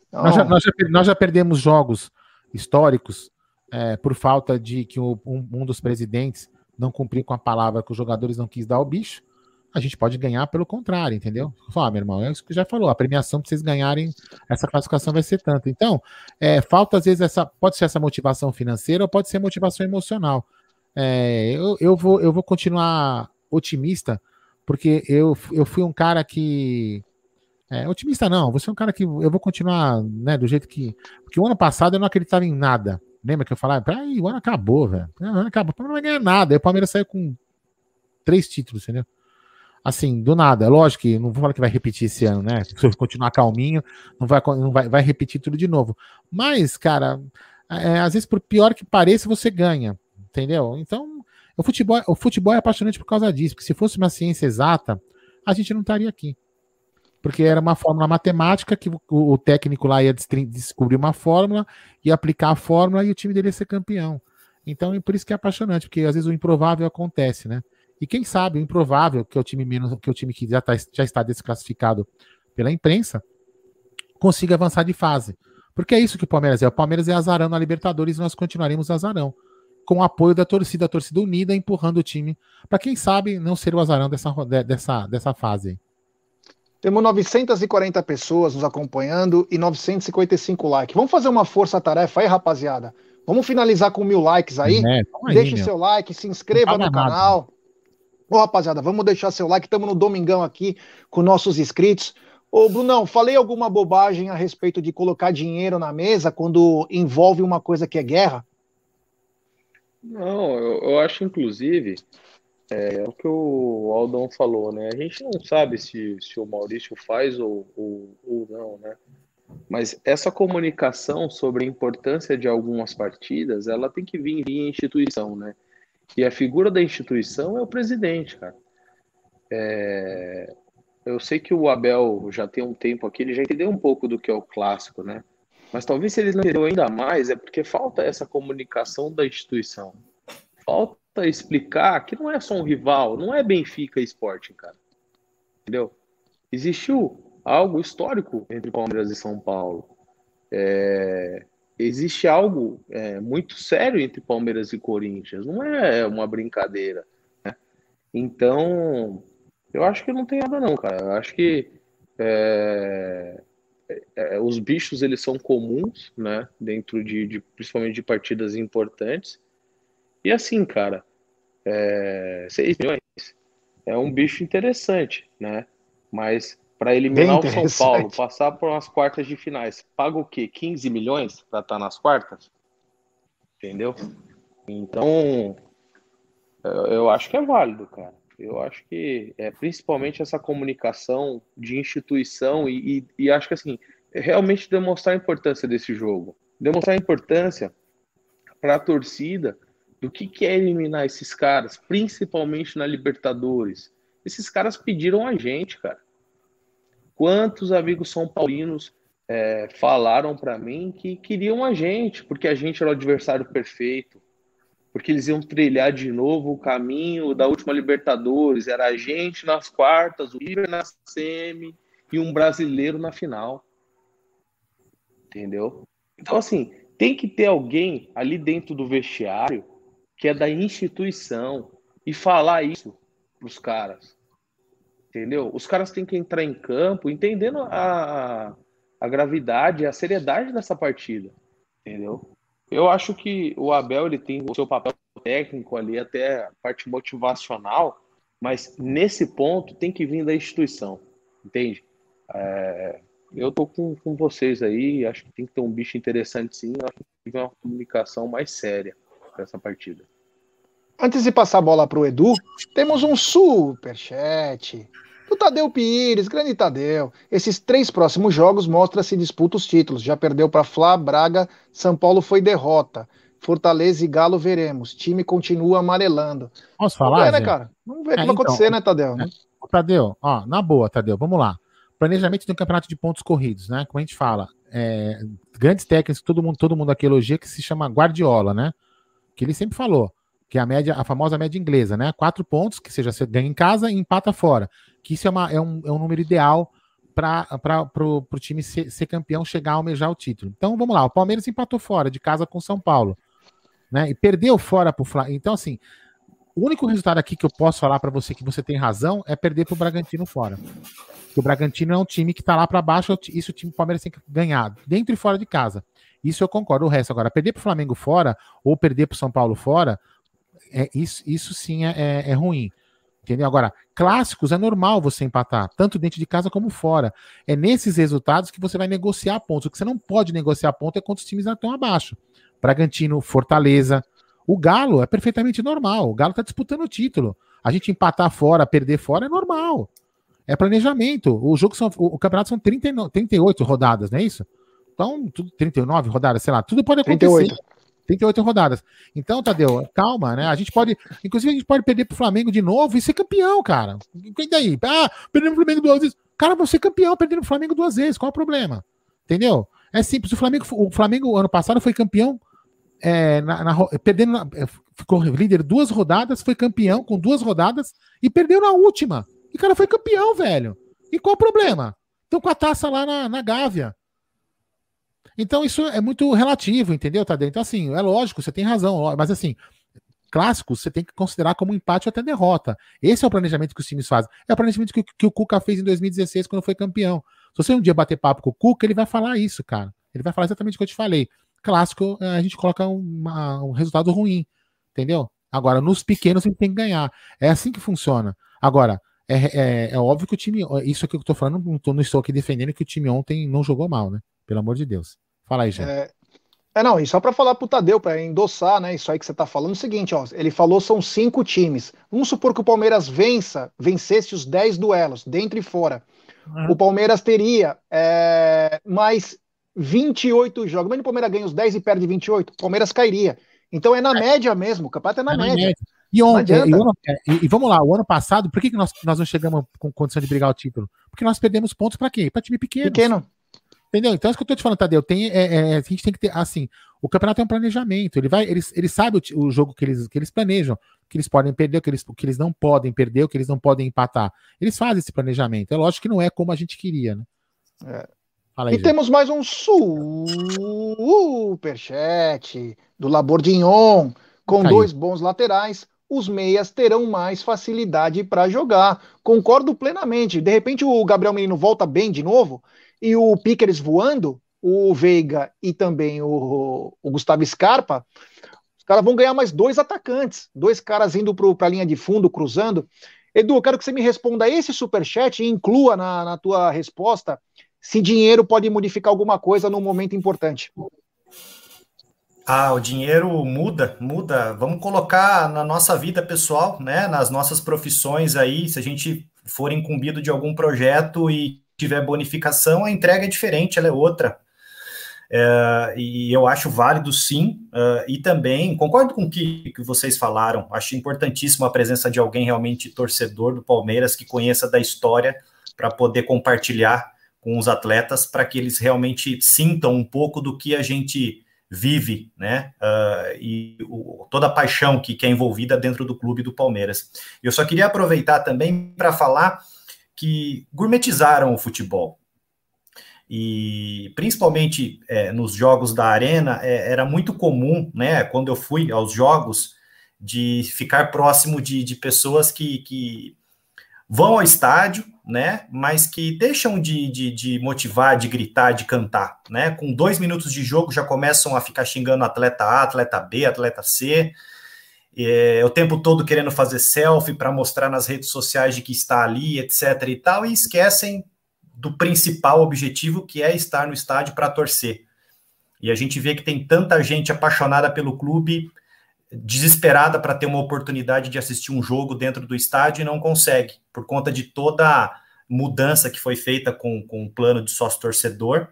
Então... Nós, já, nós, já, nós, já, perdemos jogos históricos é, por falta de que um, um, dos presidentes não cumpriu com a palavra que os jogadores não quis dar ao bicho. A gente pode ganhar pelo contrário, entendeu? Fala, ah, meu irmão, é isso que já falou. A premiação para vocês ganharem essa classificação vai ser tanto. Então, é, falta às vezes essa. Pode ser essa motivação financeira ou pode ser motivação emocional. É, eu, eu, vou, eu vou continuar otimista, porque eu, eu fui um cara que é, otimista não, você é um cara que eu vou continuar, né, do jeito que. Porque o ano passado eu não acreditava em nada. Lembra que eu falava, aí o ano acabou, velho. O ano acabou, não vai ganhar nada. Aí o Palmeiras saiu com três títulos, entendeu? Assim, do nada. Lógico que não vou falar que vai repetir esse ano, né? Se continuar calminho, não vai, não vai, vai repetir tudo de novo. Mas, cara, é, às vezes, por pior que pareça, você ganha, entendeu? Então, o futebol, o futebol é apaixonante por causa disso. Porque se fosse uma ciência exata, a gente não estaria aqui porque era uma fórmula matemática que o, o técnico lá ia descobrir uma fórmula, ia aplicar a fórmula e o time dele ia ser campeão. Então, é por isso que é apaixonante, porque às vezes o improvável acontece, né? E quem sabe, o improvável, que é o time menos, que é o time que já, tá, já está desclassificado pela imprensa, consiga avançar de fase. Porque é isso que o Palmeiras é. O Palmeiras é azarão na Libertadores e nós continuaremos azarão. Com o apoio da torcida, a torcida unida, empurrando o time. Para quem sabe não ser o azarão dessa, dessa, dessa fase. Temos 940 pessoas nos acompanhando e 955 likes. Vamos fazer uma força-tarefa aí, rapaziada? Vamos finalizar com mil likes aí? É, aí Deixe meu. seu like, se inscreva no canal. Ô, rapaziada, vamos deixar seu like. Estamos no domingão aqui com nossos inscritos. Ô, Brunão, falei alguma bobagem a respeito de colocar dinheiro na mesa quando envolve uma coisa que é guerra? Não, eu, eu acho, inclusive, é, é, o que o Aldão falou, né? A gente não sabe se, se o Maurício faz ou, ou, ou não, né? Mas essa comunicação sobre a importância de algumas partidas, ela tem que vir via instituição, né? E a figura da instituição é o presidente, cara. É... Eu sei que o Abel já tem um tempo aqui, ele já entendeu um pouco do que é o clássico, né? Mas talvez se ele não entendeu ainda mais, é porque falta essa comunicação da instituição. Falta explicar que não é só um rival, não é Benfica e Sporting, cara. Entendeu? Existiu algo histórico entre Palmeiras e São Paulo. É, existe algo é, muito sério entre Palmeiras e Corinthians, não é uma brincadeira. Né? Então, eu acho que não tem nada não, cara. Eu acho que é, é, é os bichos eles são comuns, né? Dentro de, de principalmente de partidas importantes. E assim, cara, é, 6 milhões é um bicho interessante, né? Mas para eliminar o São Paulo, passar por umas quartas de finais, paga o quê? 15 milhões para estar tá nas quartas? Entendeu? Então, eu acho que é válido, cara. Eu acho que é principalmente essa comunicação de instituição e, e, e acho que assim, realmente demonstrar a importância desse jogo. Demonstrar a importância para a torcida do que, que é eliminar esses caras, principalmente na Libertadores. Esses caras pediram a gente, cara. Quantos amigos são paulinos é, falaram para mim que queriam a gente, porque a gente era o adversário perfeito, porque eles iam trilhar de novo o caminho da última Libertadores, era a gente nas quartas, o River na semi e um brasileiro na final. Entendeu? Então, assim, tem que ter alguém ali dentro do vestiário que é da instituição e falar isso para os caras entendeu? Os caras têm que entrar em campo entendendo a, a gravidade, a seriedade dessa partida, entendeu? Eu acho que o Abel ele tem o seu papel técnico ali, até a parte motivacional, mas nesse ponto tem que vir da instituição, entende? É, eu tô com, com vocês aí, acho que tem que ter um bicho interessante sim, acho que tem que ter uma comunicação mais séria para essa partida. Antes de passar a bola para o Edu, temos um super chat do Tadeu Pires, grande Tadeu. Esses três próximos jogos mostra se disputa os títulos. Já perdeu para Flá, Braga, São Paulo foi derrota. Fortaleza e Galo veremos. Time continua amarelando. Posso falar? Vamos ver, né, cara? Vamos ver o é, que vai então, acontecer, né, Tadeu? Né? Tadeu, ó, na boa, Tadeu, vamos lá. Planejamento de um campeonato de pontos corridos, né? Como a gente fala, é, grandes técnicos, todo mundo, todo mundo aqui elogia, que se chama Guardiola, né? Que ele sempre falou que é a média, a famosa média inglesa, né? Quatro pontos, que seja você ganha em casa e empata fora. Que isso é, uma, é, um, é um número ideal para o time ser, ser, campeão, chegar a almejar o título. Então vamos lá, o Palmeiras empatou fora de casa com São Paulo, né? E perdeu fora para o Flamengo. Então, assim, o único resultado aqui que eu posso falar para você que você tem razão é perder para o Bragantino fora. Porque o Bragantino é um time que está lá para baixo, isso o time Palmeiras tem que ganhar, dentro e fora de casa. Isso eu concordo. O resto agora, perder para o Flamengo fora ou perder para o São Paulo fora, é, isso, isso sim é, é, é ruim. Entendeu? Agora, clássicos é normal você empatar, tanto dentro de casa como fora. É nesses resultados que você vai negociar pontos. O que você não pode negociar ponto é quando os times estão abaixo. Bragantino, Fortaleza. O Galo é perfeitamente normal. O Galo está disputando o título. A gente empatar fora, perder fora é normal. É planejamento. O jogo são, o, o campeonato são 39, 38 rodadas, não é isso? Então, tudo 39 rodadas, sei lá, tudo pode acontecer. 38. 38 rodadas. Então, Tadeu, calma, né? A gente pode, inclusive, a gente pode perder pro Flamengo de novo e ser campeão, cara. E daí? Ah, perdendo pro Flamengo duas vezes. Cara, você campeão perdendo pro Flamengo duas vezes. Qual é o problema? Entendeu? É simples. O Flamengo, o Flamengo ano passado foi campeão é, na, na, perdendo, na, é, ficou líder duas rodadas, foi campeão com duas rodadas e perdeu na última. E o cara foi campeão, velho. E qual o problema? Estão com a taça lá na, na Gávea. Então isso é muito relativo, entendeu, Tadeu? Então, assim, é lógico, você tem razão, mas assim, clássicos você tem que considerar como empate ou até derrota. Esse é o planejamento que os times fazem. É o planejamento que, que o Cuca fez em 2016 quando foi campeão. Se você um dia bater papo com o Cuca, ele vai falar isso, cara. Ele vai falar exatamente o que eu te falei. Clássico, eh, a gente coloca uma, um resultado ruim, entendeu? Agora, nos pequenos a gente tem que ganhar. É assim que funciona. Agora, é, é, é óbvio que o time. Isso aqui que eu tô falando, não, tô, não estou aqui defendendo que o time ontem não jogou mal, né? Pelo amor de Deus. Fala aí, gente. É, é, não, e só para falar pro Tadeu, para endossar, né, isso aí que você tá falando, é o seguinte, ó, ele falou são cinco times. Vamos supor que o Palmeiras vença, vencesse os dez duelos, dentro e fora. Uhum. O Palmeiras teria é, mais 28 jogos. Mas o Palmeiras ganha os 10 e perde 28, o Palmeiras cairia. Então é na é. média mesmo, o campeonato é na, é média. média. E, ontem, e, e, e, vamos lá, o ano passado, por que, que nós, nós não chegamos com condição de brigar o título? Porque nós perdemos pontos para quê? Para time pequeno. Pequeno. Entendeu? Então, é isso que eu tô te falando, Tadeu. Tem, é, é, a gente tem que ter, assim, o campeonato é um planejamento. Ele vai, eles, eles sabem o, o, jogo que eles, que eles planejam, que eles podem perder, que eles, que eles não podem perder, o que eles não podem empatar. Eles fazem esse planejamento. É lógico que não é como a gente queria, né? É. Aí, e temos mais um superchat do Labordignon, com Caiu. dois bons laterais. Os meias terão mais facilidade para jogar. Concordo plenamente. De repente o Gabriel Menino volta bem de novo e o Pickers voando, o Veiga e também o, o Gustavo Scarpa, os caras vão ganhar mais dois atacantes, dois caras indo para a linha de fundo, cruzando. Edu, quero que você me responda esse superchat e inclua na, na tua resposta se dinheiro pode modificar alguma coisa num momento importante. Ah, o dinheiro muda, muda. Vamos colocar na nossa vida pessoal, né? Nas nossas profissões aí, se a gente for incumbido de algum projeto e tiver bonificação, a entrega é diferente, ela é outra. É, e eu acho válido sim, uh, e também concordo com o que, que vocês falaram, acho importantíssimo a presença de alguém realmente torcedor do Palmeiras que conheça da história para poder compartilhar com os atletas para que eles realmente sintam um pouco do que a gente vive, né? Uh, e o, toda a paixão que, que é envolvida dentro do clube do Palmeiras. Eu só queria aproveitar também para falar que gourmetizaram o futebol. E principalmente é, nos jogos da arena, é, era muito comum, né, quando eu fui aos jogos, de ficar próximo de, de pessoas que, que vão ao estádio, né, mas que deixam de, de, de, motivar, de gritar, de cantar, né, com dois minutos de jogo já começam a ficar xingando atleta A, atleta B, atleta C, é, o tempo todo querendo fazer selfie para mostrar nas redes sociais de que está ali, etc. e tal, e esquecem do principal objetivo que é estar no estádio para torcer. E a gente vê que tem tanta gente apaixonada pelo clube, desesperada para ter uma oportunidade de assistir um jogo dentro do estádio e não consegue, por conta de toda a mudança que foi feita com, com o plano de sócio-torcedor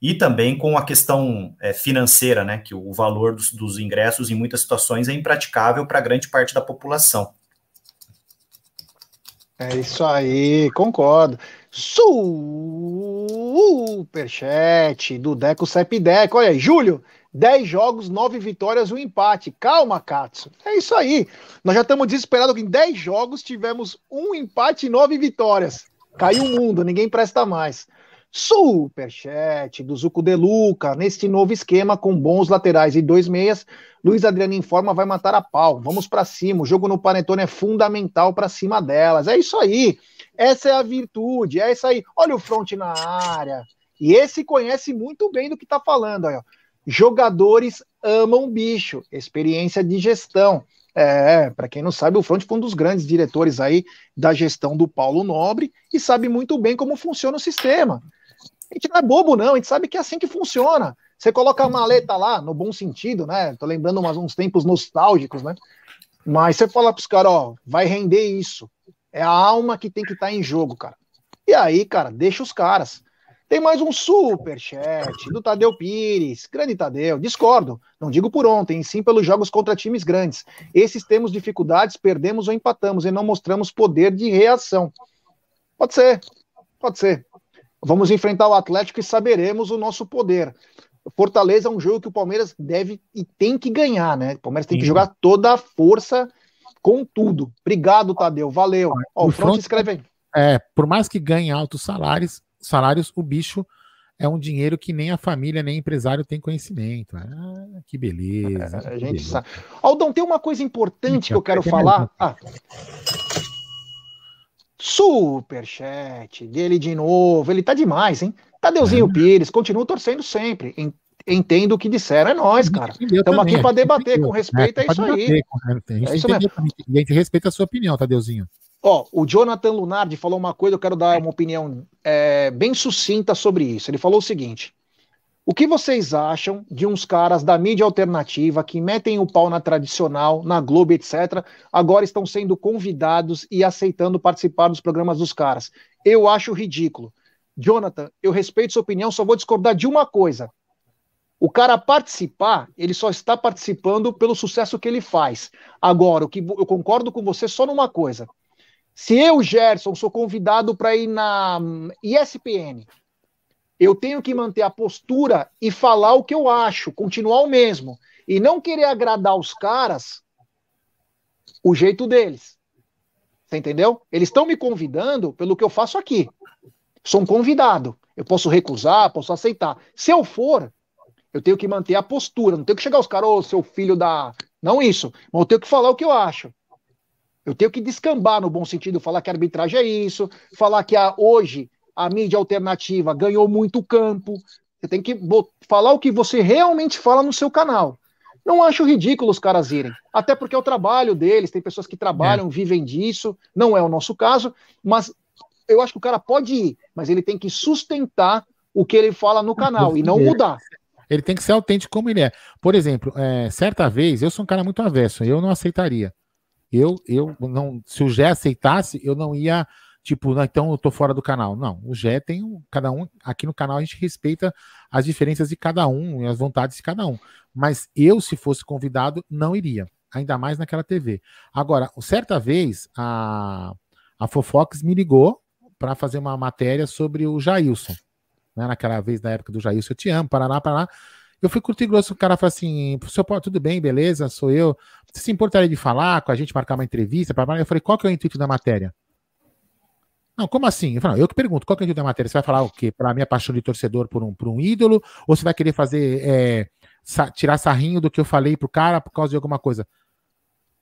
e também com a questão é, financeira, né, que o valor dos, dos ingressos em muitas situações é impraticável para grande parte da população. É isso aí, concordo. Superchat do Deco Sepdeco. Olha aí, Júlio, 10 jogos, 9 vitórias, um empate. Calma, Katsu. É isso aí. Nós já estamos desesperados que em 10 jogos tivemos um empate e 9 vitórias. Caiu o mundo, ninguém presta mais. Superchat do Zuco De Luca. Neste novo esquema, com bons laterais e dois meias, Luiz Adriano em forma vai matar a pau. Vamos para cima. O jogo no Panetone é fundamental para cima delas. É isso aí. Essa é a virtude. É isso aí. Olha o front na área. E esse conhece muito bem do que está falando. Ó. Jogadores amam bicho. Experiência de gestão. É, para quem não sabe, o Front foi um dos grandes diretores aí da gestão do Paulo Nobre e sabe muito bem como funciona o sistema. A gente não é bobo, não, a gente sabe que é assim que funciona. Você coloca a maleta lá, no bom sentido, né? Tô lembrando umas, uns tempos nostálgicos, né? Mas você fala pros caras, ó, vai render isso. É a alma que tem que estar tá em jogo, cara. E aí, cara, deixa os caras. Tem mais um super chat do Tadeu Pires. Grande Tadeu, discordo. Não digo por ontem, sim pelos jogos contra times grandes. Esses temos dificuldades, perdemos ou empatamos e não mostramos poder de reação. Pode ser, pode ser. Vamos enfrentar o Atlético e saberemos o nosso poder. Fortaleza é um jogo que o Palmeiras deve e tem que ganhar, né? O Palmeiras tem Sim. que jogar toda a força com tudo. Obrigado, Tadeu. Valeu. Ó, o, o Front escreve aí. É, por mais que ganhe altos salários, salários, o bicho é um dinheiro que nem a família, nem empresário tem conhecimento. Ah, que beleza. É, a gente beleza. sabe. Aldão, tem uma coisa importante que eu quero falar. Ah. Superchat dele de novo. Ele tá demais, hein? Tadeuzinho é. Pires, continuo torcendo sempre. Entendo o que disseram. É nós, cara. Estamos aqui para debater com respeito. É, é isso aí. é isso mesmo. E a gente respeita a sua opinião, Tadeuzinho. Ó, o Jonathan Lunardi falou uma coisa, eu quero dar uma opinião é, bem sucinta sobre isso. Ele falou o seguinte: o que vocês acham de uns caras da mídia alternativa que metem o pau na tradicional, na Globo, etc., agora estão sendo convidados e aceitando participar dos programas dos caras? Eu acho ridículo. Jonathan, eu respeito sua opinião, só vou discordar de uma coisa. O cara participar, ele só está participando pelo sucesso que ele faz. Agora, o que eu concordo com você só numa coisa. Se eu, Gerson, sou convidado para ir na ESPN, eu tenho que manter a postura e falar o que eu acho, continuar o mesmo. E não querer agradar os caras o jeito deles. Você entendeu? Eles estão me convidando pelo que eu faço aqui. Sou um convidado. Eu posso recusar, posso aceitar. Se eu for, eu tenho que manter a postura. Não tenho que chegar aos caras, ô, oh, seu filho da. Não isso. Mas eu tenho que falar o que eu acho. Eu tenho que descambar no bom sentido, falar que a arbitragem é isso, falar que a, hoje a mídia alternativa ganhou muito campo. Você tem que falar o que você realmente fala no seu canal. Não acho ridículo os caras irem, até porque é o trabalho deles, tem pessoas que trabalham, é. vivem disso, não é o nosso caso, mas eu acho que o cara pode ir, mas ele tem que sustentar o que ele fala no canal e não mudar. Ele tem que ser autêntico como ele é. Por exemplo, é, certa vez, eu sou um cara muito avesso, eu não aceitaria. Eu, eu não, se o Gé aceitasse, eu não ia, tipo, não, então eu tô fora do canal. Não, o Gé tem cada um, aqui no canal a gente respeita as diferenças de cada um e as vontades de cada um. Mas eu, se fosse convidado, não iria, ainda mais naquela TV. Agora, certa vez, a, a Fofox me ligou para fazer uma matéria sobre o Jailson. Né, naquela vez, na época do Jailson, eu te amo, Paraná, Paraná. Eu fui curto e grosso, o cara falou assim: seu tudo bem, beleza, sou eu. Você se importaria de falar com a gente, marcar uma entrevista? Eu falei, qual que é o intuito da matéria? Não, como assim? Eu, falei, eu que pergunto, qual que é o intuito da matéria? Você vai falar o quê? Para a minha paixão de torcedor por um, por um ídolo? Ou você vai querer fazer, é, sa tirar sarrinho do que eu falei pro cara por causa de alguma coisa?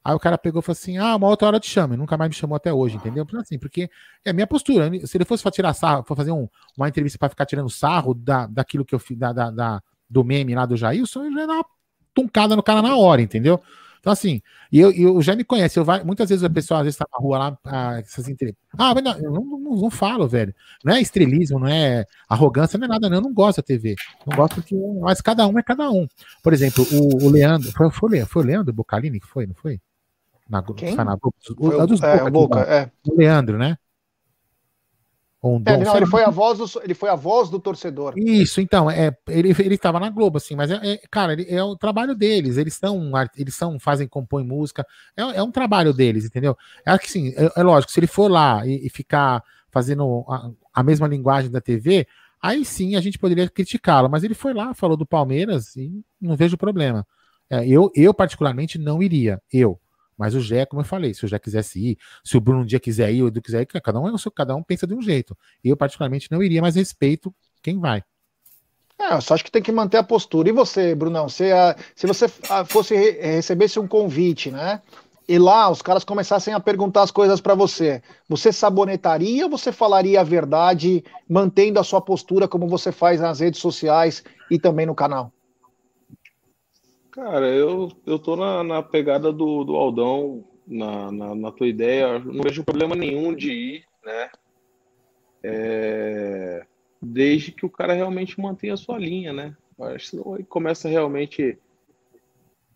Aí o cara pegou e falou assim: ah, uma outra hora te chamo. E nunca mais me chamou até hoje, entendeu? Assim, porque é a minha postura. Se ele fosse para tirar sarro, for fazer um, uma entrevista para ficar tirando sarro da, daquilo que eu fiz, da, da, da, do meme lá do Jailson, eu já ia dar uma tuncada no cara na hora, entendeu? Então, assim, e eu, eu já me conhece, eu vai, muitas vezes a pessoa às vezes tá na rua lá, ah, essas entrevistas. Ah, mas não, eu não, não, não, falo, velho. Não é estrelismo, não é arrogância, não é nada, não. Eu não gosto da TV. Não gosto que. Mas cada um é cada um. Por exemplo, o, o Leandro. Foi, foi, foi o Leandro Bocalini que foi, não foi? Na, Quem? Na, foi o, dos é, Boca, é. O Leandro, né? Um é, não, ele foi a voz do, ele foi a voz do torcedor. Isso, então, é, ele ele estava na Globo assim, mas é, é cara, ele, é o trabalho deles, eles são eles são fazem compõem música, é, é um trabalho deles, entendeu? É que sim, é, é lógico, se ele for lá e, e ficar fazendo a, a, mesma linguagem da TV, aí sim a gente poderia criticá-lo, mas ele foi lá, falou do Palmeiras e não vejo problema. É, eu eu particularmente não iria, eu mas o Jé, como eu falei, se o Jé quisesse ir, se o Bruno um dia quiser ir, o Edu quiser ir, cada um, é cada um pensa de um jeito. Eu, particularmente, não iria, mas respeito quem vai. É, eu só acho que tem que manter a postura. E você, Brunão, se, se você fosse recebesse um convite, né? E lá os caras começassem a perguntar as coisas para você, você sabonetaria ou você falaria a verdade, mantendo a sua postura como você faz nas redes sociais e também no canal? Cara, eu, eu tô na, na pegada do, do Aldão, na, na, na tua ideia. Não vejo problema nenhum de ir, né? É, desde que o cara realmente mantenha a sua linha, né? Acho que começa realmente.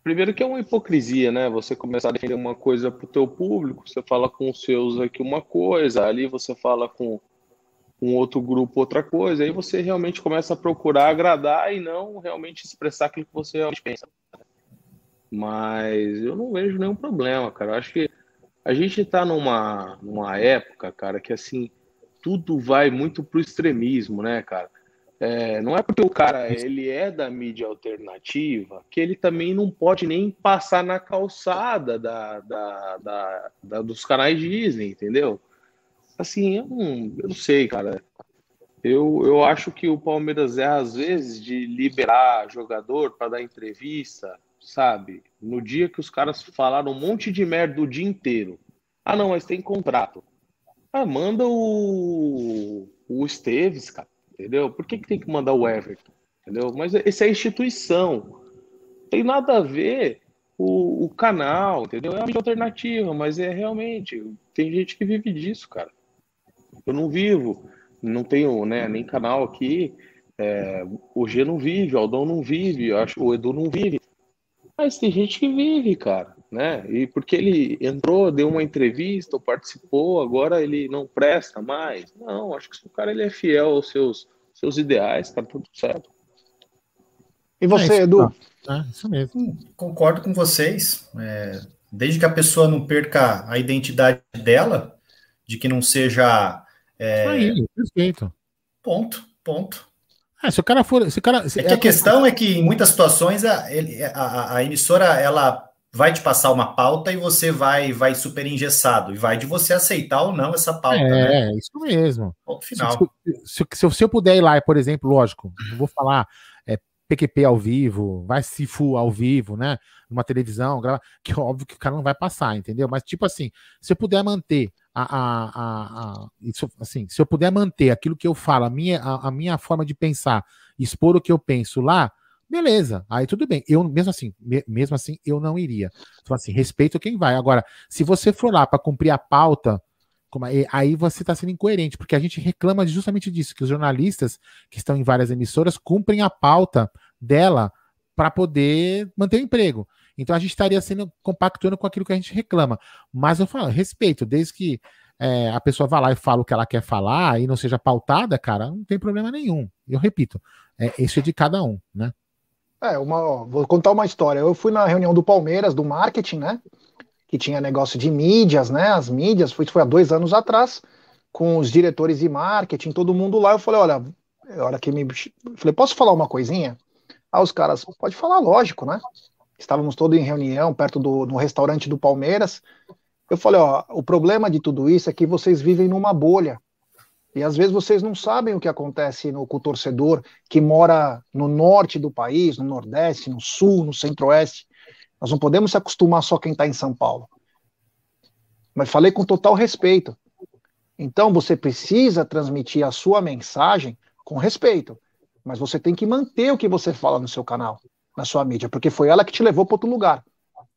Primeiro que é uma hipocrisia, né? Você começar a defender uma coisa pro teu público, você fala com os seus aqui uma coisa, ali você fala com um outro grupo outra coisa, aí você realmente começa a procurar agradar e não realmente expressar aquilo que você realmente pensa. Mas eu não vejo nenhum problema, cara. Eu acho que a gente está numa, numa época, cara, que assim, tudo vai muito pro extremismo, né, cara? É, não é porque o cara ele é da mídia alternativa que ele também não pode nem passar na calçada da, da, da, da dos canais Disney, entendeu? Assim, eu não, eu não sei, cara. Eu, eu acho que o Palmeiras é, às vezes, de liberar jogador para dar entrevista, sabe? No dia que os caras falaram um monte de merda o dia inteiro. Ah, não, mas tem contrato. Ah, manda o, o Esteves, cara entendeu? Por que, que tem que mandar o Everton? Entendeu? Mas esse é a instituição. Tem nada a ver o, o canal, entendeu? É uma alternativa, mas é realmente. Tem gente que vive disso, cara. Eu não vivo, não tenho né, nem canal aqui. É, o G não vive, o Aldão não vive, acho o Edu não vive. Mas tem gente que vive, cara, né? E porque ele entrou, deu uma entrevista, ou participou, agora ele não presta mais. Não, acho que se o cara ele é fiel aos seus, seus ideais, tá tudo certo. E você, é, Edu? É, isso mesmo. Hum, concordo com vocês. É, desde que a pessoa não perca a identidade dela, de que não seja. É... Aí, perfeito. Ponto, ponto. Ah, se o cara for. Se o cara, se, é que a questão é que em muitas situações a, ele, a, a, emissora ela vai te passar uma pauta e você vai vai super engessado e vai de você aceitar ou não essa pauta. É, né? isso mesmo. Ponto final. Se, se, se, eu puder ir lá, por exemplo, lógico, eu vou falar é, PQP ao vivo, vai Sifu ao vivo, né? Numa televisão, grava, que é óbvio que o cara não vai passar, entendeu? Mas tipo assim, se eu puder manter a, a, a, isso, assim, se eu puder manter aquilo que eu falo, a minha, a, minha forma de pensar, expor o que eu penso lá, beleza, aí tudo bem. Eu mesmo assim, me, mesmo assim, eu não iria. Então, assim, respeito quem vai. Agora, se você for lá para cumprir a pauta, como, aí você está sendo incoerente, porque a gente reclama justamente disso, que os jornalistas que estão em várias emissoras cumprem a pauta dela para poder manter o emprego. Então a gente estaria sendo compactuando com aquilo que a gente reclama. Mas eu falo, respeito, desde que é, a pessoa vá lá e fala o que ela quer falar e não seja pautada, cara, não tem problema nenhum. Eu repito, é, isso é de cada um, né? É, uma, vou contar uma história. Eu fui na reunião do Palmeiras, do marketing, né? Que tinha negócio de mídias, né? As mídias, foi, foi há dois anos atrás, com os diretores de marketing, todo mundo lá. Eu falei, olha, a hora que me. Falei, posso falar uma coisinha? Ah, os caras, pode falar, lógico, né? Estávamos todos em reunião perto do no restaurante do Palmeiras. Eu falei, ó, o problema de tudo isso é que vocês vivem numa bolha. E às vezes vocês não sabem o que acontece no, com o torcedor que mora no norte do país, no nordeste, no sul, no centro-oeste. Nós não podemos se acostumar só quem está em São Paulo. Mas falei com total respeito. Então você precisa transmitir a sua mensagem com respeito, mas você tem que manter o que você fala no seu canal na sua mídia, porque foi ela que te levou para outro lugar.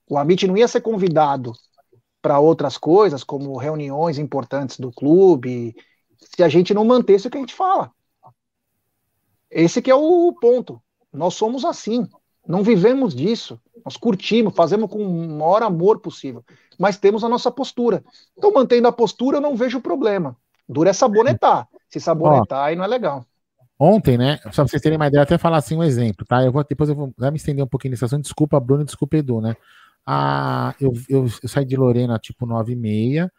O Amit não ia ser convidado para outras coisas, como reuniões importantes do clube, se a gente não mantesse o que a gente fala. Esse que é o ponto. Nós somos assim. Não vivemos disso. Nós curtimos, fazemos com o maior amor possível. Mas temos a nossa postura. Então, mantendo a postura, eu não vejo problema. Dura é sabonetar. Se sabonetar, Ó, aí não é legal. Ontem, né? Só pra vocês terem uma ideia, até falar assim um exemplo, tá? Eu vou, depois eu vou me estender um pouquinho nesse assunto. Desculpa, Bruno, desculpa, Edu, né? Ah, eu, eu, eu saí de Lorena tipo 9 e meia,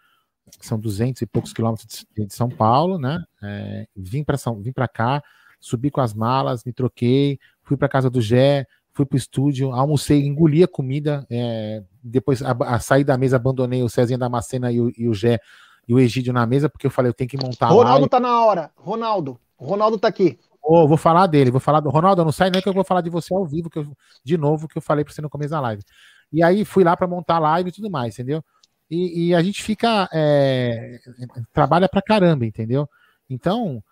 são 200 e poucos quilômetros de, de São Paulo, né? É, vim para São, vim para cá, subi com as malas, me troquei, fui para casa do Gé, fui para o estúdio, almocei, engoli a comida, é, depois a, a sair da mesa, abandonei o Cezinha da Macena e o, e o Gé e o Egídio na mesa, porque eu falei, eu tenho que montar Ronaldo tá na hora, Ronaldo. O Ronaldo tá aqui. Oh, vou falar dele, vou falar do Ronaldo, não sai nem que eu vou falar de você ao vivo, que eu, de novo, que eu falei para você no começo da live. E aí fui lá para montar a live e tudo mais, entendeu? E, e a gente fica. É, trabalha pra caramba, entendeu? Então,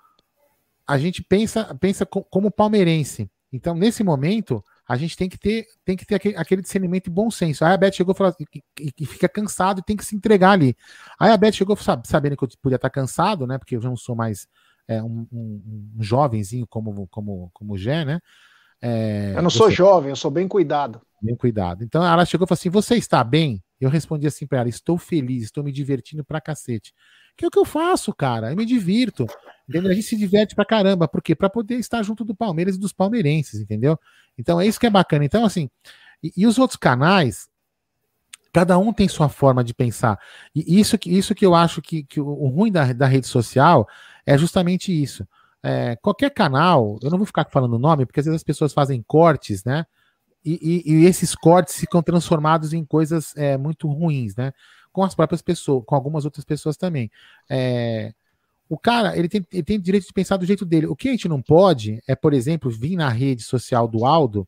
a gente pensa, pensa como palmeirense. Então, nesse momento, a gente tem que ter, tem que ter aquele, discernimento e bom senso. Aí a Beth chegou e falou e, e, fica cansado e tem que se entregar ali. Aí a Beth chegou sabendo que eu podia estar cansado, né? Porque eu não sou mais é, um, um, um, jovenzinho como, como, como o Gé, né? É, eu não sou jovem, eu sou bem cuidado. Bem cuidado. Então ela chegou e falou assim: Você está bem? Eu respondi assim para ela: Estou feliz, estou me divertindo pra cacete. Que é o que eu faço, cara. Eu me divirto. Entendeu? A gente se diverte pra caramba. Por quê? Pra poder estar junto do Palmeiras e dos palmeirenses, entendeu? Então é isso que é bacana. Então, assim, e, e os outros canais, Cada um tem sua forma de pensar. E isso que, isso que eu acho que, que o ruim da, da rede social é justamente isso. é, qualquer canal, eu não vou ficar falando o nome, porque às vezes as pessoas fazem cortes, né? E, e, e esses cortes ficam transformados em coisas é, muito ruins, né? Com as próprias pessoas, com algumas outras pessoas também. É, o cara, ele tem, ele tem direito de pensar do jeito dele. O que a gente não pode é, por exemplo, vir na rede social do Aldo,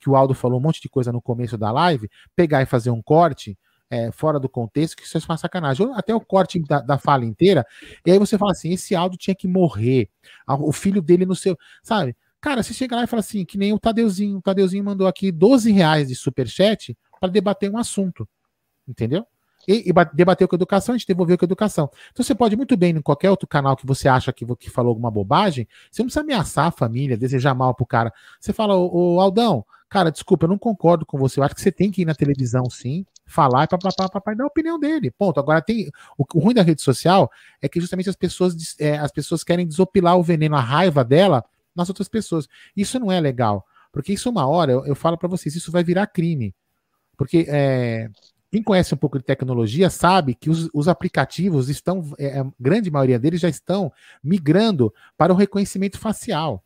que o Aldo falou um monte de coisa no começo da live, pegar e fazer um corte é, fora do contexto, que isso é uma sacanagem. Até o corte da, da, fala inteira, e aí você fala assim: esse Aldo tinha que morrer, o filho dele no seu. Sabe? Cara, você chega lá e fala assim, que nem o Tadeuzinho. O Tadeuzinho mandou aqui 12 reais de superchat para debater um assunto. Entendeu? E, e debater com educação, a gente devolveu com educação. Então você pode muito bem, em qualquer outro canal que você acha que, que falou alguma bobagem, você não precisa ameaçar a família, desejar mal pro cara. Você fala, ô, ô Aldão, cara, desculpa, eu não concordo com você. Eu acho que você tem que ir na televisão, sim, falar e papai dar a opinião dele. Ponto. Agora tem. O, o, ruim da rede social é que justamente as pessoas, é, as pessoas querem desopilar o veneno, a raiva dela nas outras pessoas. Isso não é legal. Porque isso, uma hora, eu, eu falo para vocês, isso vai virar crime. Porque é, quem conhece um pouco de tecnologia sabe que os, os aplicativos estão, é, a grande maioria deles já estão migrando para o reconhecimento facial.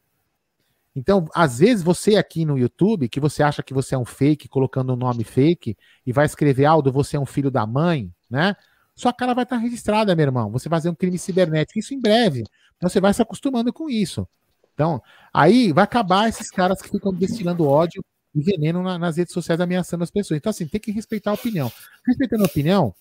Então, às vezes você aqui no YouTube, que você acha que você é um fake, colocando um nome fake, e vai escrever, Aldo, você é um filho da mãe, né? Sua cara vai estar registrada, meu irmão. Você vai fazer um crime cibernético, isso em breve. Então você vai se acostumando com isso. Então, aí vai acabar esses caras que ficam destilando ódio e veneno na, nas redes sociais ameaçando as pessoas. Então, assim, tem que respeitar a opinião. Respeitando a opinião,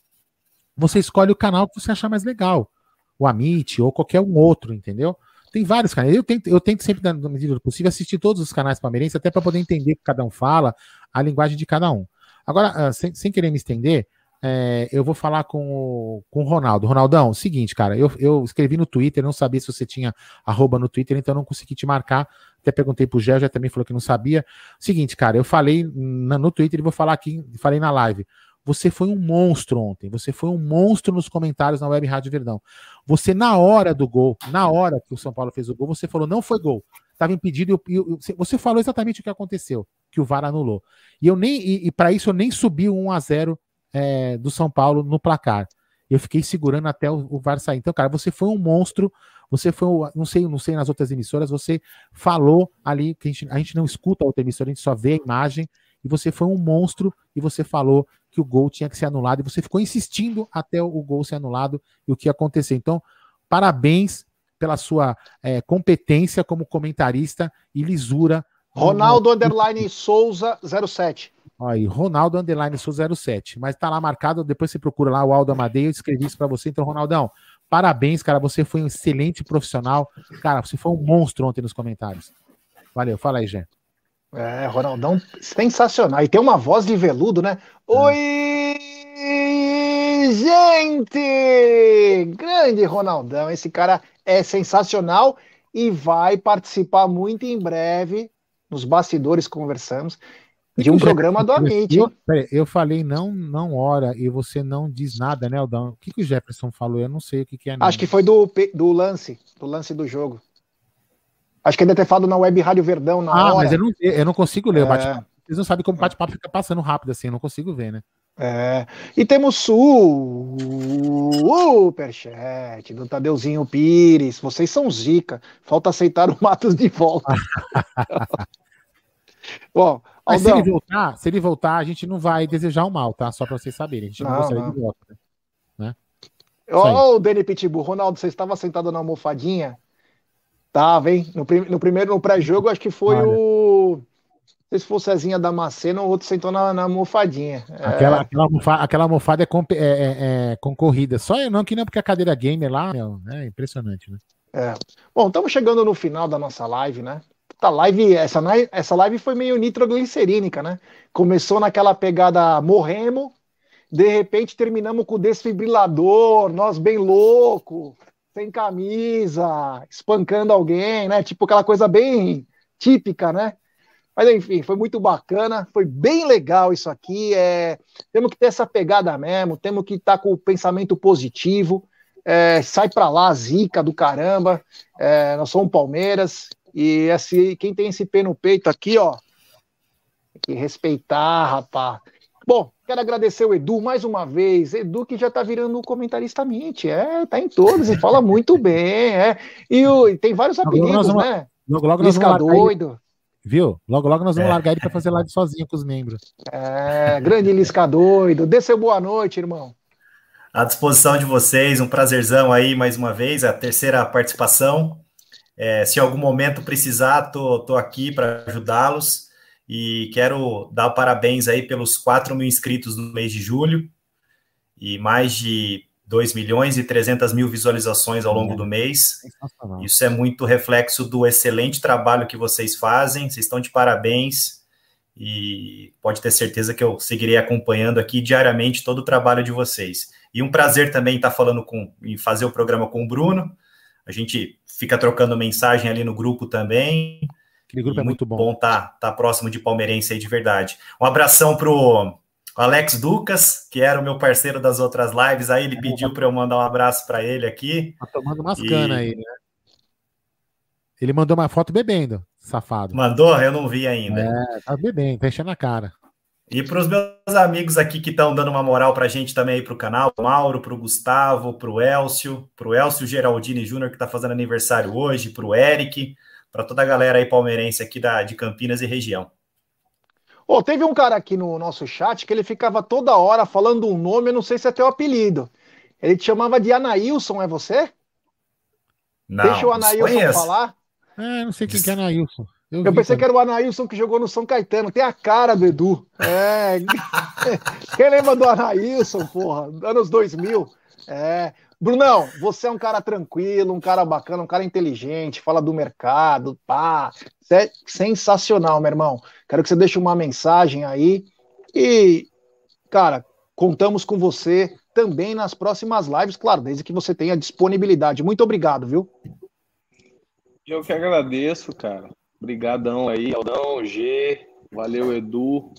você escolhe o canal que você achar mais legal. O Amit ou qualquer um outro, entendeu? Tem vários canais. Eu tento, eu tento sempre, na medida do possível, assistir todos os canais palmeirenses, até para poder entender o que cada um fala, a linguagem de cada um. Agora, ah, sem, sem querer me estender, é, eu vou falar com o, com o Ronaldo. Ronaldão, seguinte, cara, eu, eu escrevi no Twitter, não sabia se você tinha arroba no Twitter, então não consegui te marcar. Até perguntei pro Gé, já também falou que não sabia. Seguinte, cara, eu falei na, no Twitter e vou falar aqui, falei na live. Você foi um monstro ontem. Você foi um monstro nos comentários na Web Rádio Verdão. Você, na hora do gol, na hora que o São Paulo fez o gol, você falou: não foi gol. Estava impedido e, e, você falou exatamente o que aconteceu, que o VAR anulou. E eu nem, e, e para isso eu nem subi o 1 a 0 é, do São Paulo no placar. Eu fiquei segurando até o, o VAR sair. Então, cara, você foi um monstro. Você foi, não sei, não sei nas outras emissoras, você falou ali que a gente, a gente não escuta a outra emissora, a gente só vê a imagem. E você foi um monstro e você falou que o gol tinha que ser anulado. E você ficou insistindo até o gol ser anulado e o que aconteceu. Então, parabéns pela sua é, competência como comentarista e lisura. Ronaldo Underline Souza 07. Aí, Ronaldo Underline Sul 07. Mas tá lá marcado, depois você procura lá o Aldo Amadei, eu escrevi isso para você. Então, Ronaldão, parabéns, cara. Você foi um excelente profissional. Cara, você foi um monstro ontem nos comentários. Valeu, fala aí, Gê. É, Ronaldão, sensacional. E tem uma voz de veludo, né? É. Oi, gente! Grande Ronaldão. Esse cara é sensacional e vai participar muito em breve. Nos bastidores conversamos de um programa do Amit. Eu, eu falei não, não hora e você não diz nada, né, Aldão? O que, que o Jefferson falou? Eu não sei o que, que é. Não. Acho que foi do, do lance, do lance do jogo. Acho que ele deve ter falado na Web Rádio Verdão na ah, hora. mas eu não, eu não consigo ler. É. Vocês não sabem como o bate-papo fica passando rápido assim, eu não consigo ver, né? É. E temos superchat do Tadeuzinho Pires. Vocês são zica. Falta aceitar o Matos de volta. Bom, mas se ele, voltar, se ele voltar, a gente não vai desejar o mal, tá? Só para vocês saberem. A gente não, não gostaria não. de volta. Né? Ô, oh, Dani Pitbull, Ronaldo, você estava sentado na almofadinha? Tava, hein? No, prim no primeiro, no pré-jogo, acho que foi Olha. o. Não sei se foi o Cezinha Damasceno o outro sentou na, na almofadinha. Aquela, é... aquela, almofada, aquela almofada é, é, é, é, concorrida. Só eu não, que não, porque a cadeira gamer lá, meu, é impressionante, né? É. Bom, estamos chegando no final da nossa live, né? Tá, live, essa, essa live foi meio nitroglicerínica, né? Começou naquela pegada morremo, de repente terminamos com desfibrilador, nós bem louco, sem camisa, espancando alguém, né? Tipo aquela coisa bem típica, né? Mas enfim, foi muito bacana, foi bem legal isso aqui. É, temos que ter essa pegada mesmo, temos que estar tá com o pensamento positivo. É, sai para lá, zica do caramba. É, nós somos Palmeiras e esse, quem tem esse pé no peito aqui, ó, tem que respeitar, rapaz. Bom, Quero agradecer o Edu mais uma vez. Edu que já está virando comentarista Mint. É, tá em todos e fala muito bem. É. E, o, e tem vários apelidos, vamos, né? Logo, logo nós Lisca doido. Ele, viu? Logo, logo nós vamos é. largar ele para fazer live sozinho com os membros. É, grande Lisca doido. Dê seu boa noite, irmão. À disposição de vocês, um prazerzão aí mais uma vez, a terceira participação. É, se em algum momento precisar, tô, tô aqui para ajudá-los. E quero dar parabéns aí pelos 4 mil inscritos no mês de julho e mais de 2 milhões e 300 mil visualizações ao longo do mês. Isso é muito reflexo do excelente trabalho que vocês fazem, vocês estão de parabéns e pode ter certeza que eu seguirei acompanhando aqui diariamente todo o trabalho de vocês. E um prazer também estar falando com e fazer o programa com o Bruno. A gente fica trocando mensagem ali no grupo também. Aquele grupo e é muito bom. bom tá, tá próximo de palmeirense aí de verdade. Um abração pro Alex Ducas, que era o meu parceiro das outras lives, aí ele pediu para eu mandar um abraço para ele aqui. Tá tomando umas e... canas aí, né? Ele mandou uma foto bebendo, safado. Mandou? Eu não vi ainda. É, tá bebendo, tá enchendo a cara. E para os meus amigos aqui que estão dando uma moral para a gente também aí para o canal, pro Mauro, para o Gustavo, para o Elcio, para o Elcio Geraldini Júnior, que está fazendo aniversário hoje, para o Eric, para toda a galera aí palmeirense aqui da, de Campinas e região. Oh, teve um cara aqui no nosso chat que ele ficava toda hora falando um nome, eu não sei se é teu apelido. Ele te chamava de Anailson, é você? Não, Deixa o Anailson falar. É, não sei quem que é Anailson. Eu, eu pensei que era o Anailson que jogou no São Caetano. Tem a cara do Edu. É. Quem lembra do Anailson, porra? Anos 2000. É. Brunão, você é um cara tranquilo, um cara bacana, um cara inteligente, fala do mercado, pá. Você é sensacional, meu irmão. Quero que você deixe uma mensagem aí. E, cara, contamos com você também nas próximas lives, claro, desde que você tenha disponibilidade. Muito obrigado, viu? Eu que agradeço, cara. Obrigadão aí, Aldão, G, valeu, Edu.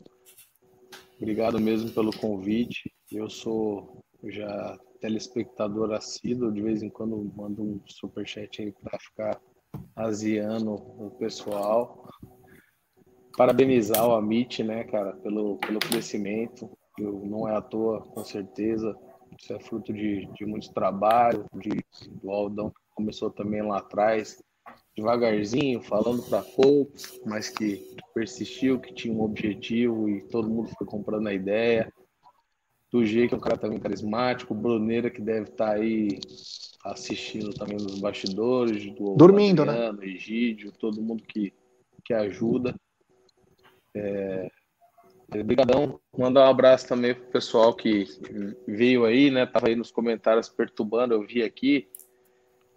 Obrigado mesmo pelo convite. Eu sou já telespectador assíduo, de vez em quando mando um superchat aí para ficar aziando o pessoal. Parabenizar o Amit, né, cara, pelo, pelo crescimento. Eu, não é à toa, com certeza. Isso é fruto de, de muito trabalho, de, do Aldão que começou também lá atrás, devagarzinho, falando para poucos, mas que persistiu, que tinha um objetivo e todo mundo foi comprando a ideia do G, que é um cara também carismático, o Bruneira, que deve estar tá aí assistindo também nos bastidores, do Dormindo, né? Adriano, né? Egídio, todo mundo que, que ajuda. É, Obrigadão. Mandar um abraço também pro pessoal que veio aí, né? Tava aí nos comentários perturbando, eu vi aqui.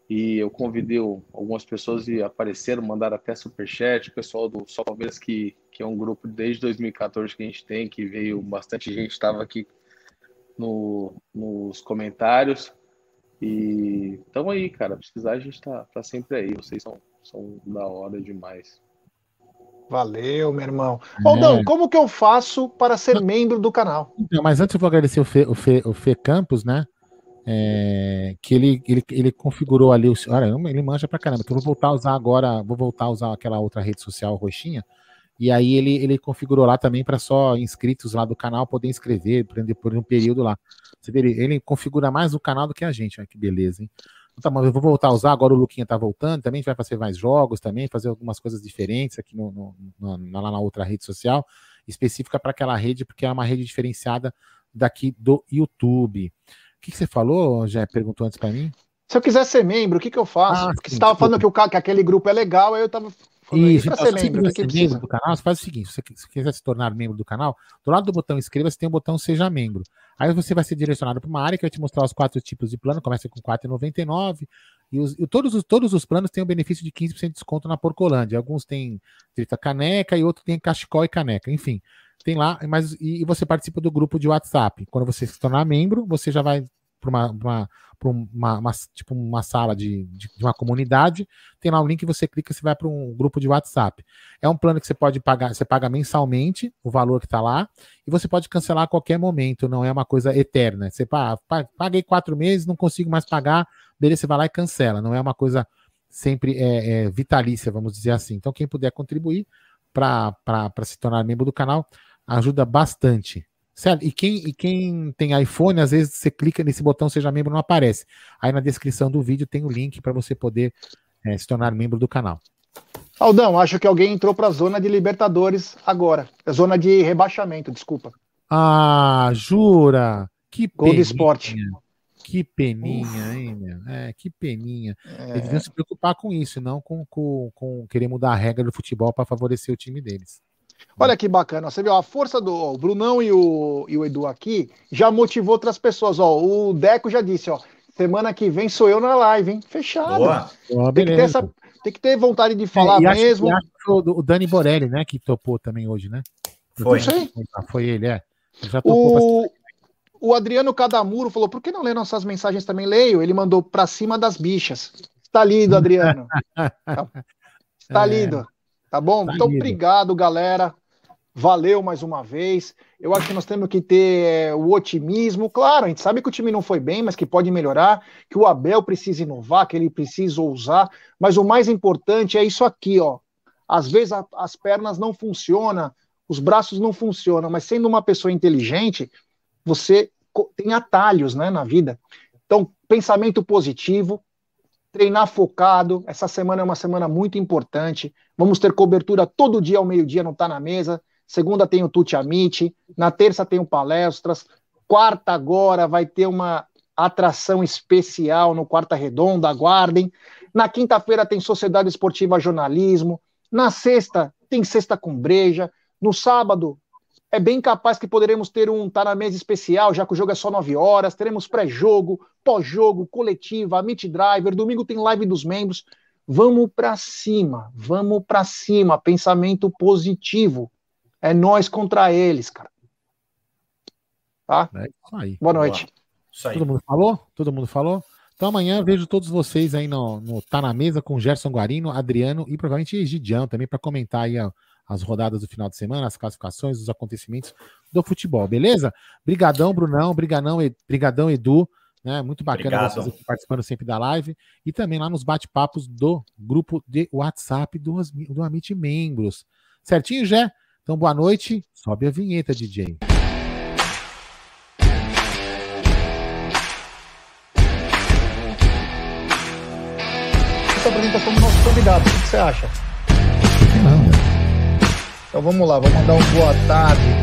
E eu convidei algumas pessoas e apareceram, mandaram até superchat. O pessoal do Só Palmeiras, que, que é um grupo desde 2014 que a gente tem, que veio bastante gente, estava aqui no, nos comentários. E tamo aí, cara. Precisar, a gente tá, tá sempre aí. Vocês são, são da hora demais. Valeu, meu irmão. Aldão, é. como que eu faço para ser membro do canal? Então, mas antes eu vou agradecer o Fê, o Fê, o Fê Campos, né? É, que ele, ele, ele configurou ali o. Olha, ele manja pra caramba. Então vou voltar a usar agora, vou voltar a usar aquela outra rede social roxinha e aí ele, ele configurou lá também para só inscritos lá do canal poder inscrever por, um período lá. Você vê, ele, ele configura mais o canal do que a gente, olha que beleza, hein? Então, tá, mas eu vou voltar a usar, agora o Luquinha tá voltando, também vai fazer mais jogos também, fazer algumas coisas diferentes aqui no, no, no lá na outra rede social, específica para aquela rede, porque é uma rede diferenciada daqui do YouTube. O que, que você falou, já perguntou antes para mim? Se eu quiser ser membro, o que, que eu faço? Ah, porque você estava falando que, o, que aquele grupo é legal, aí eu estava isso, então, ser membro, ser membro do canal, você faz o seguinte: se você quiser se tornar membro do canal, do lado do botão inscreva-se tem o botão Seja Membro. Aí você vai ser direcionado para uma área que vai te mostrar os quatro tipos de plano, começa com R$ 4,99. E, os, e todos, os, todos os planos têm o benefício de 15% de desconto na Porcolândia. Alguns têm direito a caneca e outros têm cachecol e caneca. Enfim, tem lá, mas e, e você participa do grupo de WhatsApp. Quando você se tornar membro, você já vai para uma, uma, uma, uma, tipo uma sala de, de, de, uma comunidade, tem lá um link, você clica, você vai para um grupo de WhatsApp. É um plano que você pode pagar, você paga mensalmente o valor que está lá, e você pode cancelar a qualquer momento, não é uma coisa eterna. Você pá, paguei quatro meses, não consigo mais pagar, beleza, você vai lá e cancela, não é uma coisa sempre é, é vitalícia, vamos dizer assim. Então, quem puder contribuir para se tornar membro do canal, ajuda bastante. E quem, e quem tem iPhone, às vezes você clica nesse botão Seja Membro, não aparece. Aí na descrição do vídeo tem o link para você poder é, se tornar membro do canal. Aldão, acho que alguém entrou para a zona de Libertadores agora. Zona de rebaixamento, desculpa. Ah, jura? Que Gol do esporte. Que peninha, hein, meu? É, que peninha. É. Eles deviam se preocupar com isso, não com, com, com querer mudar a regra do futebol para favorecer o time deles. Olha que bacana, você viu a força do ó, o Brunão e o, e o Edu aqui já motivou outras pessoas. Ó, o Deco já disse, ó, semana que vem sou eu na live, hein? Fechado. Boa. Boa, tem, que ter essa, tem que ter vontade de falar é, mesmo. Acho, acho o Dani Borelli, né, que topou também hoje, né? Foi. Foi, ele, é. Já topou o... o Adriano Cadamuro falou: por que não ler nossas mensagens também? Leio. Ele mandou pra cima das bichas. Está lido, Adriano. Está é. Tá bom? Tá então, obrigado, galera. Valeu mais uma vez. Eu acho que nós temos que ter é, o otimismo. Claro, a gente sabe que o time não foi bem, mas que pode melhorar, que o Abel precisa inovar, que ele precisa ousar. Mas o mais importante é isso aqui, ó. Às vezes a, as pernas não funcionam, os braços não funcionam, mas sendo uma pessoa inteligente, você tem atalhos né, na vida. Então, pensamento positivo, treinar focado. Essa semana é uma semana muito importante. Vamos ter cobertura todo dia ao meio-dia, não está na mesa. Segunda tem o Tuti Amit, na terça tem o palestras, quarta agora vai ter uma atração especial no Quarta Redonda, aguardem. Na quinta-feira tem Sociedade Esportiva Jornalismo, na sexta tem Sexta com Breja, no sábado é bem capaz que poderemos ter um Tá na Mesa especial, já que o jogo é só 9 horas, teremos pré-jogo, pós-jogo, coletiva, Meet Driver, domingo tem live dos membros. Vamos para cima, vamos para cima, pensamento positivo. É nós contra eles, cara. Tá? É isso aí. Boa noite. Isso aí. Todo mundo falou? Todo mundo falou? Então amanhã vejo todos vocês aí no, no Tá na Mesa com Gerson Guarino, Adriano e provavelmente Egidião também para comentar aí ó, as rodadas do final de semana, as classificações, os acontecimentos do futebol, beleza? Brigadão, Brunão, brigadão, brigadão Edu, né? Muito bacana Obrigado. vocês aqui participando sempre da live e também lá nos bate-papos do grupo de WhatsApp do, do Amit Membros. Certinho, Jé? Então, boa noite. Sobe a vinheta, DJ. Você apresenta como nosso convidado. O que você acha? Então vamos lá, vamos mandar um boa tarde